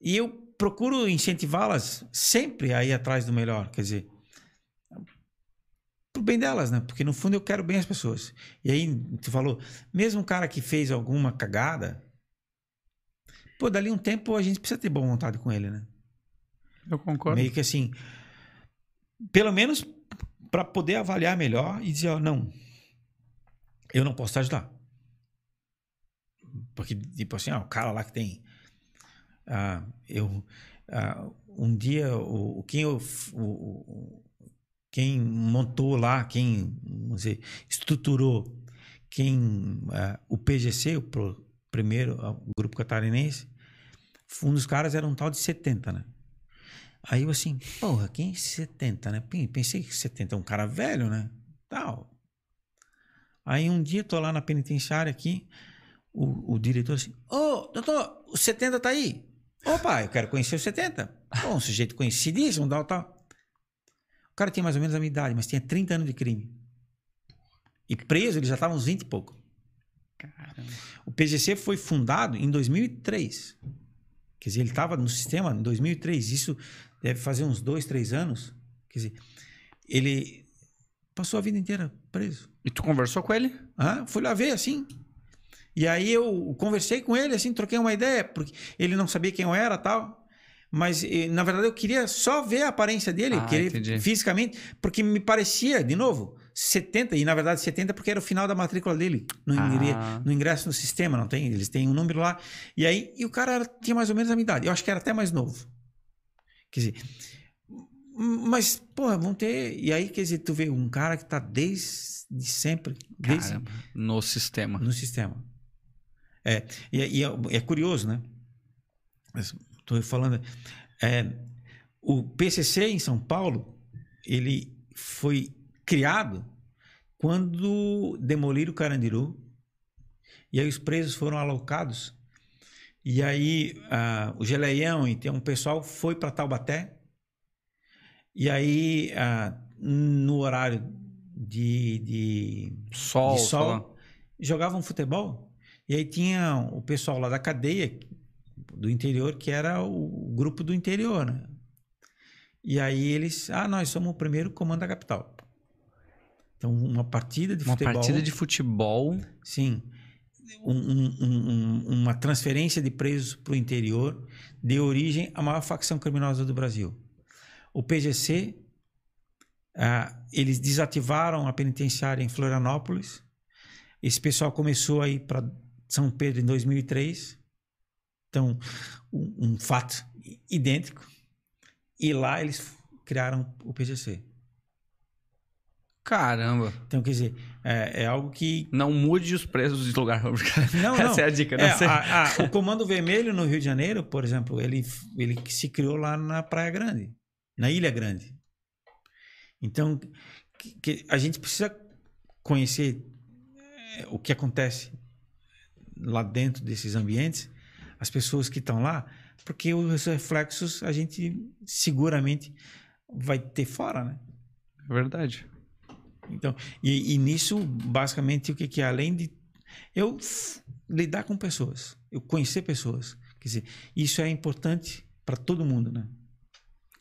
e eu procuro incentivá-las sempre a ir atrás do melhor. Quer dizer, pro bem delas, né? Porque no fundo eu quero bem as pessoas. E aí, tu falou, mesmo um cara que fez alguma cagada, pô, dali um tempo a gente precisa ter boa vontade com ele, né? Eu concordo. Meio que assim, pelo menos para poder avaliar melhor e dizer, ó, não, eu não posso te ajudar. Porque, tipo assim, ó, o cara lá que tem. ah, eu. ah, um dia, o, o- quem, eu, o, o- quem montou lá, quem dizer, estruturou, quem ah, o PGC, o pro- primeiro o grupo catarinense, um dos caras era um tal de 70, né? Aí eu assim, porra, quem é 70, né? Pen- Pensei que 70 é um cara velho, né? Tal. Aí um dia tô lá na penitenciária aqui, o, o diretor assim, ô, doutor, o 70 tá aí. Opa, eu quero conhecer o 70. Pô, um sujeito conhecidíssimo, tal, tal. O cara tinha mais ou menos a minha idade, mas tinha 30 anos de crime. E preso, ele já estava uns 20 e pouco. O PGC foi fundado em 2003. Quer dizer, ele estava no sistema em 2003. Isso deve fazer uns dois, três anos. Quer dizer, ele passou a vida inteira preso. E tu conversou com ele? Ah, fui lá ver, assim. E aí eu conversei com ele, assim, troquei uma ideia, porque ele não sabia quem eu era tal. Mas, na verdade, eu queria só ver a aparência dele, Ah, fisicamente, porque me parecia, de novo, 70, e na verdade 70 porque era o final da matrícula dele, no, Ah. no ingresso no sistema, não tem? Eles têm um número lá. E aí, e o cara era- tinha mais ou menos a minha idade. Eu acho que era até mais novo. Quer dizer, mas, porra, vão ter. E aí, quer dizer, tu vê um cara que tá desde sempre, desde, Caramba, no sistema. no sistema. É, e, é- e é, é curioso, né? Estou falando. é, o PCC em São Paulo, ele foi criado quando demoliram o Carandiru e aí os presos foram alocados e aí ah, o Geleião e tem um pessoal foi para Taubaté e aí ah, no horário de, de Sol, de sol, jogavam futebol. E aí tinha o pessoal lá da cadeia do interior, que era o grupo do interior, né? E aí eles, ah, nós somos o primeiro comando da capital. Então, uma partida de Uma futebol. partida de futebol. Sim. Um- um- um- uma transferência de presos para o interior deu origem à maior facção criminosa do Brasil. O PGC, ah, eles desativaram a penitenciária em Florianópolis. Esse pessoal começou a ir para São Pedro em 2003. Então, um, um fato idêntico. E lá eles criaram o PGC. Caramba. Então, quer dizer, é, é algo que Não mude os presos de lugar. Não, Essa não. é a dica, não É, sei. a- a- o Comando Vermelho no Rio de Janeiro, por exemplo, ele, ele se criou lá na Praia Grande, na Ilha Grande. Então, que- que a gente precisa conhecer é, o que acontece lá dentro desses ambientes, as pessoas que estão lá, porque os reflexos a gente seguramente vai ter fora, né? É verdade. Então, e, e nisso, basicamente, o que, que é? Além de eu lidar com pessoas, eu conhecer pessoas, quer dizer, isso é importante para todo mundo, né?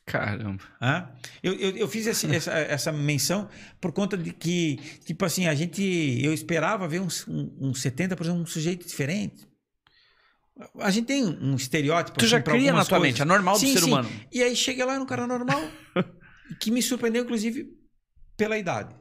Caramba. Hã? Eu, eu, eu fiz esse- essa, essa menção por conta de que, tipo assim, a gente. Eu esperava ver uns, um, um 70%, um sujeito diferente. A gente tem um estereótipo. Tu já assim, pra cria na tua coisas. mente, é normal do Sim, ser sim. humano. E aí chega lá no cara normal, (laughs) que me surpreendeu, inclusive, pela idade.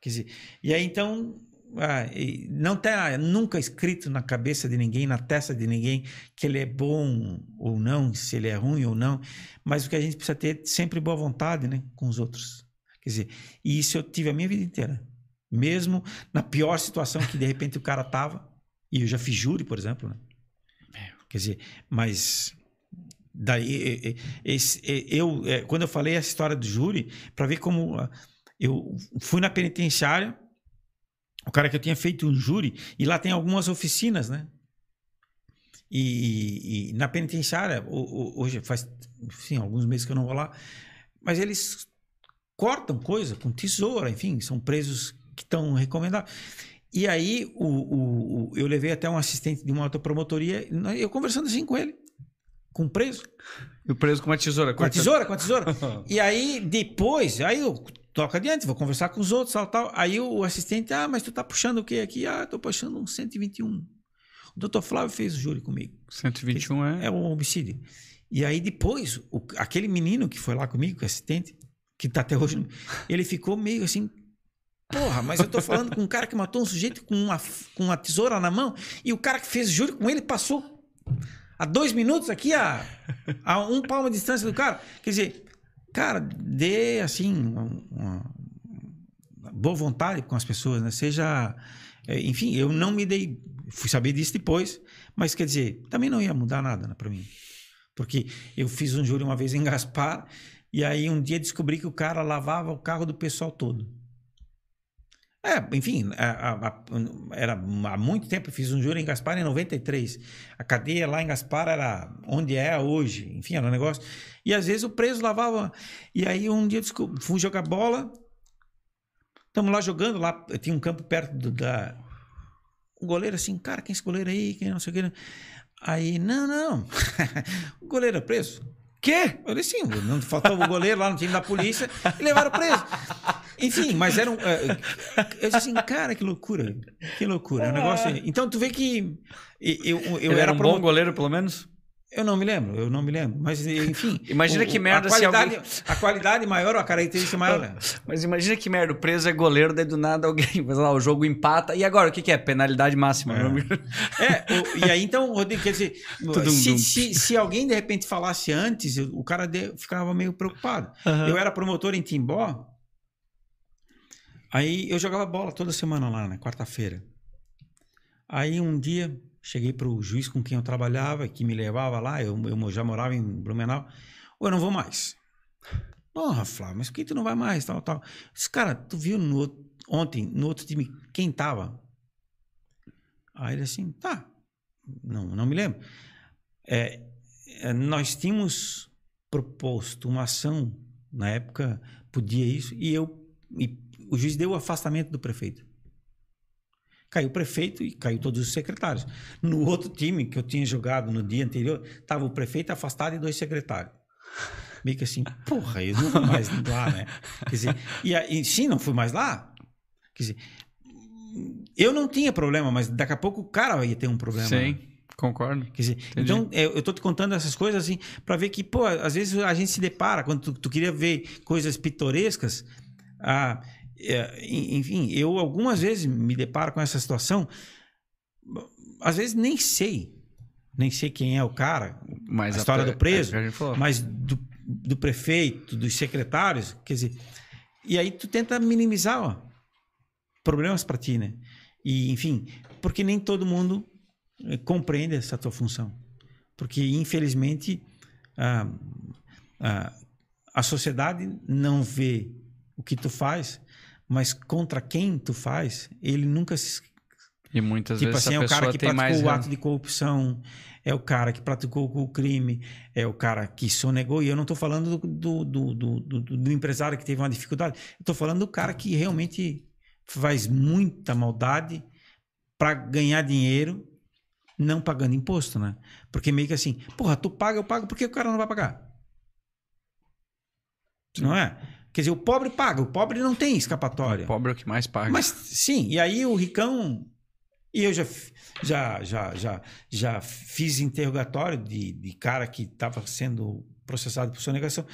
Quer dizer, e aí então. ah, não está nunca escrito na cabeça de ninguém, na testa de ninguém, que ele é bom ou não, se ele é ruim ou não. Mas o que a gente precisa ter é sempre boa vontade né, com os outros. Quer dizer, e isso eu tive a minha vida inteira. Mesmo na pior situação que de repente o cara tava, e eu já fiz júri, por exemplo, né? Quer dizer, mas daí esse- eu é, quando eu falei essa história do júri para ver como ah, eu fui na penitenciária o cara que eu tinha feito um júri e lá tem algumas oficinas né? E, e na penitenciária hoje faz enfim, alguns meses que eu não vou lá mas eles cortam coisa com tesoura enfim são presos que estão recomendados e aí o, o- o- eu levei até um assistente de uma outra promotoria eu conversando assim com ele com o preso E o preso com uma tesoura. com a tesoura, com a tesoura. (laughs) E aí, depois, aí eu toco adiante, vou conversar com os outros, tal, tal. Aí o assistente, ah, mas tu tá puxando o quê aqui? Ah, tô puxando um 121. O doutor Flávio fez o júri comigo. 121 é. É um homicídio. E aí depois, o- aquele menino que foi lá comigo, que é assistente, que tá até hoje, ele ficou meio assim, porra, mas eu tô falando com um cara que matou um sujeito com uma, com uma tesoura na mão, e o cara que fez o júri com ele passou a dois minutos aqui a, a um palmo de distância do cara. Quer dizer, cara, dê assim uma, uma boa vontade com as pessoas, né? Seja, é, enfim, eu não me dei, fui saber disso depois, mas quer dizer, também não ia mudar nada né, para mim, porque eu fiz um júri uma vez em Gaspar e aí um dia descobri que o cara lavava o carro do pessoal todo. É, enfim, a- a- a- era há muito tempo, eu fiz um júri em Gaspar em 93. A cadeia lá em Gaspar era onde é hoje, enfim, era um negócio. E às vezes o preso lavava. E aí um dia eu fui jogar bola, estamos lá jogando, lá tinha um campo perto do- da. O goleiro assim, cara, quem é esse goleiro aí? Quem não sei o que. Aí, não, não. (laughs) o goleiro é preso. Quê? Eu disse, sim, não faltava o goleiro lá no time da polícia e levaram preso. Enfim, mas era um. eh, Eu disse assim, cara, que loucura. Que loucura. É um negócio. Então, tu vê que. Eu, eu, eu Ele era era um bom promotor- goleiro, pelo menos? Eu não me lembro, eu não me lembro. Mas, enfim. (laughs) Imagina o- que merda a se qualidade, alguém- A qualidade maior, ou a característica maior. né? (laughs) Mas imagina que merda, o preso é goleiro, daí do nada alguém, (laughs) mas lá, o jogo empata. E agora, o que, que é? Penalidade máxima. É, o- e aí então, Rodrigo, quer dizer, se, se, se alguém de repente falasse antes, o cara de- ficava meio preocupado. Aham. Eu era promotor em Timbó, aí eu jogava bola toda semana lá, na quarta-feira. Aí um dia cheguei pro juiz com quem eu trabalhava, que me levava lá, eu, eu já morava em Blumenau, ou eu não vou mais. Porra, Flávio, mas por que tu não vai mais, tal, tal? Esse cara, tu viu no, ontem, no outro time, quem tava? Aí ele assim, tá, não, não me lembro. É, é, nós tínhamos proposto uma ação, na época podia isso, e eu e o juiz deu o afastamento do prefeito. Caiu o prefeito e caiu todos os secretários. No outro time que eu tinha jogado no dia anterior, estava o prefeito afastado e dois secretários. Meio que assim, porra, eu não vou mais lá, né? Quer dizer, e, e sim, não fui mais lá. Quer dizer, eu não tinha problema, mas daqui a pouco o cara ia ter um problema. né? Sim, concordo. Quer dizer, então é, eu tô te contando essas coisas assim para ver que, pô, às vezes a gente se depara quando tu, tu queria ver coisas pitorescas. Ah, é, en- enfim, eu algumas vezes me deparo com essa situação. Às vezes nem sei, nem sei quem é o cara, Mas A história do preso, a gente falou. mas do, do prefeito, dos secretários, quer dizer, e aí tu tenta minimizar ó, problemas para ti, né? E enfim, porque nem todo mundo eh, compreende essa tua função, porque infelizmente a, a, a sociedade não vê o que tu faz, mas contra quem tu faz, ele nunca se E muitas Tipo vezes assim, é o cara que praticou mais... o ato de corrupção, é o cara que praticou o crime, é o cara que sonegou. E eu não estou falando do, do, do, do, empresário que teve uma dificuldade. Estou falando do cara que realmente faz muita maldade para ganhar dinheiro, não pagando imposto, né? Porque meio que assim, porra, tu paga, eu pago, por que o cara não vai pagar? Não é? Quer dizer, o pobre paga, o pobre não tem escapatória. O pobre é o que mais paga. Mas sim, e aí o ricão. E eu já, já, já, já, já fiz interrogatório de, de cara que estava sendo processado por sonegação.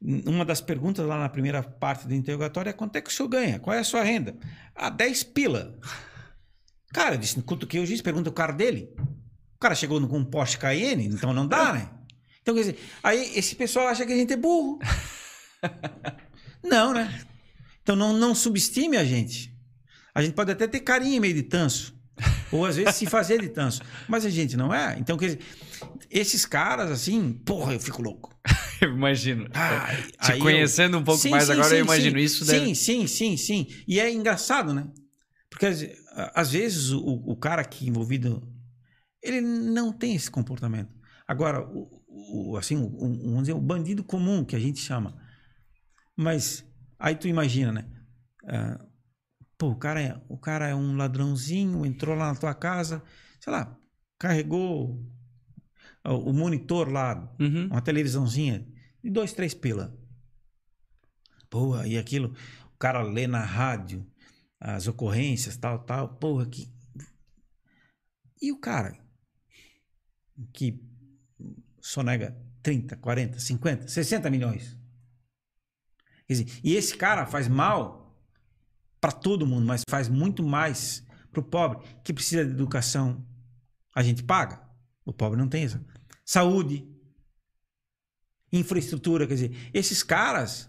Uma das perguntas lá na primeira parte do interrogatório é quanto é que o senhor ganha? Qual é a sua renda? Ah, 10 pila. Cara, eu disse, cutuquei o juiz, pergunta o cara dele. O cara chegou com um Porsche Cayenne, então não dá, né? Então, quer dizer, aí esse pessoal acha que a gente é burro. (laughs) Não, né? Então não, não subestime a gente. A gente pode até ter carinho meio de tanso. Ou às vezes se fazer de tanso. Mas a gente não é. Então, quer dizer, esses caras, assim, porra, eu fico louco. (laughs) eu imagino. Ai, Te aí eu- conhecendo um pouco Sim, mais sim, agora, sim, eu imagino sim. isso. Sim, deve- sim, sim, sim. E é engraçado, né? Porque às, vezes o, o cara aqui envolvido, ele não tem esse comportamento. Agora, o, o- assim, o- vamos dizer, o bandido comum que a gente chama. Mas aí tu imagina, né? Ah, pô, o cara, é, o cara é um ladrãozinho, entrou lá na tua casa, sei lá, carregou o, monitor lá Uhum. uma televisãozinha de dois, três pila. Porra, e aquilo, o cara lê na rádio as ocorrências, tal, tal, porra, que. E o cara que sonega 30, 40, 50, 60 milhões. E esse cara faz mal para todo mundo, mas faz muito mais para o pobre que precisa de educação. A gente paga, o pobre não tem isso. Saúde, infraestrutura, quer dizer, esses caras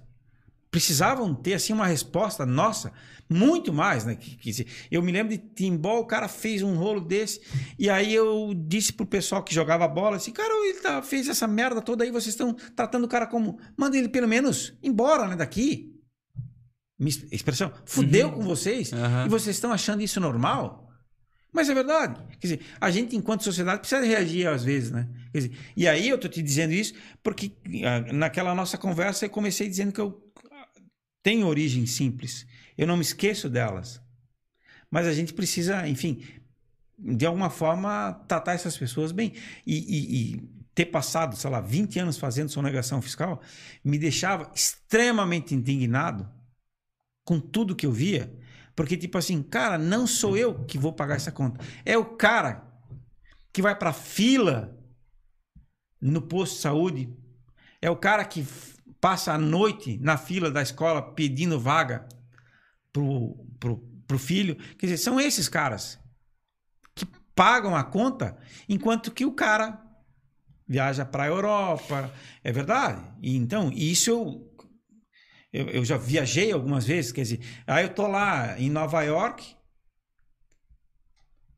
precisavam ter assim uma resposta nossa muito mais, né? Que- dizer, eu me lembro de Timbó, o cara fez um rolo desse e aí eu disse pro pessoal que jogava bola assim, cara, ele tá, fez essa merda toda aí, vocês estão tratando o cara como, manda ele pelo menos embora, né, daqui. Minha es- expressão, fudeu com vocês Aham. e vocês estão achando isso normal? Mas é verdade. Quer dizer, a gente, enquanto sociedade, precisa reagir às vezes, né? Quer dizer, e aí eu tô te dizendo isso porque ah, naquela nossa conversa eu comecei dizendo que eu tenho origem simples. Eu não me esqueço delas. Mas a gente precisa, enfim, de alguma forma, tratar essas pessoas bem. E, e- e ter passado, sei lá, 20 anos fazendo sonegação fiscal me deixava extremamente indignado com tudo que eu via. Porque, tipo assim, cara, não sou eu que vou pagar essa conta. É o cara que vai pra fila no posto de saúde. É o cara que passa a noite na fila da escola pedindo vaga pro, pro, pro filho. Quer dizer, são esses caras que pagam a conta, enquanto que o cara viaja para a Europa. É verdade. E então, isso eu eu, eu já viajei algumas vezes, quer dizer, aí eu tô lá em Nova York,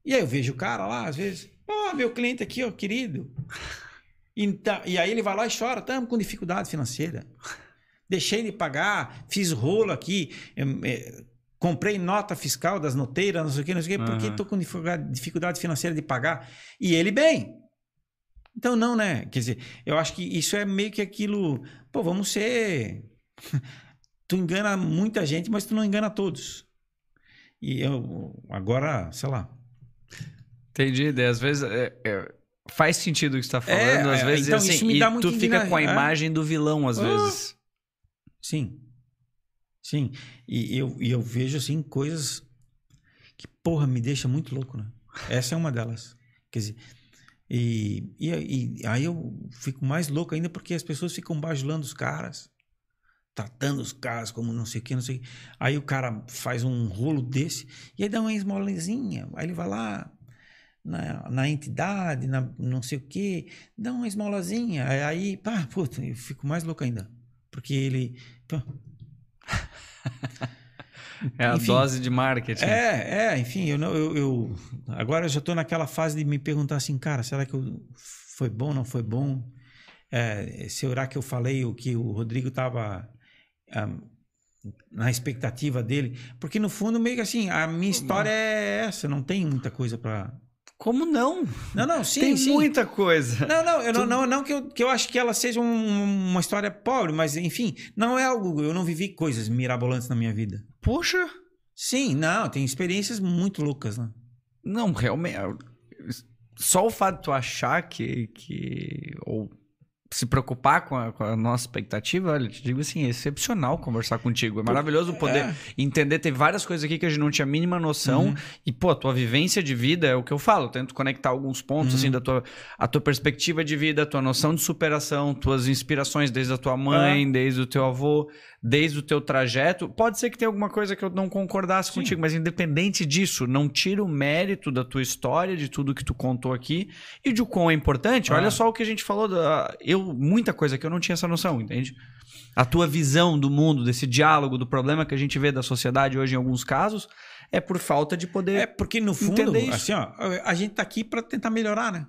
e aí eu vejo o cara lá, às vezes, ó, meu cliente aqui, ó, querido. Então, e aí ele vai lá e chora, estamos com dificuldade financeira. Deixei de pagar, fiz rolo aqui, em- eh, comprei nota fiscal das noteiras, não sei o que, não sei o que, porque Aham. estou com dificuldade, financeira de pagar. E ele bem. Então, não, né? Quer dizer, eu acho que isso é meio que aquilo. Pô, vamos ser. (laughs) tu engana muita gente, mas tu não engana todos. E eu, agora, sei lá. Entendi. Daí, às vezes é- é, faz sentido o que você tá falando. É, às é, vezes então assim, isso me e dá muita tu fica com a é. imagem do vilão, às Ah. vezes. Sim. Sim. E eu, e eu vejo, assim, coisas que, porra, me deixa muito louco, né? Essa é uma delas. Quer dizer, e, e, e aí eu fico mais louco ainda porque as pessoas ficam bajulando os caras, tratando os caras como não sei o que, não sei o que. Aí o cara faz um rolo desse e aí dá uma esmolezinha. Aí ele vai lá na, na entidade, na não sei o que, dá uma esmolazinha. Aí, pá, (laughs) puta, eu fico mais louco ainda. Porque ele. pá, É a Enfim. dose de marketing. É, é, enfim, eu, não- eu, eu- agora eu já estou naquela fase de me perguntar assim, cara, será que eu, foi bom, não foi bom? É, será que eu falei o que o Rodrigo estava na expectativa dele? Porque no fundo meio que assim, a minha história é essa, não tem muita coisa para. Como não? Não, não, sim, Tem sim. muita coisa. Não, não, eu não, Tu- não, não que, eu, que eu acho que ela seja um- uma história pobre, mas enfim, não é algo. Eu não vivi coisas mirabolantes na minha vida. Poxa. Sim, não, tem experiências muito loucas, né? Não, realmente. Só o fato de tu achar que. que ou se preocupar com a, com a nossa expectativa, olha, te digo assim, é excepcional conversar contigo. É maravilhoso poder É. entender. Tem várias coisas aqui que a gente não tinha a mínima noção. Uhum. E, pô, a tua vivência de vida é o que eu falo. Eu tento conectar alguns pontos, Uhum. assim, da tua, a tua perspectiva de vida, a tua noção de superação, tuas inspirações desde a tua mãe, É. desde o teu avô, desde o teu trajeto. Pode ser que tenha alguma coisa que eu não concordasse Sim. contigo, mas independente disso, não tira o mérito da tua história, de tudo que tu contou aqui e de o quão é importante. Ah. Olha só o que a gente falou. Da, eu, muita coisa que eu não tinha essa noção, entende? A tua visão do mundo, desse diálogo, do problema que a gente vê da sociedade hoje em alguns casos, é por falta de poder. É porque, no fundo, assim, ó, a gente tá aqui para tentar melhorar, né?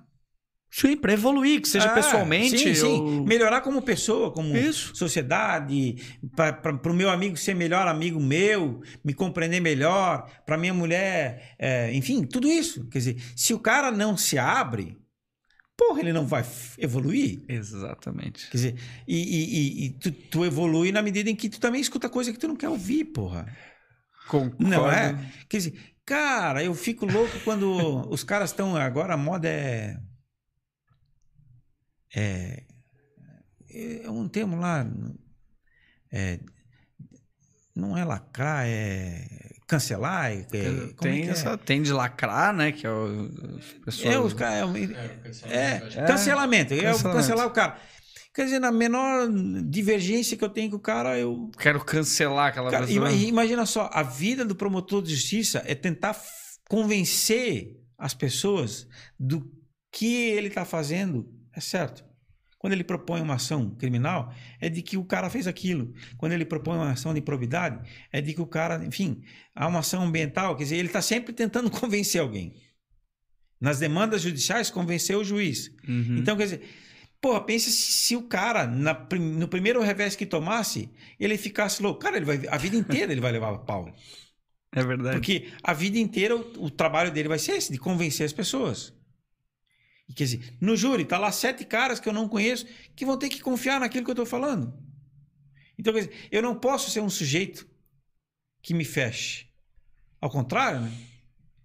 Sim, pra evoluir, que seja Ah, pessoalmente. Sim, sim. ou- Melhorar como pessoa, como Isso. sociedade, para o meu amigo ser melhor amigo meu, me compreender melhor, para minha mulher, é, enfim, tudo isso. Quer dizer, se o cara não se abre, porra, ele não vai evoluir. Exatamente. Quer dizer, e, e- e- e tu, tu evolui na medida em que tu também escuta coisa que tu não quer ouvir, porra. Concordo. Não é? Quer dizer, cara, eu fico louco quando os caras estão. Agora a moda é. É. É um termo lá. É, não é lacrar, é cancelar. É, como tem, é que essa, é? tem de lacrar, né? Que é o, pessoas... É, os caras. É, É, cancelamento. É. cancelamento. Eu cancelamento. cancelar o cara. Quer dizer, na menor divergência que eu tenho com o cara, eu Quero cancelar aquela Cara, pessoa. ima- imagina só, a vida do promotor de justiça é tentar convencer as pessoas do que ele está fazendo é certo. Quando ele propõe uma ação criminal, é de que o cara fez aquilo. Quando ele propõe uma ação de improbidade, é de que o cara, enfim, há uma ação ambiental, quer dizer, ele está sempre tentando (laughs) convencer alguém. Nas demandas judiciais, convencer o juiz. Uhum. Então, quer dizer, porra, pensa se, se o cara, na no primeiro revés que tomasse, ele ficasse louco. Cara, ele vai, a vida inteira ele vai levar pau. é verdade. Porque a vida inteira o, o trabalho dele vai ser esse, de convencer as pessoas. Quer dizer, no júri, tá lá sete caras que eu não conheço que vão ter que confiar naquilo que eu estou falando. Então, quer dizer, eu não posso ser um sujeito que me feche. Ao contrário, né?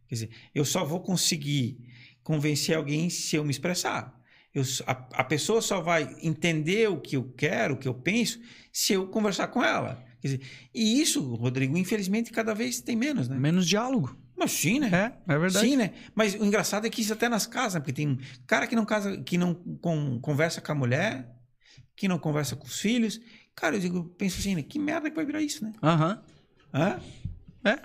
Quer dizer, eu só vou conseguir convencer alguém se eu me expressar. Eu, a, a pessoa só vai entender o que eu quero, o que eu penso, se eu conversar com ela. Dizer, e isso, Rodrigo, infelizmente, cada vez tem menos, né? Menos diálogo. Mas sim, né? É, é verdade. Sim, né? Mas o engraçado é que isso até nas casas, né? porque tem cara que não casa, que não com- conversa com a mulher, que não conversa com os filhos. Cara, eu digo, penso assim, né? Que merda que vai virar isso, né? Aham. Hã? É.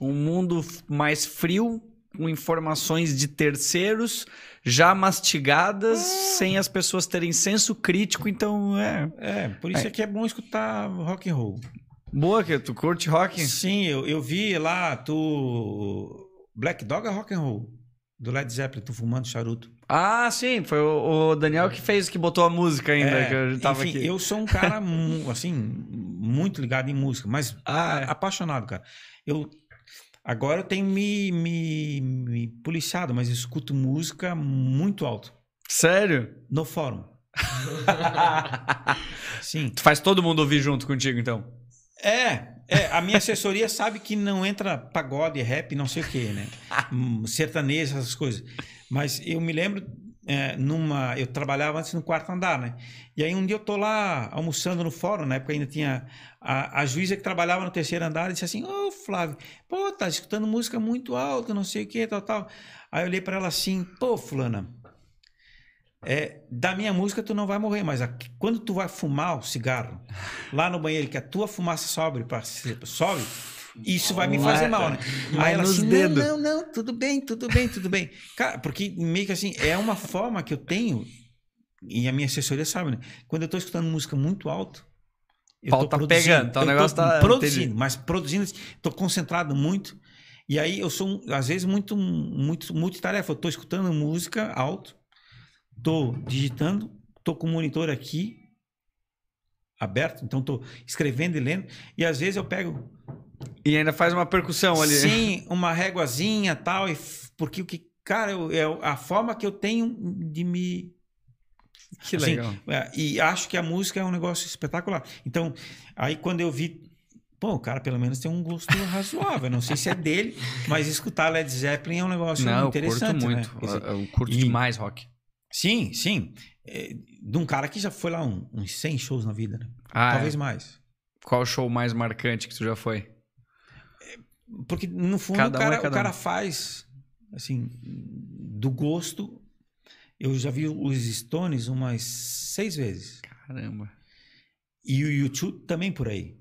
Um mundo mais frio, com informações de terceiros já mastigadas, Ah. sem as pessoas terem senso crítico. Então, é. É, por isso é. que é bom escutar rock and roll. Boa, que tu curte rock? Sim, eu, eu vi lá, tu. Black Dog é rock and roll. Do Led Zeppelin, tu fumando charuto. Ah, sim, foi o, o Daniel que fez, que botou a música ainda, É, que gente tava enfim, aqui. eu sou um cara, assim, muito ligado em música, mas Ah, é. apaixonado, cara. Eu agora eu tenho me, me, me policiado, mas eu escuto música muito alto Sério? no fórum. (laughs) Sim. Tu faz todo mundo ouvir junto contigo, então? É, é, a minha assessoria sabe que não entra pagode, rap, não sei o quê, né? Hum, Sertanejo, essas coisas. Mas eu me lembro é, numa. Eu trabalhava antes no quarto andar, né? E aí um dia eu tô lá almoçando no fórum, na época ainda tinha a, a juíza que trabalhava no terceiro andar e disse assim: Ô Flávio, pô, tá escutando música muito alta, não sei o que, tal, tal. Aí eu olhei para ela assim: pô, Fulana, é, da minha música tu não vai morrer, mas aqui- quando tu vai fumar o cigarro lá no banheiro, que a tua fumaça sobe, pra, sobe, isso vai me fazer mal, né? Vai Aí ela assim, dedos. não, não, não, tudo bem, tudo bem, tudo bem. Cara, porque meio que assim, é uma forma que eu tenho, e a minha assessoria sabe, né? Quando eu tô escutando música muito alto, eu Pau tô tá produzindo, pegando, tá, o negócio tá- produzindo, entendi. mas produzindo, tô concentrado muito. E aí eu sou, às vezes, muito, muito multitarefa. Eu tô escutando música alto, tô digitando, tô com o monitor aqui aberto, então tô escrevendo e lendo. E às vezes eu pego E ainda faz uma percussão ali. Sim, uma réguazinha tal, e porque o que, cara, eu, é a forma que eu tenho de me. Que assim, legal. é, e acho que a música é um negócio espetacular. Então, aí quando eu vi. Pô, o cara pelo menos tem um gosto razoável. Não sei se é dele, mas escutar Led Zeppelin é um negócio Não, eu interessante. curto né? muito. Dizer, Eu curto e- demais rock. Sim, sim. É, de um cara que já foi lá um- uns 100 shows na vida, né? Ah, Talvez é. mais. Qual o show mais marcante que tu já foi? Porque, no fundo, Cada o um é cara, o cara um. faz, assim, do gosto. Eu já vi os Stones umas seis vezes. Caramba. E o YouTube também por aí.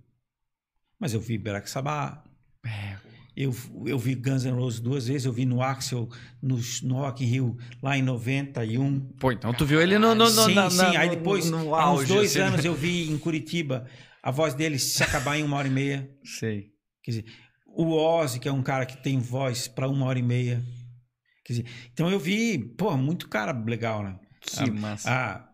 Mas eu vi Black Sabbath. É. Eu, eu vi Guns N' Roses duas vezes. Eu vi no Axel, no, no Rock in Rio, lá em 91. Pô, então tu viu ele no, no, no sim, na- sim. Aí no- depois, no há uns auge, dois assim. anos, eu vi em Curitiba a voz dele se acabar em uma hora e meia. Sei. Quer dizer, o Ozzy, que é um cara que tem voz para uma hora e meia. Quer dizer, então eu vi, pô, muito cara legal, né? Que massa. Ah,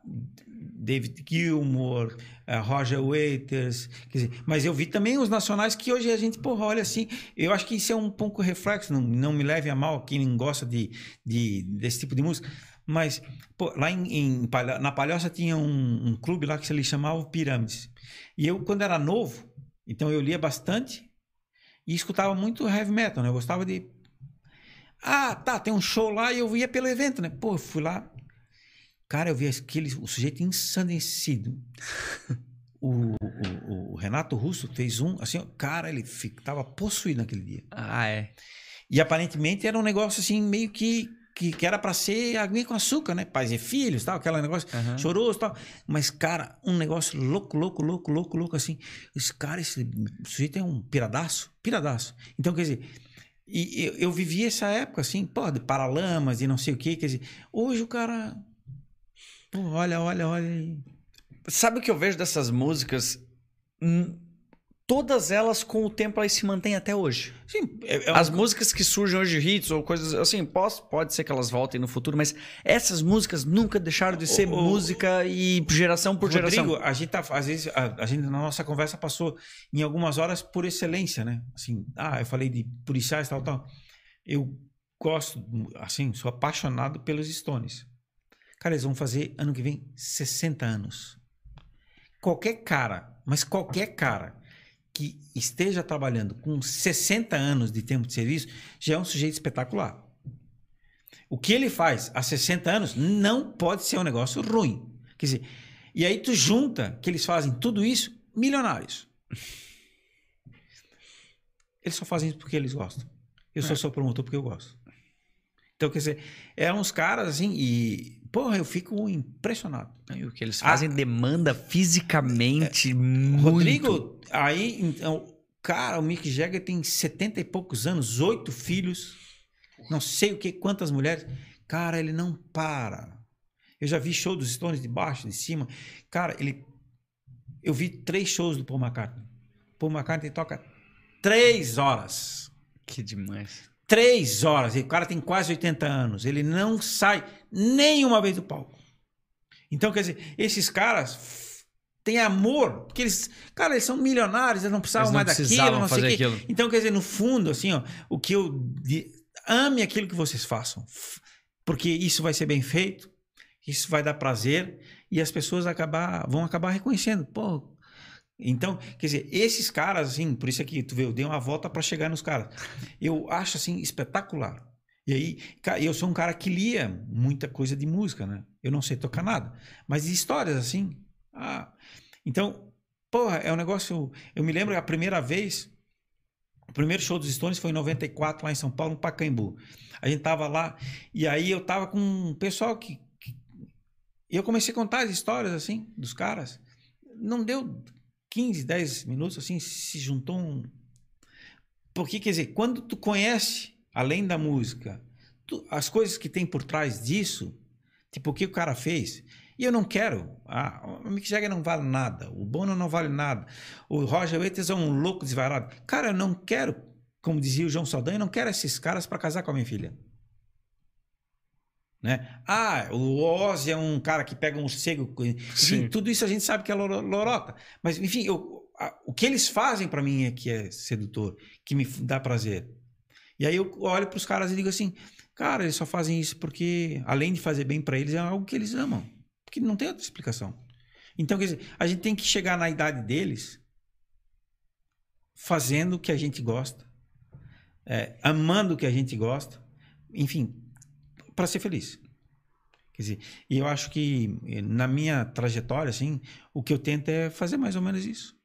David Gilmour, ah, Roger Waiters, dizer, mas eu vi também os nacionais que hoje a gente, porra, olha assim, eu acho que isso é um pouco reflexo, não, não me leve a mal quem gosta de, de, desse tipo de música, mas pô, lá em, em na Palhoça tinha um, um clube lá que se chamava Pirâmides, e eu quando era novo, então eu lia bastante e escutava muito heavy metal, né? eu gostava de... Ah, tá, tem um show lá e eu ia pelo evento, né? Pô, fui lá, Cara, eu vi aquele, o sujeito ensandecido. (laughs) O, o- o Renato Russo fez um, assim, cara, ele fi- tava possuído naquele dia. Ah, é. E aparentemente era um negócio assim, meio que, que, que era pra ser aguinha com açúcar, né? Pais e filhos, tal, aquele negócio Aham. choroso tal. Mas, cara, um negócio louco, louco, louco, louco, louco, assim. Esse cara, esse sujeito é um piradaço, piradaço. Então, quer dizer, e eu, eu vivi essa época, assim, pô, de paralamas e não sei o quê, quer dizer, hoje o cara. Pô, olha, olha, olha. aí. Sabe o que eu vejo dessas músicas? Hum, Todas elas, com o tempo, elas se mantêm até hoje. Sim, é, é um- As músicas que surgem hoje, hits ou coisas assim, pode, pode ser que elas voltem no futuro, mas essas músicas nunca deixaram de ser O- o- música e geração por geração. Rodrigo, a gente tá, às vezes, a, a gente na nossa conversa passou em algumas horas por excelência, né? Assim, ah, eu falei de policiais, tal, tal. Eu gosto, assim, sou apaixonado pelos Stones. Cara, eles vão fazer ano que vem 60 anos. Qualquer cara, mas qualquer cara que esteja trabalhando com 60 anos de tempo de serviço já é um sujeito espetacular. O que ele faz há 60 anos não pode ser um negócio ruim. Quer dizer, e aí tu junta que eles fazem tudo isso milionários. Eles só fazem isso porque eles gostam. Eu sou seu promotor porque eu gosto. Então, quer dizer, é uns caras assim e, porra, eu fico impressionado. E o que eles Ah. fazem demanda fisicamente muito. Rodrigo, aí, então, cara, o Mick Jagger tem 70 e poucos anos, oito filhos, não sei o que, quantas mulheres. Cara, ele não para. Eu já vi show dos Stones de baixo, de cima. Cara, ele. Eu vi três shows do Paul McCartney. Paul McCartney toca três horas. Que demais. Três horas. E o cara tem quase 80 anos. Ele não sai nenhuma vez do palco. Então, quer dizer, esses caras têm amor. Porque eles, cara, eles são milionários, eles não precisavam Eles não mais daquilo, precisavam não sei fazer quê. aquilo. Então, quer dizer, no fundo, assim, ó, o que eu. di- Ame aquilo que vocês façam. Porque isso vai ser bem feito, isso vai dar prazer e as pessoas acabar, vão acabar reconhecendo. Pô. Então, quer dizer, esses caras, assim, por isso aqui, tu vê, eu dei uma volta para chegar nos caras. Eu acho, assim, espetacular. E aí, eu sou um cara que lia muita coisa de música, né? Eu não sei tocar nada, mas histórias, assim. Ah, então, porra, é um negócio. Eu me lembro a primeira vez, o primeiro show dos Stones foi em 94, lá em São Paulo, no Pacaembu. A gente tava lá, e aí eu tava com um pessoal que. que- eu comecei a contar as histórias, assim, dos caras. Não deu 15, 10 minutos, assim, se juntou um. Porque, quer dizer, quando tu conhece, além da música, tu- as coisas que tem por trás disso, tipo, o que o cara fez. E eu não quero. Ah, o Mick Jagger não vale nada. O Bono não vale nada. O Roger Waters é um louco desvairado. Cara, eu não quero, como dizia o João Saldanha, eu não quero esses caras para casar com a minha filha. Né? Ah, o Ozzy é um cara que pega um morcego. Enfim, tudo isso a gente sabe que é loro- lorota. Mas, enfim, eu- a- o que eles fazem para mim é que é sedutor, que me dá prazer. E aí eu olho para os caras e digo assim, cara, eles só fazem isso porque, além de fazer bem para eles, é algo que eles amam. Porque não tem outra explicação. Então, quer dizer, a gente tem que chegar na idade deles fazendo o que a gente gosta, é, amando o que a gente gosta, enfim, para ser feliz. Quer dizer, e eu acho que eh, na minha trajetória, assim, o que eu tento é fazer mais ou menos isso.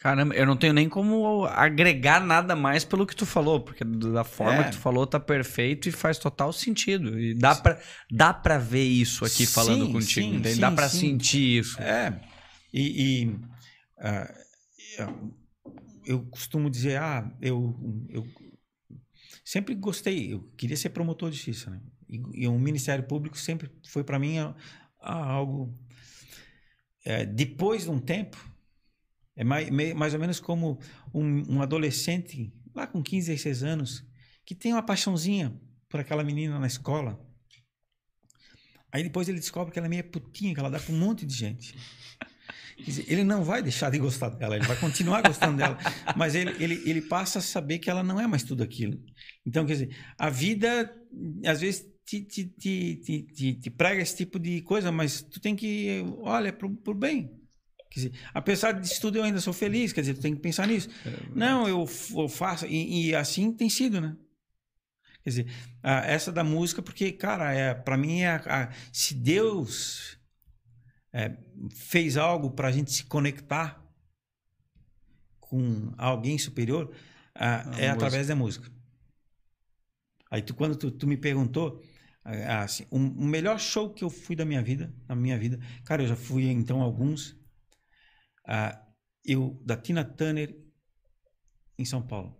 Caramba, eu não tenho nem como agregar nada mais pelo que tu falou, porque da forma É. que tu falou tá perfeito e faz total sentido. E dá pra, dá pra ver isso aqui falando Sim, contigo, sim, entende? sim, dá pra sim. sentir isso. É. E, e, eu- eu costumo dizer, ah, eu, eu sempre gostei, eu queria ser promotor de justiça, né? E, e o Ministério Público sempre foi para mim ah, ah, algo. é, depois de um tempo, é mais, mais ou menos como um, um adolescente, lá com 15, 16 anos, que tem uma paixãozinha por aquela menina na escola. Aí depois ele descobre que ela é meio putinha, que ela dá pra um monte de gente. Dizer, ele não vai deixar de gostar dela, ele vai continuar gostando dela, mas ele, ele, ele passa a saber que ela não é mais tudo aquilo. Então, quer dizer, a vida às vezes te, te, te, te, te, prega esse tipo de coisa, mas tu tem que, olha, pro, pro bem. Quer dizer, apesar disso tudo, eu ainda sou feliz, quer dizer, tu tem que pensar nisso. Não, eu, eu faço, e, e assim tem sido, né? Quer dizer, ah, essa da música, porque, cara, é, para mim, é a- a- se Deus é, fez algo para a gente se conectar com alguém superior, A é música. através da música. Aí, tu, quando tu, tu me perguntou, ah, assim, o, o melhor show que eu fui da minha vida, na minha vida, cara, eu já fui então alguns. Ah, eu da Tina Turner em São Paulo.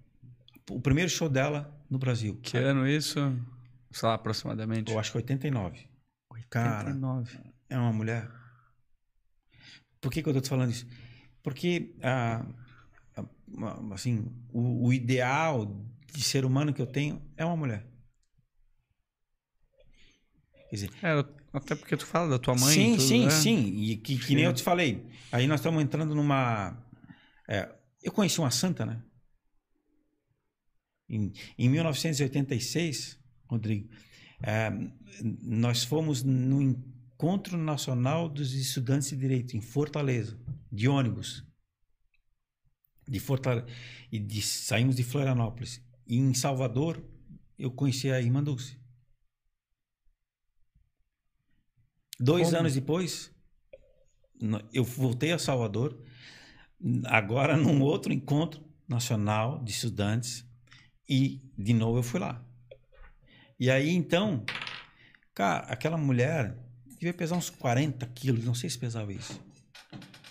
O primeiro show dela no Brasil. Que ano isso? Sei lá, aproximadamente. Eu acho que 89. Cara, 89. é uma mulher. Por que, que eu tô te falando isso? Porque, ah, ah, assim, o, o ideal de ser humano que eu tenho é uma mulher. Quer dizer, É, até porque tu fala da tua mãe. sim, tudo, sim, né? sim. E que, que nem eu te falei. Aí nós estamos entrando numa. é, eu conheci uma santa, né? Em, em 1986, Rodrigo, é, nós fomos no Encontro Nacional dos Estudantes de Direito, em Fortaleza, de ônibus. De Fortaleza. E de, saímos de Florianópolis. E em Salvador, eu conheci a irmã Dulce. Dois Como? anos depois, eu voltei a Salvador, agora (laughs) num outro encontro nacional de estudantes, e de novo eu fui lá. E aí então, cara, aquela mulher devia pesar uns 40 quilos, não sei se pesava isso.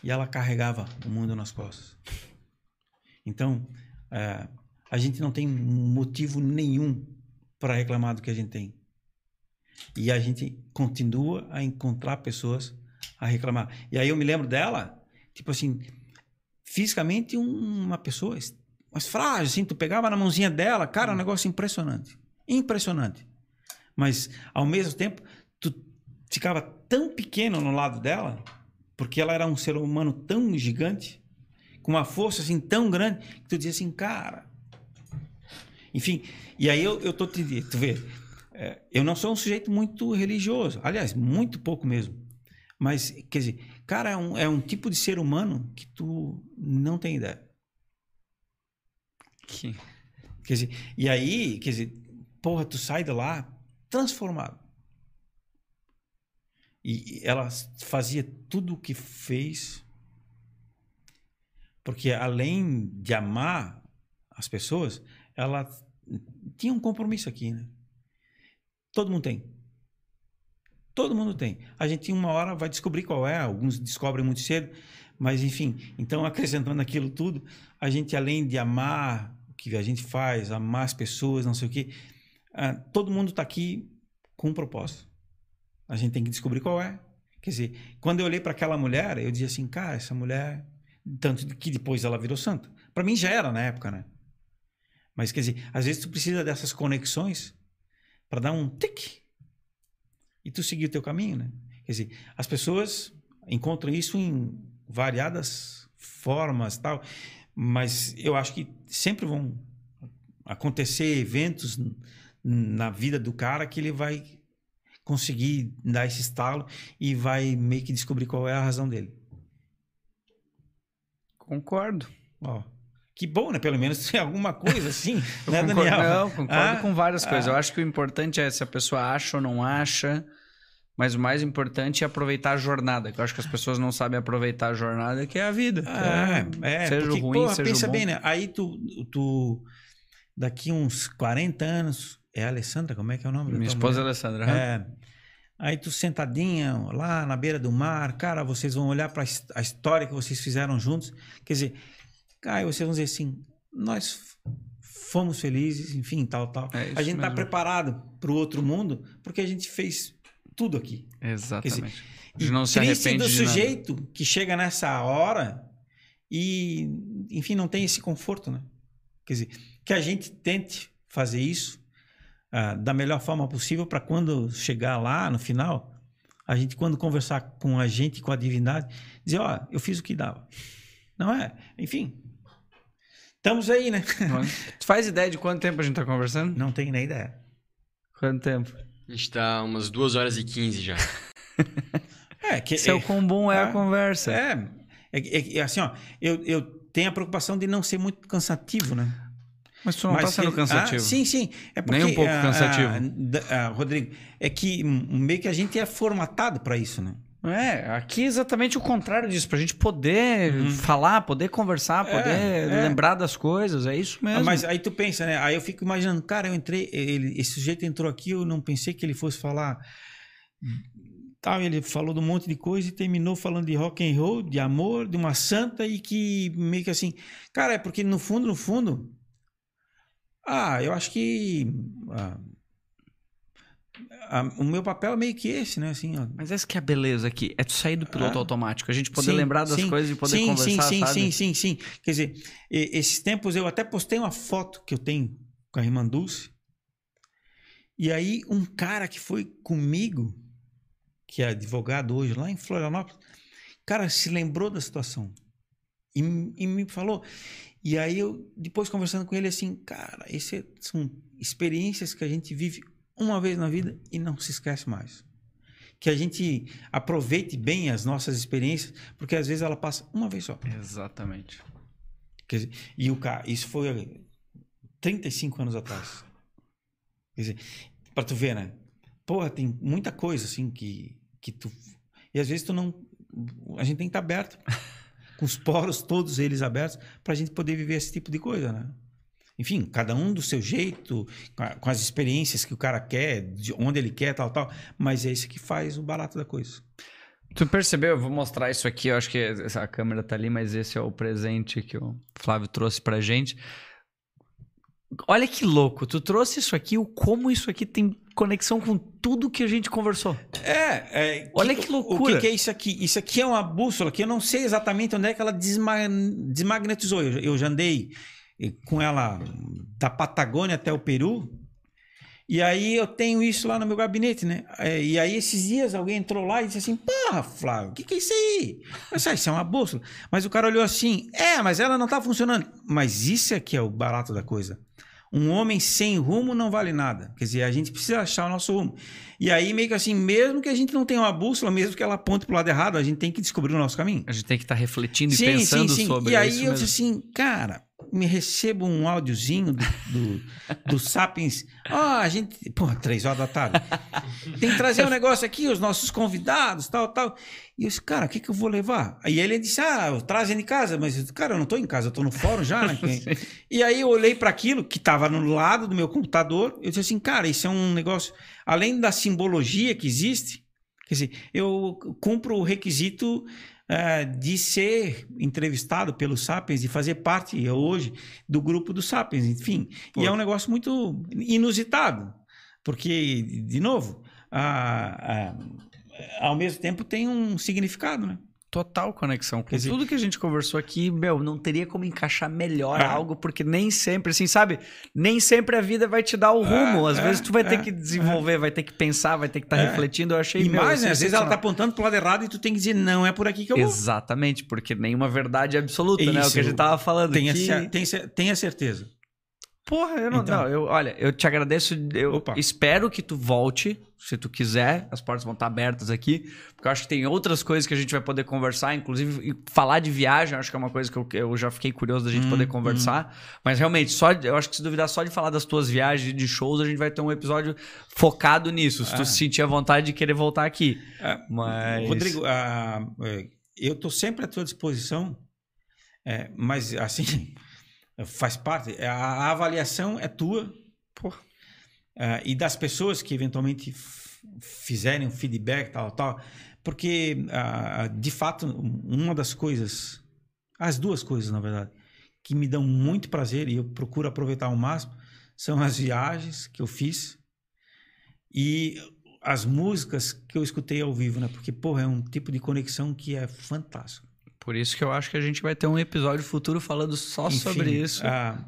E ela carregava o mundo nas costas. Então, é, a gente não tem motivo nenhum para reclamar do que a gente tem. E a gente continua a encontrar pessoas a reclamar. E aí eu me lembro dela, tipo assim, fisicamente um- uma pessoa es- mas frágil, assim, tu pegava na mãozinha dela, cara, um negócio impressionante. Impressionante. Mas, ao mesmo tempo, tu ficava tão pequeno no lado dela, porque ela era um ser humano tão gigante, com uma força assim tão grande, que tu dizia assim, cara. Enfim, e aí eu, eu tô te tu vê, é, eu não sou um sujeito muito religioso, aliás, muito pouco mesmo. Mas, quer dizer, cara, é um, é um tipo de ser humano que tu não tem ideia. Que- Quer dizer, e aí, quer dizer, porra, tu sai de lá transformado. E ela fazia tudo o que fez, porque além de amar as pessoas, ela tinha um compromisso aqui, né? Todo mundo tem. Todo mundo tem. A gente uma hora vai descobrir qual é, alguns descobrem muito cedo, mas enfim, então (laughs) acrescentando aquilo tudo, a gente além de amar o que a gente faz, amar as pessoas, não sei o quê, ah, todo mundo está aqui com um propósito. A gente tem que descobrir qual é. Quer dizer, quando eu olhei para aquela mulher, eu dizia assim, cara, essa mulher, tanto que depois ela virou santa. Para mim já era na época, né? Mas quer dizer, às vezes tu precisa dessas conexões para dar um tic e tu seguir o teu caminho, né? Quer dizer, as pessoas encontram isso em variadas formas, tal, mas eu acho que sempre vão acontecer eventos na vida do cara que ele vai conseguir dar esse estalo e vai meio que descobrir qual é a razão dele. Concordo. Ó, que bom, né? Pelo menos (laughs) tem alguma coisa assim, né, concordo, Daniel? Não, concordo Ah, com várias ah. coisas. Eu acho que o importante é se a pessoa acha ou não acha, Mas o mais importante é aproveitar a jornada, que eu acho que as pessoas não sabem aproveitar a jornada, que é a vida. É, é seja porque, ruim, porra, seja pensa bom. bem, né? Aí tu, tu, daqui uns 40 anos, é a Alessandra, como é que é o nome? Minha esposa mulher? Alessandra. É. Aí tu sentadinha lá na beira do mar, cara, vocês vão olhar para a história que vocês fizeram juntos. Quer dizer, cara, vocês vão dizer assim, nós fomos felizes, enfim, tal, tal. É a gente tá mesmo. preparado para o outro mundo porque a gente fez tudo aqui. Exatamente. E gente não se triste do de nada. sujeito que chega nessa hora e, enfim, não tem esse conforto, né? Quer dizer, que a gente tente fazer isso ah, da melhor forma possível para quando chegar lá no final, a gente, quando conversar com a gente, com a divindade, dizer, ó, eu fiz o que dava. Não é? Enfim. Estamos aí, né? Tu faz ideia de quanto tempo a gente tá conversando? Não tenho nem ideia. Quanto tempo? A gente tá umas 2 horas e 15 já. É, que, Seu quão bom é a é, conversa. É, é, é- é assim, ó, eu, eu tenho a preocupação de não ser muito cansativo, né? Mas tu não tá sendo que- cansativo. Ah, sim, sim. É porque, Nem um pouco ah, cansativo. ah, ah, Rodrigo, é que meio que a gente é formatado para isso, né? É, aqui é exatamente o contrário disso, pra gente poder Uhum. falar, poder conversar, É, poder é. lembrar das coisas, é isso mesmo. Mas aí tu pensa, né? Aí eu fico imaginando, cara, eu entrei, ele, esse sujeito entrou aqui, eu não pensei que ele fosse falar. Tal, ele falou de um monte de coisa e terminou falando de rock and roll, de amor, de uma santa e que meio que assim, cara, é porque no fundo, no fundo, ah, eu acho que ah, ah, o meu papel é meio que esse, né? Assim, ó, Mas essa que é a beleza aqui, é tu sair do piloto Ah. automático, a gente poder Sim, lembrar das sim, coisas e poder sim, conversar, sim, sim, sabe? sim, sim, sim. Quer dizer, esses tempos eu até postei uma foto que eu tenho com a irmã Dulce. E aí um cara que foi comigo, que é advogado hoje lá em Florianópolis, cara, se lembrou da situação. E, e me falou. E aí eu, depois conversando com ele assim, cara, essas são experiências que a gente vive uma vez na vida e não se esquece mais. Que a gente aproveite bem as nossas experiências, porque às vezes ela passa uma vez só. Exatamente. Dizer, e o cara, isso foi 35 anos atrás. Quer dizer, pra tu ver, né? Porra, tem muita coisa assim que, que tu. E às vezes tu não. A gente tem que estar aberto. (laughs) com os poros, todos eles abertos, pra gente poder viver esse tipo de coisa, né? Enfim, cada um do seu jeito, com as experiências que o cara quer, de onde ele quer, tal, tal. Mas é isso que faz o barato da coisa. Tu percebeu? Eu vou mostrar isso aqui. Eu acho que a câmera tá ali, mas esse é o presente que o Flávio trouxe pra gente. Olha que louco. Tu trouxe isso aqui, o como isso aqui tem conexão com tudo que a gente conversou. É, é Olha que O loucura. que, que é isso aqui? Isso aqui é uma bússola que eu não sei exatamente onde é que ela desma- desmagnetizou. Eu, eu já andei com ela da Patagônia até o Peru. E aí eu tenho isso lá no meu gabinete, né? É, E aí esses dias alguém entrou lá e disse assim, porra, Flávio, o que, que é isso aí? Eu disse, "Ah, isso é uma bússola. Mas o cara olhou assim, é, mas ela não tá funcionando. Mas isso aqui é o barato da coisa. Um homem sem rumo não vale nada. Quer dizer, a gente precisa achar o nosso rumo. E aí, meio que assim, mesmo que a gente não tenha uma bússola, mesmo que ela aponte pro lado errado, a gente tem que descobrir o nosso caminho. A gente tem que estar refletindo e pensando sobre E aí isso eu mesmo. disse assim, cara, me recebo um áudiozinho do, do, do (laughs) Sapiens. Ah, a gente. Pô, três horas da tarde. Tem que trazer um negócio aqui, os nossos convidados, tal, tal. E eu disse, cara, o que, que eu vou levar? Aí ele disse, ah, trazem de casa. Mas, eu disse, cara, eu não tô em casa, eu tô no fórum já, né? (laughs) E aí eu olhei para aquilo que estava no lado do meu computador. Eu disse assim, cara, isso é um negócio. Além da simbologia que existe, quer dizer, eu cumpro o requisito eh, de ser entrevistado pelo Sapiens, de fazer parte hoje do grupo do Sapiens, enfim. Pô. E é um negócio muito inusitado, porque, de novo, ah, ah, ao mesmo tempo tem um significado, né? Total conexão. Com dizer- tudo que a gente conversou aqui, meu, não teria como encaixar melhor Ah. algo, porque nem sempre, assim, sabe? Nem sempre a vida vai te dar o rumo. Às é, vezes tu vai ter é, que desenvolver, vai ter que pensar, vai ter que estar É. refletindo. Eu achei E meu, mais, né? Às vezes ela tá apontando pro lado errado e tu tem que dizer, não é por aqui que eu vou. Exatamente, porque nenhuma verdade absoluta, né? O Isso, que a gente tava falando Tenha, cer- tenha, tenha certeza. Porra, eu não, Então. não, eu, olha, eu te agradeço, eu Opa. espero que tu volte, se tu quiser, as portas vão estar abertas aqui, porque eu acho que tem outras coisas que a gente vai poder conversar, inclusive falar de viagem, acho que é uma coisa que eu, eu já fiquei curioso da gente Hum, poder conversar, mas realmente, só, eu acho que se duvidar só de falar das tuas viagens e de shows, a gente vai ter um episódio focado nisso, se tu Ah. sentir a vontade de querer voltar aqui, Ah, mas... Rodrigo, ah, é, eu estou sempre à tua disposição, é, mas assim, faz parte. A, a avaliação é tua Porra. ah, e das pessoas que eventualmente fizerem um feedback, tal, tal. Porque, ah, de fato, uma das coisas, as duas coisas, na verdade, que me dão muito prazer e eu procuro aproveitar ao máximo são as viagens que eu fiz e as músicas que eu escutei ao vivo, né? Porque, porra, é um tipo de conexão que é fantástico. Por isso que eu acho que a gente vai ter um episódio futuro falando só Enfim, sobre isso. ah,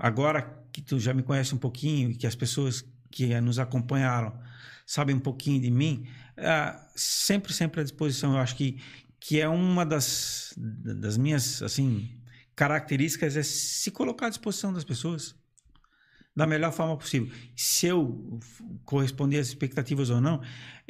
agora que tu já me conhece um pouquinho e que as pessoas que nos acompanharam sabem um pouquinho de mim, ah, sempre, sempre à disposição. Eu acho que, que é uma das, das minhas, assim, características é se colocar à disposição das pessoas da melhor forma possível. Se eu corresponder às expectativas ou não,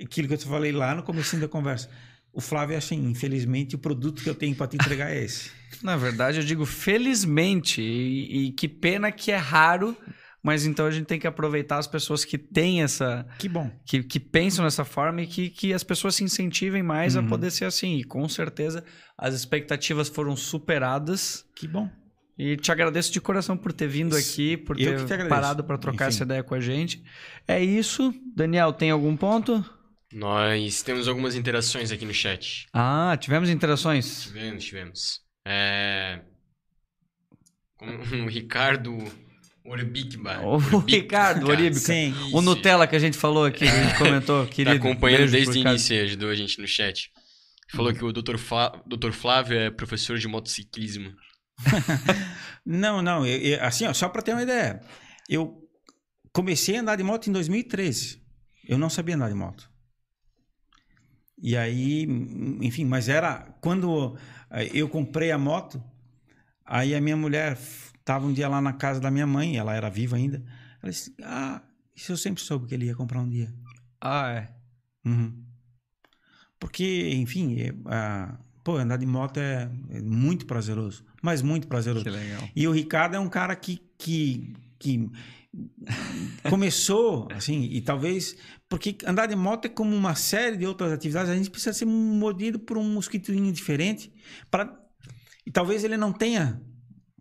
aquilo que eu te falei lá no começo da conversa. O Flávio é assim, infelizmente, o produto que eu tenho para te entregar é esse. (laughs) Na verdade, eu digo felizmente. E, e que pena que é raro, mas então a gente tem que aproveitar as pessoas que têm essa. Que bom. que, que pensam dessa forma e que, que as pessoas se incentivem mais a Uhum. poder ser assim. E com certeza as expectativas foram superadas. Que bom. E te agradeço de coração por ter vindo aqui, por ter parado para trocar Enfim. essa ideia com a gente. É isso. Daniel, tem algum ponto? Nós temos algumas interações aqui no chat. Ah, tivemos interações. Tivemos, tivemos. É... com O Ricardo Orbicba. O Ricardo Oribe, Sim. O Nutella que a gente falou aqui, a gente comentou, Tá querido. acompanhando beijo desde o início ajudou a gente no chat. Falou que o Dr. Dr. Flávio é professor de motociclismo. (laughs) Não, não. eu- eu- assim, ó, só para ter uma ideia. Eu comecei a andar de moto em 2013. Eu não sabia andar de moto. E aí, enfim, mas era quando eh, eu comprei a moto, aí a minha mulher estava um dia lá na casa da minha mãe, ela era viva ainda. Ela disse: Ah, isso eu sempre soube que ele ia comprar um dia. Ah, é. Uhum. Porque, enfim, é, pô, andar de moto é, é muito prazeroso, mas muito prazeroso. Que legal. E o Ricardo é um cara que, que, que começou, assim, e talvez. Porque andar de moto é como uma série de outras atividades, a gente precisa ser mordido por um mosquitinho diferente. Pra, e talvez ele não tenha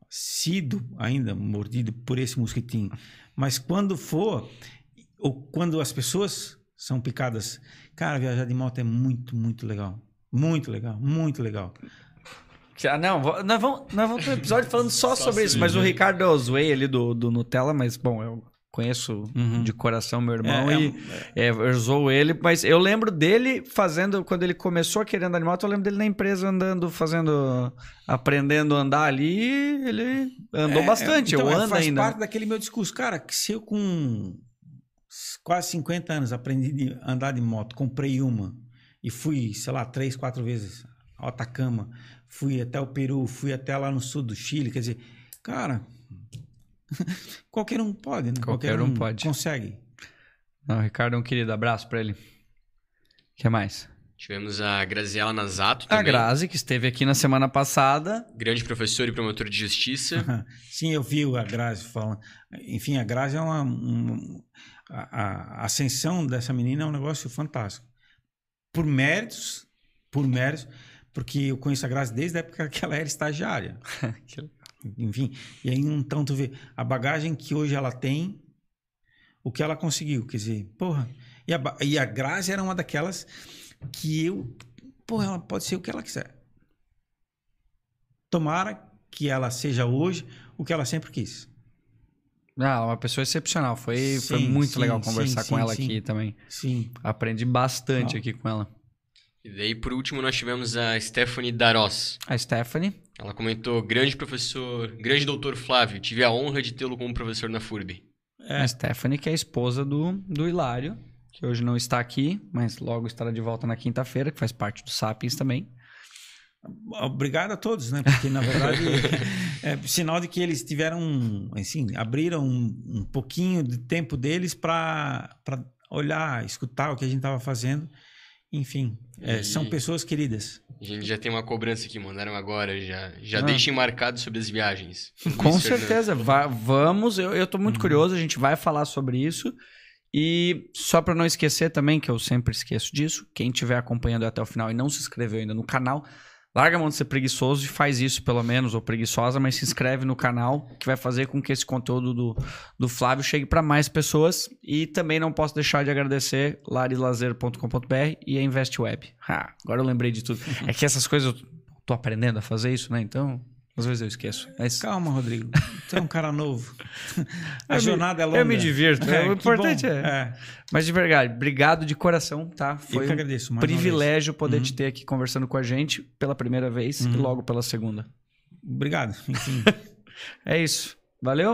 sido ainda mordido por esse mosquitinho. Mas quando for, ou quando as pessoas são picadas, cara, viajar de moto é muito, muito legal. Muito legal, muito legal. Ah, não, nós vamos, nós vamos ter um episódio falando só, Só sobre isso. Mas o. Ricardo eu zoei ali do, do Nutella, mas, bom, eu conheço Uhum. de coração meu irmão É, é e é, eu zoo ele. Mas eu lembro dele fazendo, quando ele começou a querer andar de moto, eu lembro dele na empresa andando, fazendo, aprendendo a andar ali. Ele andou É, bastante, então, eu é, ando faz ainda. parte daquele meu discurso. Cara, que se eu com quase 50 anos aprendi a andar de moto, comprei uma e fui, sei lá, três, quatro vezes ao Atacama, fui até o Peru, fui até lá no sul do Chile, quer dizer, cara, (laughs) qualquer um pode, né? Qualquer um pode. Consegue. Não, o Ricardo é um querido, abraço pra ele. O que mais? Tivemos a Graziela Nazato A também. Grazi, que esteve aqui na semana passada. Grande professor e promotor de justiça. (laughs) Sim, eu vi a Grazi falando. Enfim, a Grazi é uma. um- a, a ascensão dessa menina é um negócio fantástico. Por méritos, por méritos, porque eu conheço a Grazi desde a época que ela era estagiária. (laughs) Enfim, e aí então tu vê a bagagem que hoje ela tem, o que ela conseguiu, quer dizer, porra. E a, e a Grazi era uma daquelas que eu, porra, ela pode ser o que ela quiser. Tomara que ela seja hoje o que ela sempre quis. Ah, é uma pessoa excepcional. Foi, foi Sim, muito sim, legal conversar sim, com ela aqui também. Sim. Aprendi bastante Ah. aqui com ela. E daí, por último, nós tivemos a Stephanie Darós. A Stephanie. Ela comentou: grande professor, grande doutor Flávio, tive a honra de tê-lo como professor na FURB. É. A Stephanie, que é a esposa do, do Hilário, que hoje não está aqui, mas logo estará de volta na quinta-feira, que faz parte do Sapiens também. Obrigado a todos, né? Porque, na verdade, (laughs) é sinal de que eles tiveram, assim, abriram um, um pouquinho de tempo deles para olhar, escutar o que a gente estava fazendo. Enfim, é, E- são pessoas queridas. A gente já tem uma cobrança que mandaram agora, já, já Ah. deixem marcado sobre as viagens. Com Luiz Fernando. certeza, va- vamos. Eu, eu tô muito curioso, a gente vai falar sobre isso. E só para não esquecer também, que eu sempre esqueço disso, quem estiver acompanhando até o final e não se inscreveu ainda no canal, larga a mão de ser preguiçoso e faz isso pelo menos, ou preguiçosa, mas se inscreve no canal, que vai fazer com que esse conteúdo do, do Flávio chegue para mais pessoas. E também não posso deixar de agradecer larilazer.com.br e a InvestWeb. Ah, agora eu lembrei de tudo. É que essas coisas eu tô aprendendo a fazer isso, né? Então, às vezes eu esqueço. Mas Calma, Rodrigo. Tu é um cara novo. (laughs) A Eu me- jornada é longa. eu me divirto, é, (laughs) o que importante bom. é- Mas de verdade, obrigado de coração, tá? Eu Foi que um agradeço. vez. privilégio poder Uhum. te ter aqui conversando com a gente pela primeira vez e Uhum. logo pela segunda. Obrigado. Enfim. (laughs) É isso. Valeu?